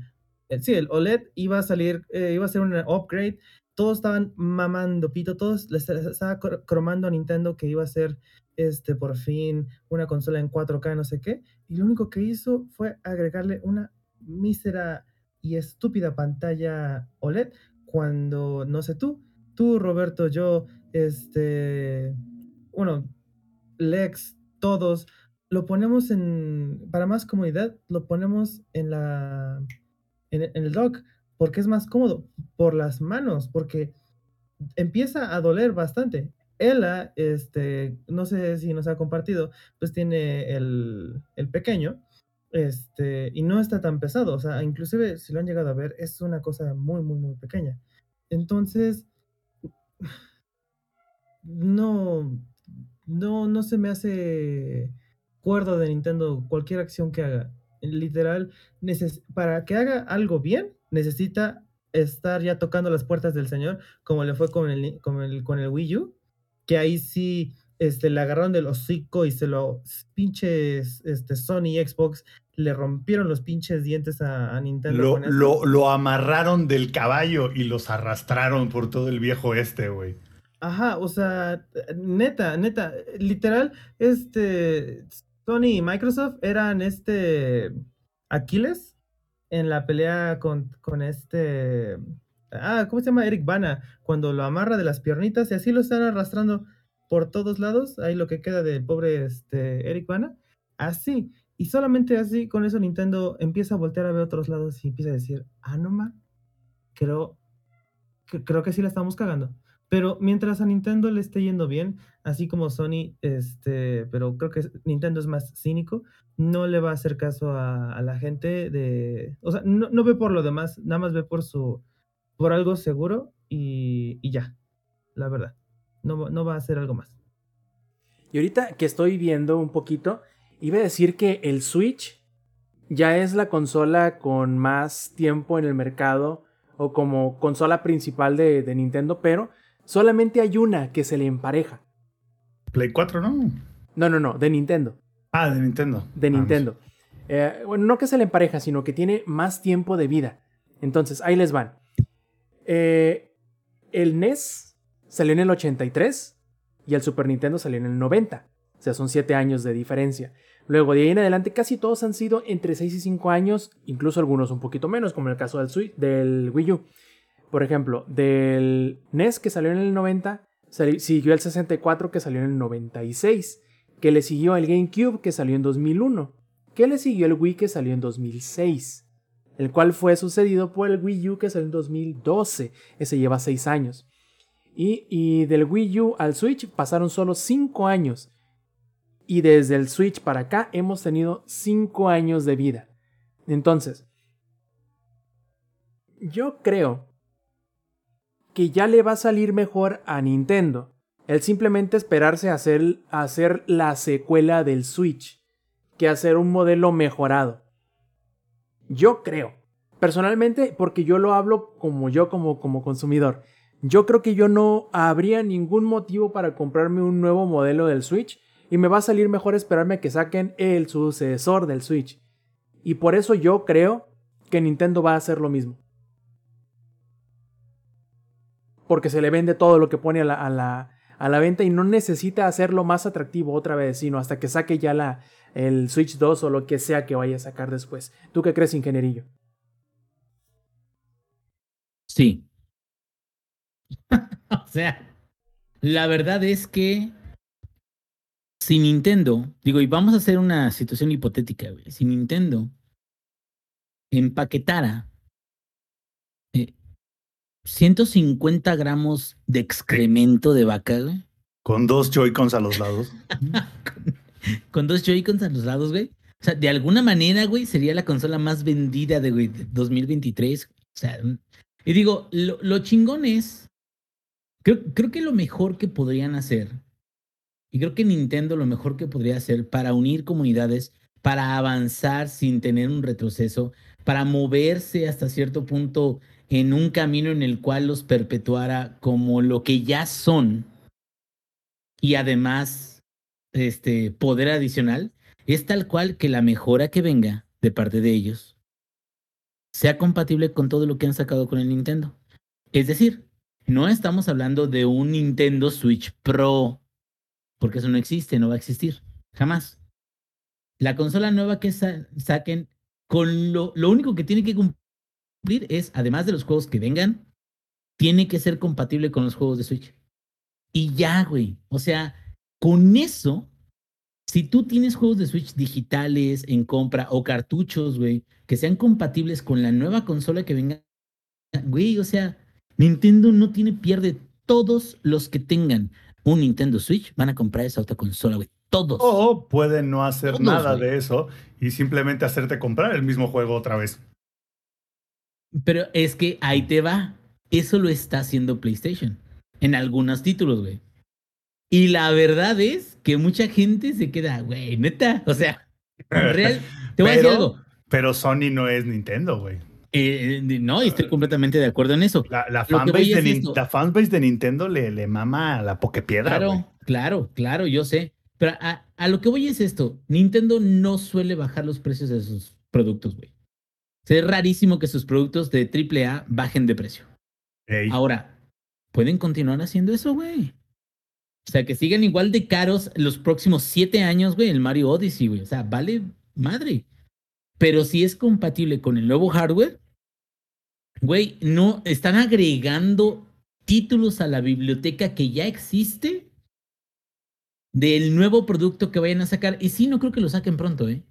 sí, el OLED iba a salir, eh, iba a ser un upgrade, todos estaban mamando pito, todos les estaba cro- cromando a Nintendo que iba a ser, este, por fin, una consola en 4K, no sé qué, y lo único que hizo fue agregarle una mísera y estúpida pantalla OLED cuando, no sé tú, tú Roberto, yo, este, bueno, Lex, todos, lo ponemos en, para más comodidad, lo ponemos en la, en, en el dock, porque es más cómodo, por las manos, porque empieza a doler bastante. Ella, este, no sé si nos ha compartido, pues tiene el, el pequeño, este, y no está tan pesado, o sea, inclusive si lo han llegado a ver, es una cosa muy, muy, muy pequeña. Entonces, no, no, no se me hace cuerdo de Nintendo cualquier acción que haga. Literal, para que haga algo bien, necesita estar ya tocando las puertas del Señor, como le fue con el, con el, con el Wii U, que ahí sí este, le agarraron del hocico y se lo pinches este, Sony y Xbox le rompieron los pinches dientes a, a Nintendo. lo, lo, lo amarraron del caballo y los arrastraron por todo el viejo este, güey. Ajá, o sea, neta, neta, literal, este, Sony y Microsoft eran este Aquiles en la pelea con, con este, ah, ¿cómo se llama? Eric Bana, cuando lo amarra de las piernitas y así lo están arrastrando por todos lados, ahí lo que queda del pobre este, Eric Bana, así, y solamente así, con eso Nintendo empieza a voltear a ver otros lados y empieza a decir, ah, no ma, creo, que- creo que sí la estamos cagando. Pero mientras a Nintendo le esté yendo bien, así como Sony, este, pero creo que Nintendo es más cínico, no le va a hacer caso a, a la gente de, o sea, no, no ve por lo demás, nada más ve por su, por algo seguro y, y ya, la verdad, no, va- no va a hacer algo más. Y ahorita que estoy viendo un poquito, iba a decir que el Switch ya es la consola con más tiempo en el mercado o como consola principal de, de Nintendo, pero solamente hay una que se le empareja. Play 4, ¿no? No, no, no, de Nintendo. Ah, de Nintendo. De Ah, no sé. Nintendo. Eh, bueno, no que se le empareja, sino que tiene más tiempo de vida. Entonces, ahí les van. Eh, el NES salió en el 83 y el Super Nintendo salió en el 90. O sea, son 7 años de diferencia. Luego, de ahí en adelante, casi todos han sido entre 6 y 5 años, incluso algunos un poquito menos, como en el caso del, Wii U. Por ejemplo, del NES que salió en el 90, sali- siguió el 64 que salió en el 96, que le siguió el GameCube que salió en 2001, que le siguió el Wii que salió en 2006, el cual fue sucedido por el Wii U que salió en 2012, ese lleva 6 años. Y, del Wii U al Switch pasaron solo 5 años. Y desde el Switch para acá hemos tenido 5 años de vida. Entonces, Yo creo que ya le va a salir mejor a Nintendo el simplemente esperarse a hacer, a hacer la secuela del Switch que hacer un modelo mejorado. Yo creo, personalmente, porque yo lo hablo como yo como, como consumidor, yo creo que yo no habría ningún motivo para comprarme un nuevo modelo del Switch y me va a salir mejor esperarme a que saquen el sucesor del Switch. Y por eso yo creo que Nintendo va a hacer lo mismo. Porque se le vende todo lo que pone a la, a la, a la venta y no necesita hacerlo más atractivo otra vez, sino hasta que saque ya la, el Switch 2 o lo que sea que vaya a sacar después. ¿Tú qué crees, ingenierillo? Sí. o sea, la verdad es que si Nintendo, digo, y vamos a hacer una situación hipotética, güey. Si Nintendo empaquetara 150 gramos de excremento de vaca, güey. Con dos Joy-Cons a los lados. con, dos Joy-Cons a los lados, güey. O sea, de alguna manera, güey, sería la consola más vendida de, güey, de 2023. O sea, y digo, lo, lo chingón es, creo, creo que lo mejor que podrían hacer, y creo que Nintendo lo mejor que podría hacer para unir comunidades, para avanzar sin tener un retroceso, para moverse hasta cierto punto en un camino en el cual los perpetuara como lo que ya son y además este poder adicional, es tal cual que la mejora que venga de parte de ellos sea compatible con todo lo que han sacado con el Nintendo. Es decir, no estamos hablando de un Nintendo Switch Pro, porque eso no existe, no va a existir, jamás. La consola nueva que sa saquen, con lo, lo único que tiene que cumplir es, además de los juegos que vengan, tiene que ser compatible con los juegos de Switch. Y ya, güey. O sea, con eso, si tú tienes juegos de Switch digitales en compra o cartuchos, güey, que sean compatibles con la nueva consola que venga, güey, o sea, Nintendo no tiene pierde. Todos los que tengan un Nintendo Switch van a comprar esa otra consola, güey. Todos. O pueden no hacer Todos, nada de eso y simplemente hacerte comprar el mismo juego otra vez. Pero es que ahí te va. Eso lo está haciendo PlayStation. En algunos títulos, güey. Y la verdad es que mucha gente se queda, güey, neta. O sea, real. Te voy pero, a decir algo. Pero Sony no es Nintendo, güey. Eh, no, y estoy completamente de acuerdo en eso. La, la fanbase de, la fanbase de Nintendo le, le mama a la pokepiedra. Claro, güey. claro, claro, yo sé. Pero a, a, lo que voy es esto: Nintendo no suele bajar los precios de sus productos, güey. Es rarísimo que sus productos de AAA bajen de precio. Ey. Ahora, ¿pueden continuar haciendo eso, güey? O sea, que sigan igual de caros los próximos siete años, güey, el Mario Odyssey, güey. O sea, vale madre. Pero si es compatible con el nuevo hardware, güey, no están agregando títulos a la biblioteca que ya existe del nuevo producto que vayan a sacar. Y sí, no creo que lo saquen pronto, ¿eh?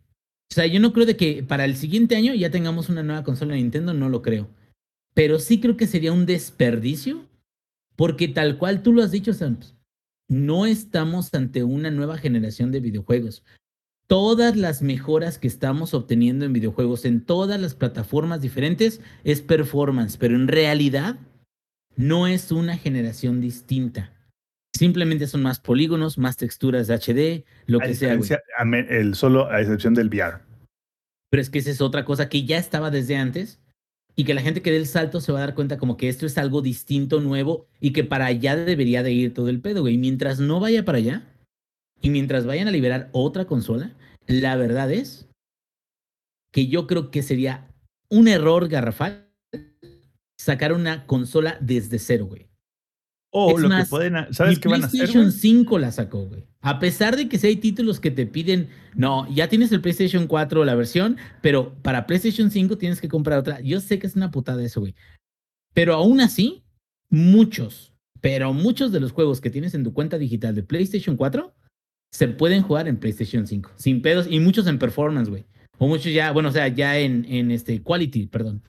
O sea, yo no creo de que para el siguiente año ya tengamos una nueva consola de Nintendo, no lo creo. Pero sí creo que sería un desperdicio, porque tal cual tú lo has dicho, Santos, no estamos ante una nueva generación de videojuegos. Todas las mejoras que estamos obteniendo en videojuegos en todas las plataformas diferentes es performance, pero en realidad no es una generación distinta. Simplemente son más polígonos, más texturas de HD, lo a que sea. El solo a excepción del VR. Pero es que esa es otra cosa que ya estaba desde antes y que la gente que dé el salto se va a dar cuenta como que esto es algo distinto, nuevo y que para allá debería de ir todo el pedo, güey. Mientras no vaya para allá y mientras vayan a liberar otra consola, la verdad es que yo creo que sería un error garrafal sacar una consola desde cero, güey. O es lo más, que pueden, ¿sabes qué van a hacer? PlayStation 5 la sacó, güey. A pesar de que si hay títulos que te piden, no, ya tienes el PlayStation 4 la versión, pero para PlayStation 5 tienes que comprar otra. Yo sé que es una putada eso, güey. Pero aún así, muchos, pero muchos de los juegos que tienes en tu cuenta digital de PlayStation 4 se pueden jugar en PlayStation 5, sin pedos, y muchos en performance, güey. O muchos ya, bueno, o sea, ya en, en este quality, perdón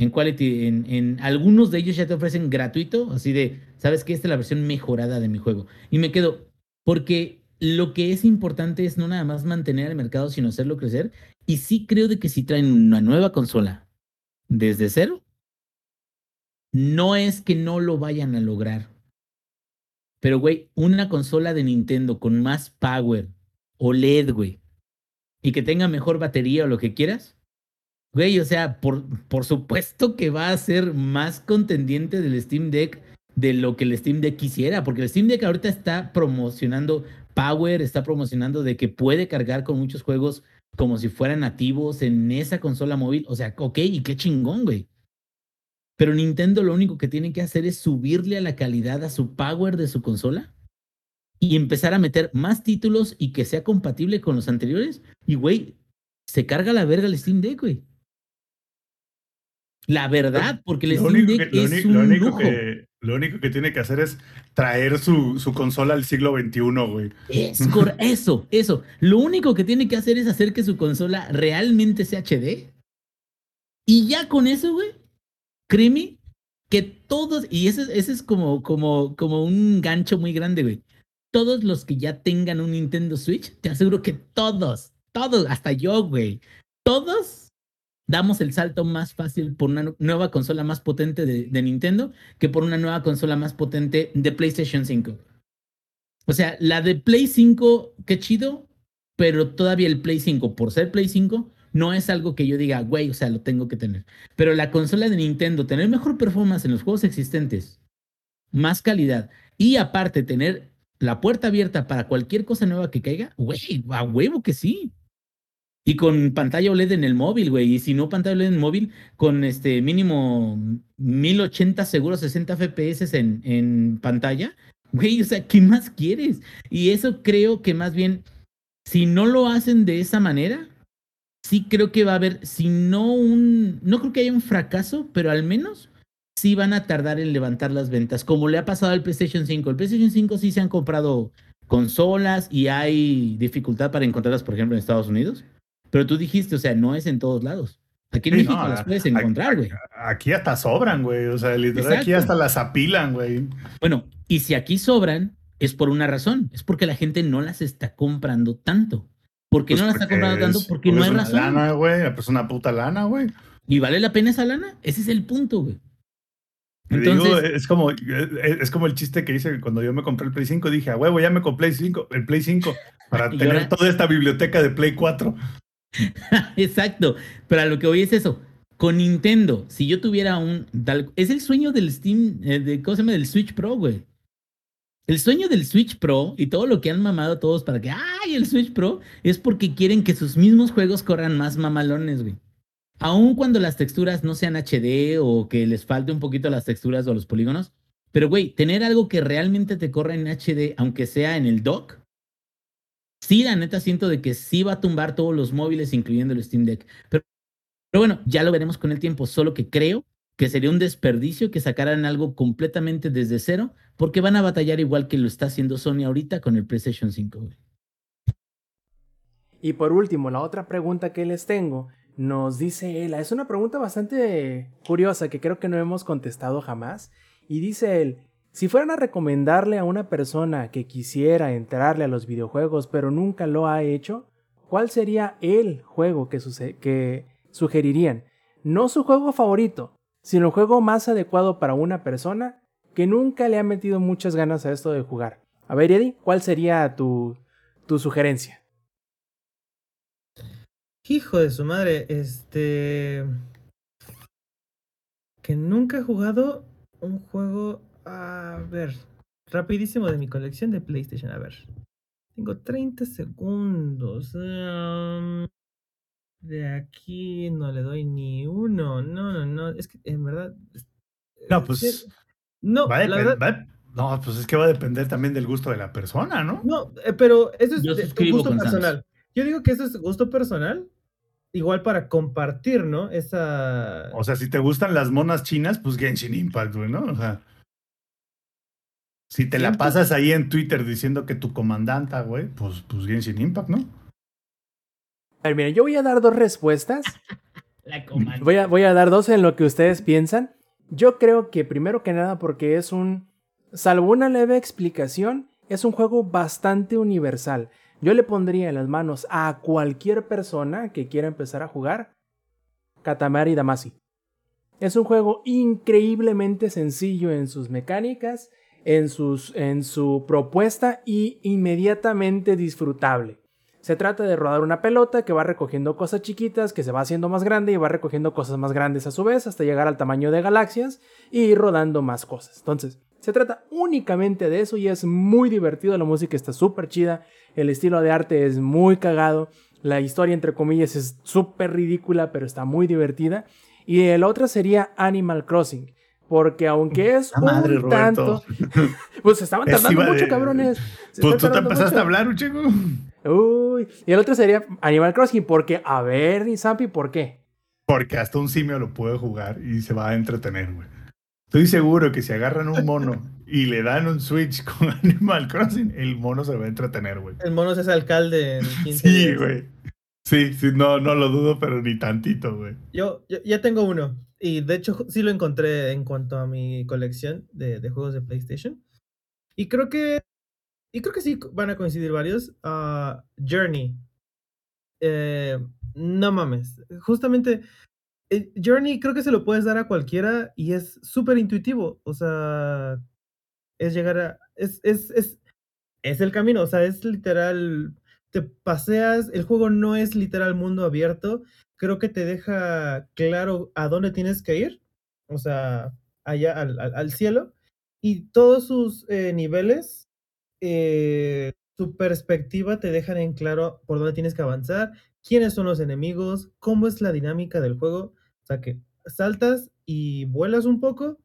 en Quality, en, en, algunos de ellos ya te ofrecen gratuito, así de, sabes que esta es la versión mejorada de mi juego. Y me quedo, porque lo que es importante es no nada más mantener el mercado, sino hacerlo crecer. Y sí creo de que si traen una nueva consola desde cero, No es que no lo vayan a lograr. Pero, güey, una consola de Nintendo con más power, OLED, güey, y que tenga mejor batería o lo que quieras, güey, o sea, por, por supuesto que va a ser más contendiente del Steam Deck de lo que el Steam Deck quisiera, porque el Steam Deck ahorita está promocionando Power, está promocionando de que puede cargar con muchos juegos como si fueran nativos en esa consola móvil. O sea, ok, y qué chingón, güey. Pero Nintendo lo único que tiene que hacer es subirle a la calidad a su Power de su consola y empezar a meter más títulos y que sea compatible con los anteriores. Y, güey, se carga la verga el Steam Deck, güey. La verdad, porque el Lo Steam único, Deck que, lo es un único lujo. que, lo único que tiene que hacer es traer su, su consola al siglo XXI, güey. Es eso, eso. Lo único que tiene que hacer es hacer que su consola realmente sea HD. Y ya con eso, güey, créeme que todos, y ese, ese es como, como, como un gancho muy grande, güey. Todos los que ya tengan un Nintendo Switch, te aseguro que todos, todos, hasta yo, güey, todos damos el salto más fácil por una nu- nueva consola más potente de Nintendo que por una nueva consola más potente de PlayStation 5. O sea, la de Play 5, qué chido, pero todavía el Play 5, por ser Play 5, no es algo que yo diga, güey, o sea, lo tengo que tener. Pero la consola de Nintendo, tener mejor performance en los juegos existentes, más calidad, y aparte tener la puerta abierta para cualquier cosa nueva que caiga, güey, a huevo que sí. Y con pantalla OLED en el móvil, güey. Y si no pantalla OLED en el móvil, con este mínimo 1080 seguro 60 FPS en, en pantalla. Güey, o sea, ¿qué más quieres? Y eso creo que más bien, si no lo hacen de esa manera, sí creo que va a haber, si no un, no creo que haya un fracaso, pero al menos sí van a tardar en levantar las ventas, como le ha pasado al PlayStation 5. El PlayStation 5 sí se han comprado consolas y hay dificultad para encontrarlas, por ejemplo, en Estados Unidos. Pero tú dijiste, o sea, no es en todos lados. Aquí en Sí, México no, las puedes encontrar, güey. Aquí hasta sobran, güey. O sea, literal, aquí hasta las apilan, güey. Bueno, y si aquí sobran, es por una razón. Es porque la gente no las está comprando tanto. ¿Por qué Pues no las está comprando tanto? Porque no es hay una razón. lana, güey. Pues una puta lana, güey. ¿Y vale la pena esa lana? Ese es el punto, güey. Digo, Entonces, es como, es, como el chiste que hice cuando yo me compré el Play 5. Dije, a huevo, ya me compré el, 5, el Play 5 para tener ahora- toda esta biblioteca de Play 4. exacto. Pero a lo que voy es eso. Con Nintendo, si yo tuviera un tal, es el sueño del Steam, eh, de, ¿cómo se llama? Del Switch Pro, güey. El sueño del Switch Pro y todo lo que han mamado todos para que, ay, el Switch Pro, es porque quieren que sus mismos juegos corran más mamalones, güey. Aun cuando las texturas no sean HD o que les falte un poquito las texturas o los polígonos. Pero, güey, tener algo que realmente te corra en HD, aunque sea en el dock, sí, la neta siento de que sí va a tumbar todos los móviles, incluyendo el Steam Deck. Pero, bueno, ya lo veremos con el tiempo, solo que creo que sería un desperdicio que sacaran algo completamente desde cero, porque van a batallar igual que lo está haciendo Sony ahorita con el PlayStation 5. güey. Y por último, la otra pregunta que les tengo nos dice él, es una pregunta bastante curiosa que creo que no hemos contestado jamás. Y dice él, si fueran a recomendarle a una persona que quisiera entrarle a los videojuegos pero nunca lo ha hecho, ¿cuál sería el juego que, sugerirían? No su juego favorito, sino el juego más adecuado para una persona que nunca le ha metido muchas ganas a esto de jugar. A ver, Eddie, ¿cuál sería tu, tu sugerencia? Hijo de su madre, este. Que nunca he jugado un juego. A ver. Rapidísimo de mi colección de PlayStation. A ver. Tengo 30 segundos. um, de aquí no le doy ni uno. No, no, no. Es que en verdad. No, es pues, No, Va a la verdad. va- no, pues es que va a depender también del gusto de la persona, ¿no? No, eh, pero eso es Yo de- gusto Sans. personal. Yo digo que eso es gusto personal. Igual para compartir, ¿no? Esa. O sea, si te gustan las monas chinas, pues Genshin Impact, güey, ¿no? O sea. Si te la pasas ahí en Twitter diciendo que tu comandanta, güey, pues, pues Genshin Impact, ¿no? A ver, miren, yo voy a dar dos respuestas. La comanda. Voy a, voy a dar dos en lo que ustedes piensan. Yo creo que primero que nada porque es un, salvo una leve explicación, es un juego bastante universal. Yo le pondría en las manos a cualquier persona que quiera empezar a jugar Katamari Damacy. Es un juego increíblemente sencillo en sus mecánicas, en, sus, en su propuesta y inmediatamente disfrutable. Se trata de rodar una pelota que va recogiendo cosas chiquitas, que se va haciendo más grande y va recogiendo cosas más grandes a su vez hasta llegar al tamaño de galaxias y ir rodando más cosas. Entonces, se trata únicamente de eso y es muy divertido, la música está súper chida, el estilo de arte es muy cagado, la historia entre comillas es súper ridícula pero está muy divertida. Y el otro sería Animal Crossing. Porque aunque es La madre, un tanto... pues se estaban tardando mucho, de- cabrones. Se Pues tú te empezaste a hablar, un chico. Uy. Y el otro sería Animal Crossing. Porque, a ver, Zampi, ¿por qué? Porque hasta un simio lo puede jugar y se va a entretener, güey. Estoy seguro que si agarran un mono y le dan un Switch con Animal Crossing, el mono se va a entretener, güey. El mono es alcalde en 15 Sí, güey. Sí, sí, no, no lo dudo, pero ni tantito, güey. Yo, yo ya tengo uno. Y de hecho, sí lo encontré en cuanto a mi colección de, de juegos de PlayStation. Y creo que. Y creo que sí van a coincidir varios. Ah, Journey. Eh, no mames. Justamente. eh, Journey creo que se lo puedes dar a cualquiera y es súper intuitivo. O sea. Es llegar a. Es, es, es, es el camino. O sea, es literal. Te paseas. El juego no es literal mundo abierto creo que te deja claro a dónde tienes que ir, o sea, allá al, al- cielo, y todos sus eh, niveles, eh, tu perspectiva te dejan en claro por dónde tienes que avanzar, quiénes son los enemigos, cómo es la dinámica del juego, o sea, que saltas y vuelas un poco,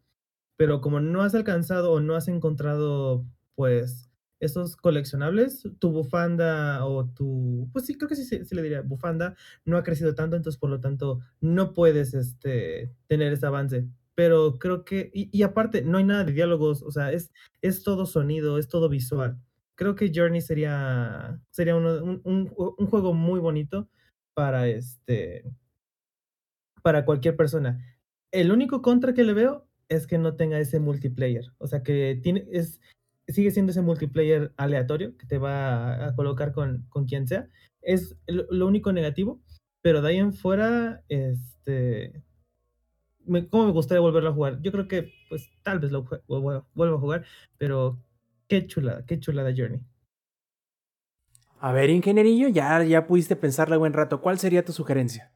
pero como no has alcanzado o no has encontrado, pues, esos coleccionables, tu bufanda o tu, pues sí, creo que sí, sí, sí le diría, bufanda, no ha crecido tanto, entonces por lo tanto no puedes este, tener ese avance. Pero creo que, y, y aparte, no hay nada de diálogos, o sea, es, es todo sonido, es todo visual. Creo que Journey sería, sería uno- un, un un juego muy bonito para, este, para cualquier persona. El único contra que le veo es que no tenga ese multiplayer. O sea, que tiene, es, sigue siendo ese multiplayer aleatorio que te va a, a colocar con, con quien sea. Es lo, lo único negativo, pero de ahí en fuera, este, me, ¿cómo me gustaría volverlo a jugar? Yo creo que, pues, tal vez lo vuelva a jugar, pero qué chulada, qué chulada Journey. A ver, ingenierillo, ya, ya pudiste pensarle buen rato. ¿Cuál sería tu sugerencia?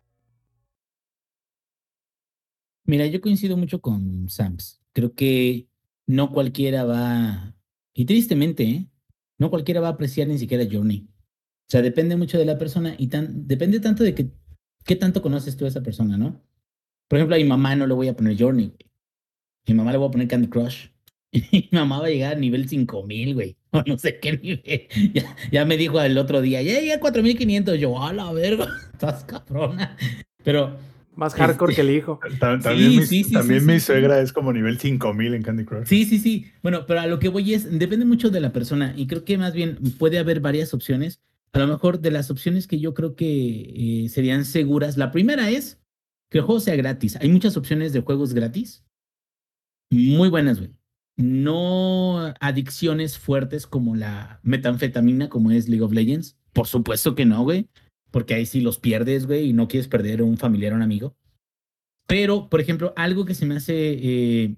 Mira, yo coincido mucho con Sams. Creo que no cualquiera va, y tristemente, ¿eh? no cualquiera va a apreciar ni siquiera Journey. O sea, depende mucho de la persona y tan, depende tanto de que, qué tanto conoces tú a esa persona, ¿no? Por ejemplo, a mi mamá no le voy a poner Journey. A mi mamá le voy a poner Candy Crush. Y mi mamá va a llegar a nivel 5000, güey. O no sé qué nivel. Ya, ya me dijo el otro día, ya llegué a 4500. Yo, a la verga, estás cabrona. Pero Más hardcore que el hijo. Ta- También, mi, sí, sí, también sí, mi suegra es como nivel 5000 en Candy Crush. Sí, sí, sí. Bueno, pero a lo que voy es, depende mucho de la persona y creo que más bien puede haber varias opciones. A lo mejor de las opciones que yo creo que eh, serían seguras, la primera es que el juego sea gratis. Hay muchas opciones de juegos gratis. Muy buenas, güey. No adicciones fuertes como la metanfetamina, como es League of Legends. Por supuesto que no, güey. Porque ahí sí los pierdes, güey, y no quieres perder un familiar o un amigo. Pero, por ejemplo, algo que se me hace eh,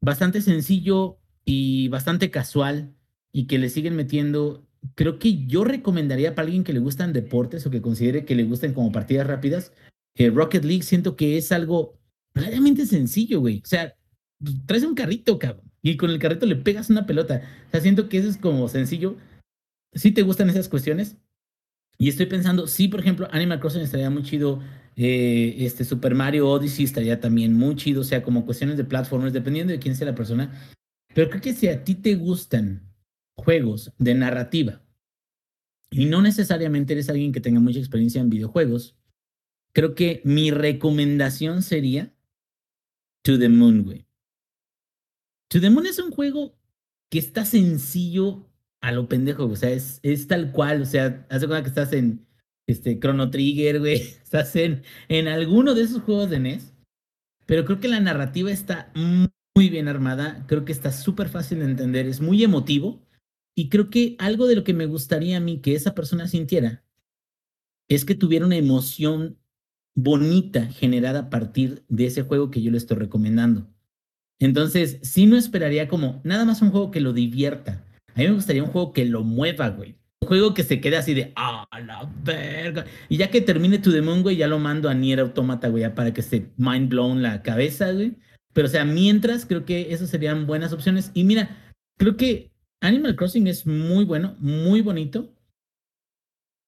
bastante sencillo y bastante casual y que le siguen metiendo, creo que yo recomendaría para alguien que le gustan deportes o que considere que le gustan como partidas rápidas, Rocket League siento que es algo realmente sencillo, güey. O sea, traes un carrito, cabrón, y con el carrito le pegas una pelota. O sea, siento que eso es como sencillo. Si te gustan esas cuestiones, y estoy pensando, sí, por ejemplo, Animal Crossing estaría muy chido. eh, este Super Mario Odyssey estaría también muy chido. O sea, como cuestiones de plataformas, dependiendo de quién sea la persona. Pero creo que si a ti te gustan juegos de narrativa y no necesariamente eres alguien que tenga mucha experiencia en videojuegos, creo que mi recomendación sería To the Moon, güey. To the Moon es un juego que está sencillo a lo pendejo, o sea, es, es tal cual, o sea, haz de cuenta que estás en este Chrono Trigger, güey, estás en, en alguno de esos juegos de NES, pero creo que la narrativa está muy bien armada, creo que está súper fácil de entender, es muy emotivo, y creo que algo de lo que me gustaría a mí que esa persona sintiera es que tuviera una emoción bonita generada a partir de ese juego que yo le estoy recomendando. Entonces, sí no esperaría como nada más un juego que lo divierta. A mí me gustaría un juego que lo mueva, güey. Un juego que se quede así de, ah, la verga. Y ya que termine tu demon, güey, ya lo mando a Nier Automata, güey, para que esté mind blown la cabeza, güey. Pero, o sea, mientras, creo que esas serían buenas opciones. Y mira, creo que Animal Crossing es muy bueno, muy bonito.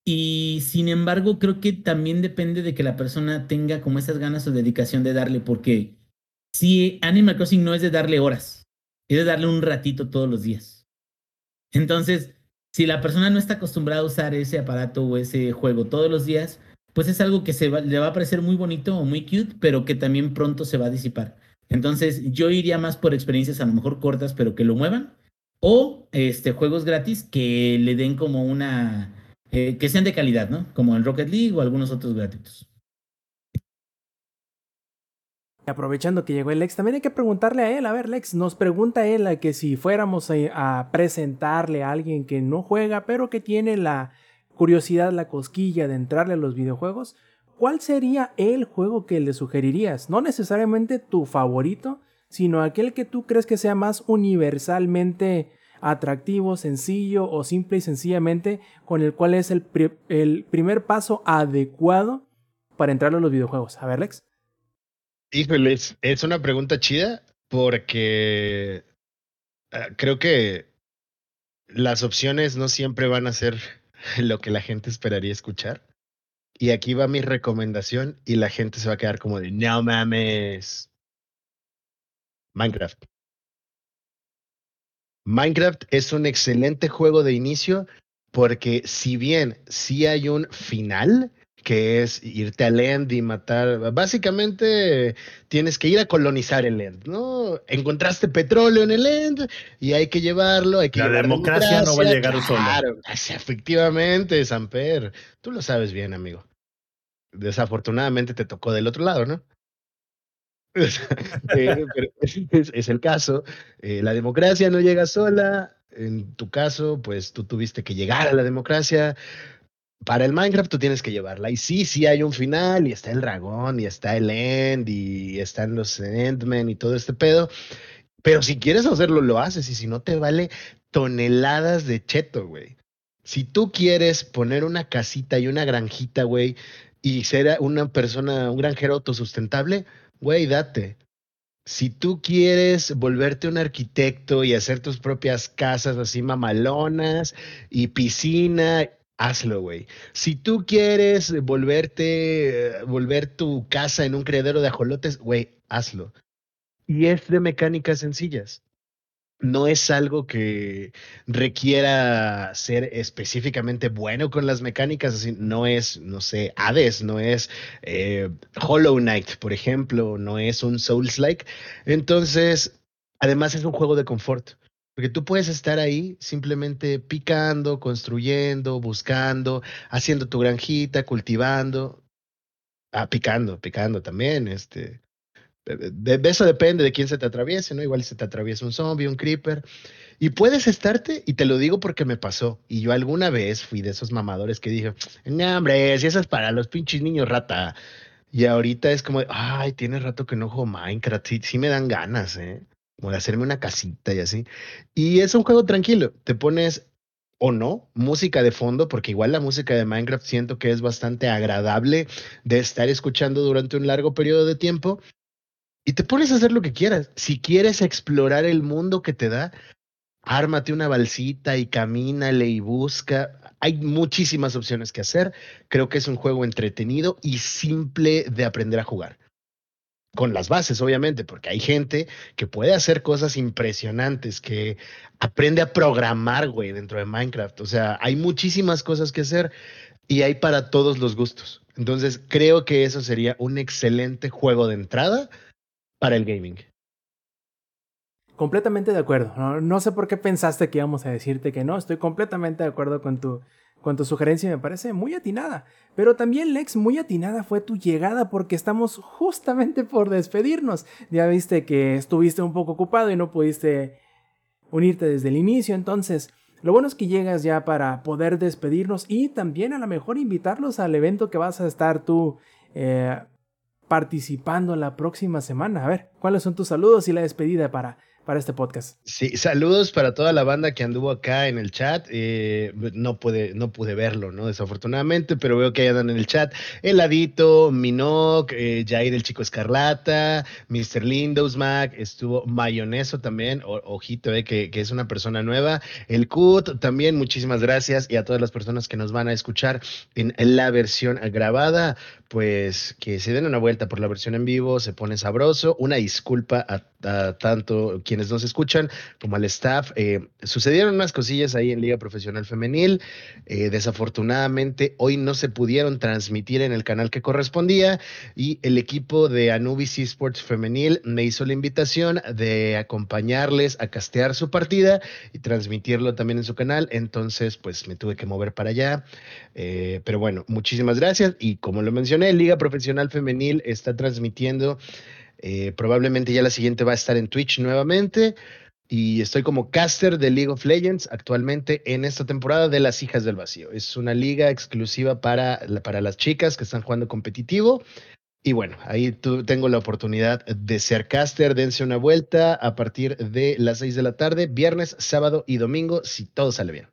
Y sin embargo, creo que también depende de que la persona tenga como esas ganas o dedicación de darle, porque si Animal Crossing no es de darle horas, es de darle un ratito todos los días. Entonces, si la persona no está acostumbrada a usar ese aparato o ese juego todos los días, pues es algo que se le va a parecer muy bonito o muy cute, pero que también pronto se va a disipar. Entonces, yo iría más por experiencias a lo mejor cortas, pero que lo muevan, o este, juegos gratis que le den como una, eh, que sean de calidad, ¿no? Como el Rocket League o algunos otros gratuitos. Aprovechando que llegó el Lex, también hay que preguntarle a él, a ver Lex, nos pregunta él a que si fuéramos a, presentarle a alguien que no juega, pero que tiene la curiosidad, la cosquilla de entrarle a los videojuegos, ¿cuál sería el juego que le sugerirías? No necesariamente tu favorito, sino aquel que tú crees que sea más universalmente atractivo, sencillo o simple y sencillamente con el cual es el, el primer paso adecuado para entrar a los videojuegos. A ver, Lex. Híjole, es, una pregunta chida porque ah, creo que las opciones no siempre van a ser lo que la gente esperaría escuchar. Y aquí va mi recomendación y la gente se va a quedar como de, no mames. Minecraft. Minecraft es un excelente juego de inicio porque si bien sí hay un final, que es irte al End y matar. Básicamente tienes que ir a colonizar el End, ¿no? Encontraste petróleo en el End y hay que llevarlo, hay que La democracia, no va a llegar sola. Claro, efectivamente, Samper. Tú lo sabes bien, amigo. Desafortunadamente te tocó del otro lado, ¿no? Eh, es, el caso. Eh, la democracia no llega sola. En tu caso, pues tú tuviste que llegar a la democracia para el Minecraft tú tienes que llevarla. Y sí, sí hay un final, y está el dragón, y está el End, y están los Endmen y todo este pedo. Pero si quieres hacerlo, lo haces. Y si no, te vale toneladas de cheto, güey. Si tú quieres poner una casita y una granjita, güey, y ser una persona, un granjero autosustentable, güey, date. Si tú quieres volverte un arquitecto y hacer tus propias casas así mamalonas y piscina, hazlo, güey. Si tú quieres volverte, volver tu casa en un criadero de ajolotes, güey, hazlo. Y es de mecánicas sencillas. No es algo que requiera ser específicamente bueno con las mecánicas, así, no es, no sé, Hades, no es eh, Hollow Knight, por ejemplo, no es un Souls-like. Entonces, además es un juego de confort. Porque tú puedes estar ahí simplemente picando, construyendo, buscando, haciendo tu granjita, cultivando. Ah, picando, picando también, este. De, eso depende de quién se te atraviese, ¿no? Igual se te atraviesa un zombie, un creeper. Y puedes estarte, y te lo digo porque me pasó. Y yo alguna vez fui de esos mamadores que dije, no, hombre, si eso es para los pinches niños rata. Y ahorita es como, ay, tiene rato que no juego Minecraft. Sí, sí me dan ganas, ¿eh? Como de hacerme una casita y así. Y es un juego tranquilo, te pones o no, música de fondo, porque igual la música de Minecraft siento que es bastante agradable de estar escuchando durante un largo periodo de tiempo. Y te pones a hacer lo que quieras. Si quieres explorar el mundo que te da, ármate una balsita y camínale y busca. Hay muchísimas opciones que hacer. Creo que es un juego entretenido y simple de aprender a jugar con las bases, obviamente, porque hay gente que puede hacer cosas impresionantes, que aprende a programar, güey, dentro de Minecraft. O sea, hay muchísimas cosas que hacer y hay para todos los gustos. Entonces, creo que eso sería un excelente juego de entrada para el gaming. Completamente de acuerdo. No, no sé por qué pensaste que íbamos a decirte que no. Estoy completamente de acuerdo con tu, con tu sugerencia me parece muy atinada. Pero también, Lex, muy atinada fue tu llegada porque estamos justamente por despedirnos. Ya viste que estuviste un poco ocupado y no pudiste unirte desde el inicio. Entonces, lo bueno es que llegas ya para poder despedirnos y también a lo mejor invitarlos al evento que vas a estar tú eh, participando la próxima semana. A ver, ¿cuáles son tus saludos y la despedida para, para este podcast. Sí, saludos para toda la banda que anduvo acá en el chat. Eh, no, pude, no pude verlo, ¿no? Desafortunadamente, pero veo que andan en el chat. Heladito, Minoc, eh, Jair el Chico Escarlata, Mr. Lindos Mac, estuvo Mayoneso también, ojito, eh, que, que, es una persona nueva. El Cut también, muchísimas gracias. Y a todas las personas que nos van a escuchar en la versión grabada, pues que se den una vuelta por la versión en vivo, se pone sabroso. Una disculpa a, a tanto quienes nos escuchan, como al staff. Eh, sucedieron unas cosillas ahí en Liga Profesional Femenil. Eh, desafortunadamente, hoy no se pudieron transmitir en el canal que correspondía y el equipo de Anubis Esports Femenil me hizo la invitación de acompañarles a castear su partida y transmitirlo también en su canal. Entonces, pues me tuve que mover para allá. Eh, pero bueno, muchísimas gracias. Y como lo mencioné, Liga Profesional Femenil está transmitiendo eh, probablemente ya la siguiente va a estar en Twitch nuevamente. Y estoy como caster de League of Legends actualmente en esta temporada de las Hijas del Vacío. Es una liga exclusiva para, para las chicas que están jugando competitivo. Y bueno, ahí tengo la oportunidad de ser caster. Dense una vuelta a partir de las 6 de la tarde, viernes, sábado y domingo, si todo sale bien.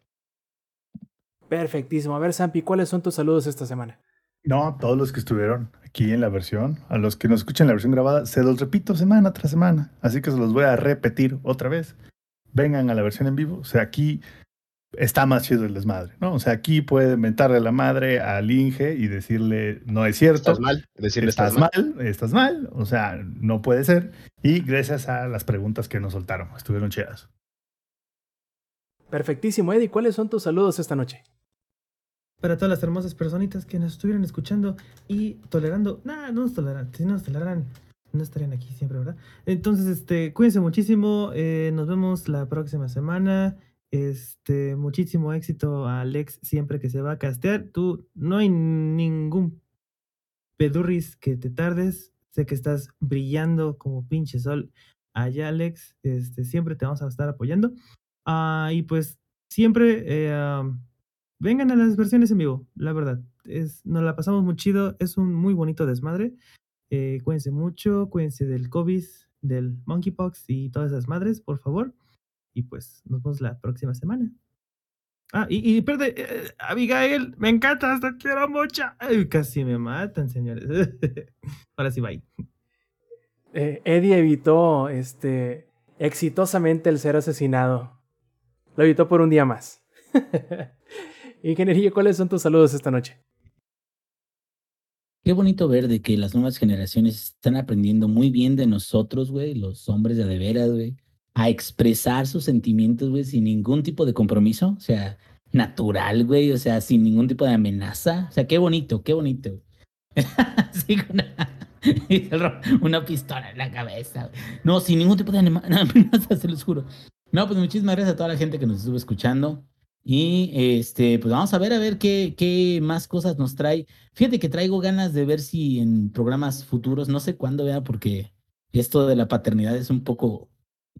Perfectísimo. A ver, Sampi, ¿cuáles son tus saludos esta semana? No, todos los que estuvieron aquí en la versión, a los que nos escuchan la versión grabada, se los repito semana tras semana, así que se los voy a repetir otra vez. Vengan a la versión en vivo, o sea, aquí está más chido el desmadre, ¿no? O sea, aquí puede mentarle la madre al Inge y decirle, no es cierto. Estás mal, decirle estás, mal. estás mal, o sea, no puede ser. Y gracias a las preguntas que nos soltaron, estuvieron chidas. Perfectísimo, Eddie, ¿cuáles son tus saludos esta noche? Para todas las hermosas personitas que nos estuvieron escuchando y tolerando. Nah, no nos toleran. Si no nos toleraran, no estarían aquí siempre, ¿verdad? Entonces, este, cuídense muchísimo. Eh, nos vemos la próxima semana. Este, muchísimo éxito Alex siempre que se va a castear. Tú, no hay ningún pedurris que te tardes. Sé que estás brillando como pinche sol allá, Alex. Este, siempre te vamos a estar apoyando. Ah, y pues, siempre. Eh, vengan a las versiones en vivo, la verdad. Es, nos la pasamos muy chido, es un muy bonito desmadre. Eh, cuídense mucho, cuídense del COVID, del monkeypox y todas esas madres, por favor. Y pues nos vemos la próxima semana. Ah, y, y perde, eh, Abigail, me encanta, te quiero mucho. casi me matan, señores. Ahora sí, bye. Eh, Eddie evitó este, exitosamente el ser asesinado. Lo evitó por un día más. Ingeniería, ¿cuáles son tus saludos esta noche? Qué bonito ver de que las nuevas generaciones están aprendiendo muy bien de nosotros, güey, los hombres de de veras, güey, a expresar sus sentimientos, güey, sin ningún tipo de compromiso, o sea, natural, güey, o sea, sin ningún tipo de amenaza. O sea, qué bonito, qué bonito. sí, una, una, pistola en la cabeza. No, sin ningún tipo de amenaza, se los juro. No, pues muchísimas gracias a toda la gente que nos estuvo escuchando. Y este, pues vamos a ver a ver qué, qué más cosas nos trae. Fíjate que traigo ganas de ver si en programas futuros, no sé cuándo vea, porque esto de la paternidad es un poco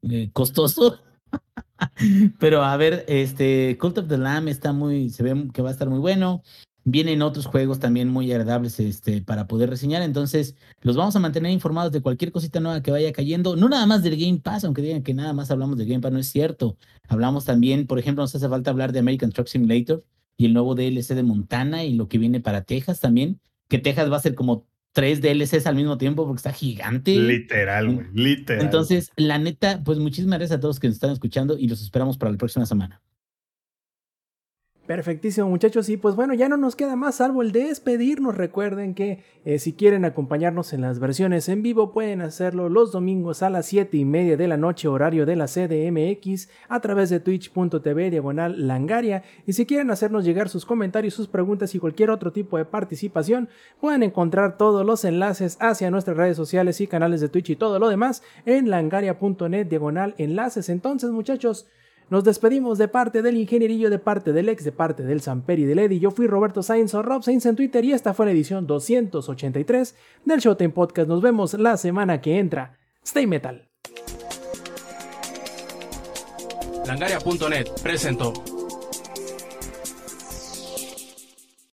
eh, costoso. Pero a ver, este Cult of the Lamb está muy, se ve que va a estar muy bueno. Vienen otros juegos también muy agradables este, para poder reseñar, entonces los vamos a mantener informados de cualquier cosita nueva que vaya cayendo. No nada más del Game Pass, aunque digan que nada más hablamos del Game Pass, no es cierto. Hablamos también, por ejemplo, nos hace falta hablar de American Truck Simulator y el nuevo DLC de Montana y lo que viene para Texas también, que Texas va a ser como tres DLCs al mismo tiempo porque está gigante. Literal, güey, literal. Entonces, la neta, pues muchísimas gracias a todos que nos están escuchando y los esperamos para la próxima semana. Perfectísimo muchachos. Y pues bueno ya no nos queda más salvo el despedirnos. Recuerden que eh, si quieren acompañarnos en las versiones en vivo pueden hacerlo los domingos a las 7 y media de la noche horario de la CDMX a través de twitch.tv diagonal langaria. Y si quieren hacernos llegar sus comentarios sus preguntas y cualquier otro tipo de participación pueden encontrar todos los enlaces hacia nuestras redes sociales y canales de Twitch y todo lo demás en langaria.net diagonal enlaces. Entonces muchachos nos despedimos de parte del ingenierillo, de parte del ex, de parte del Samperi del Eddy. Yo fui Roberto Sainz o Rob Sainz en Twitter y esta fue la edición 283 del Showtime Podcast. Nos vemos la semana que entra. Stay Metal. Langaria.net presentó.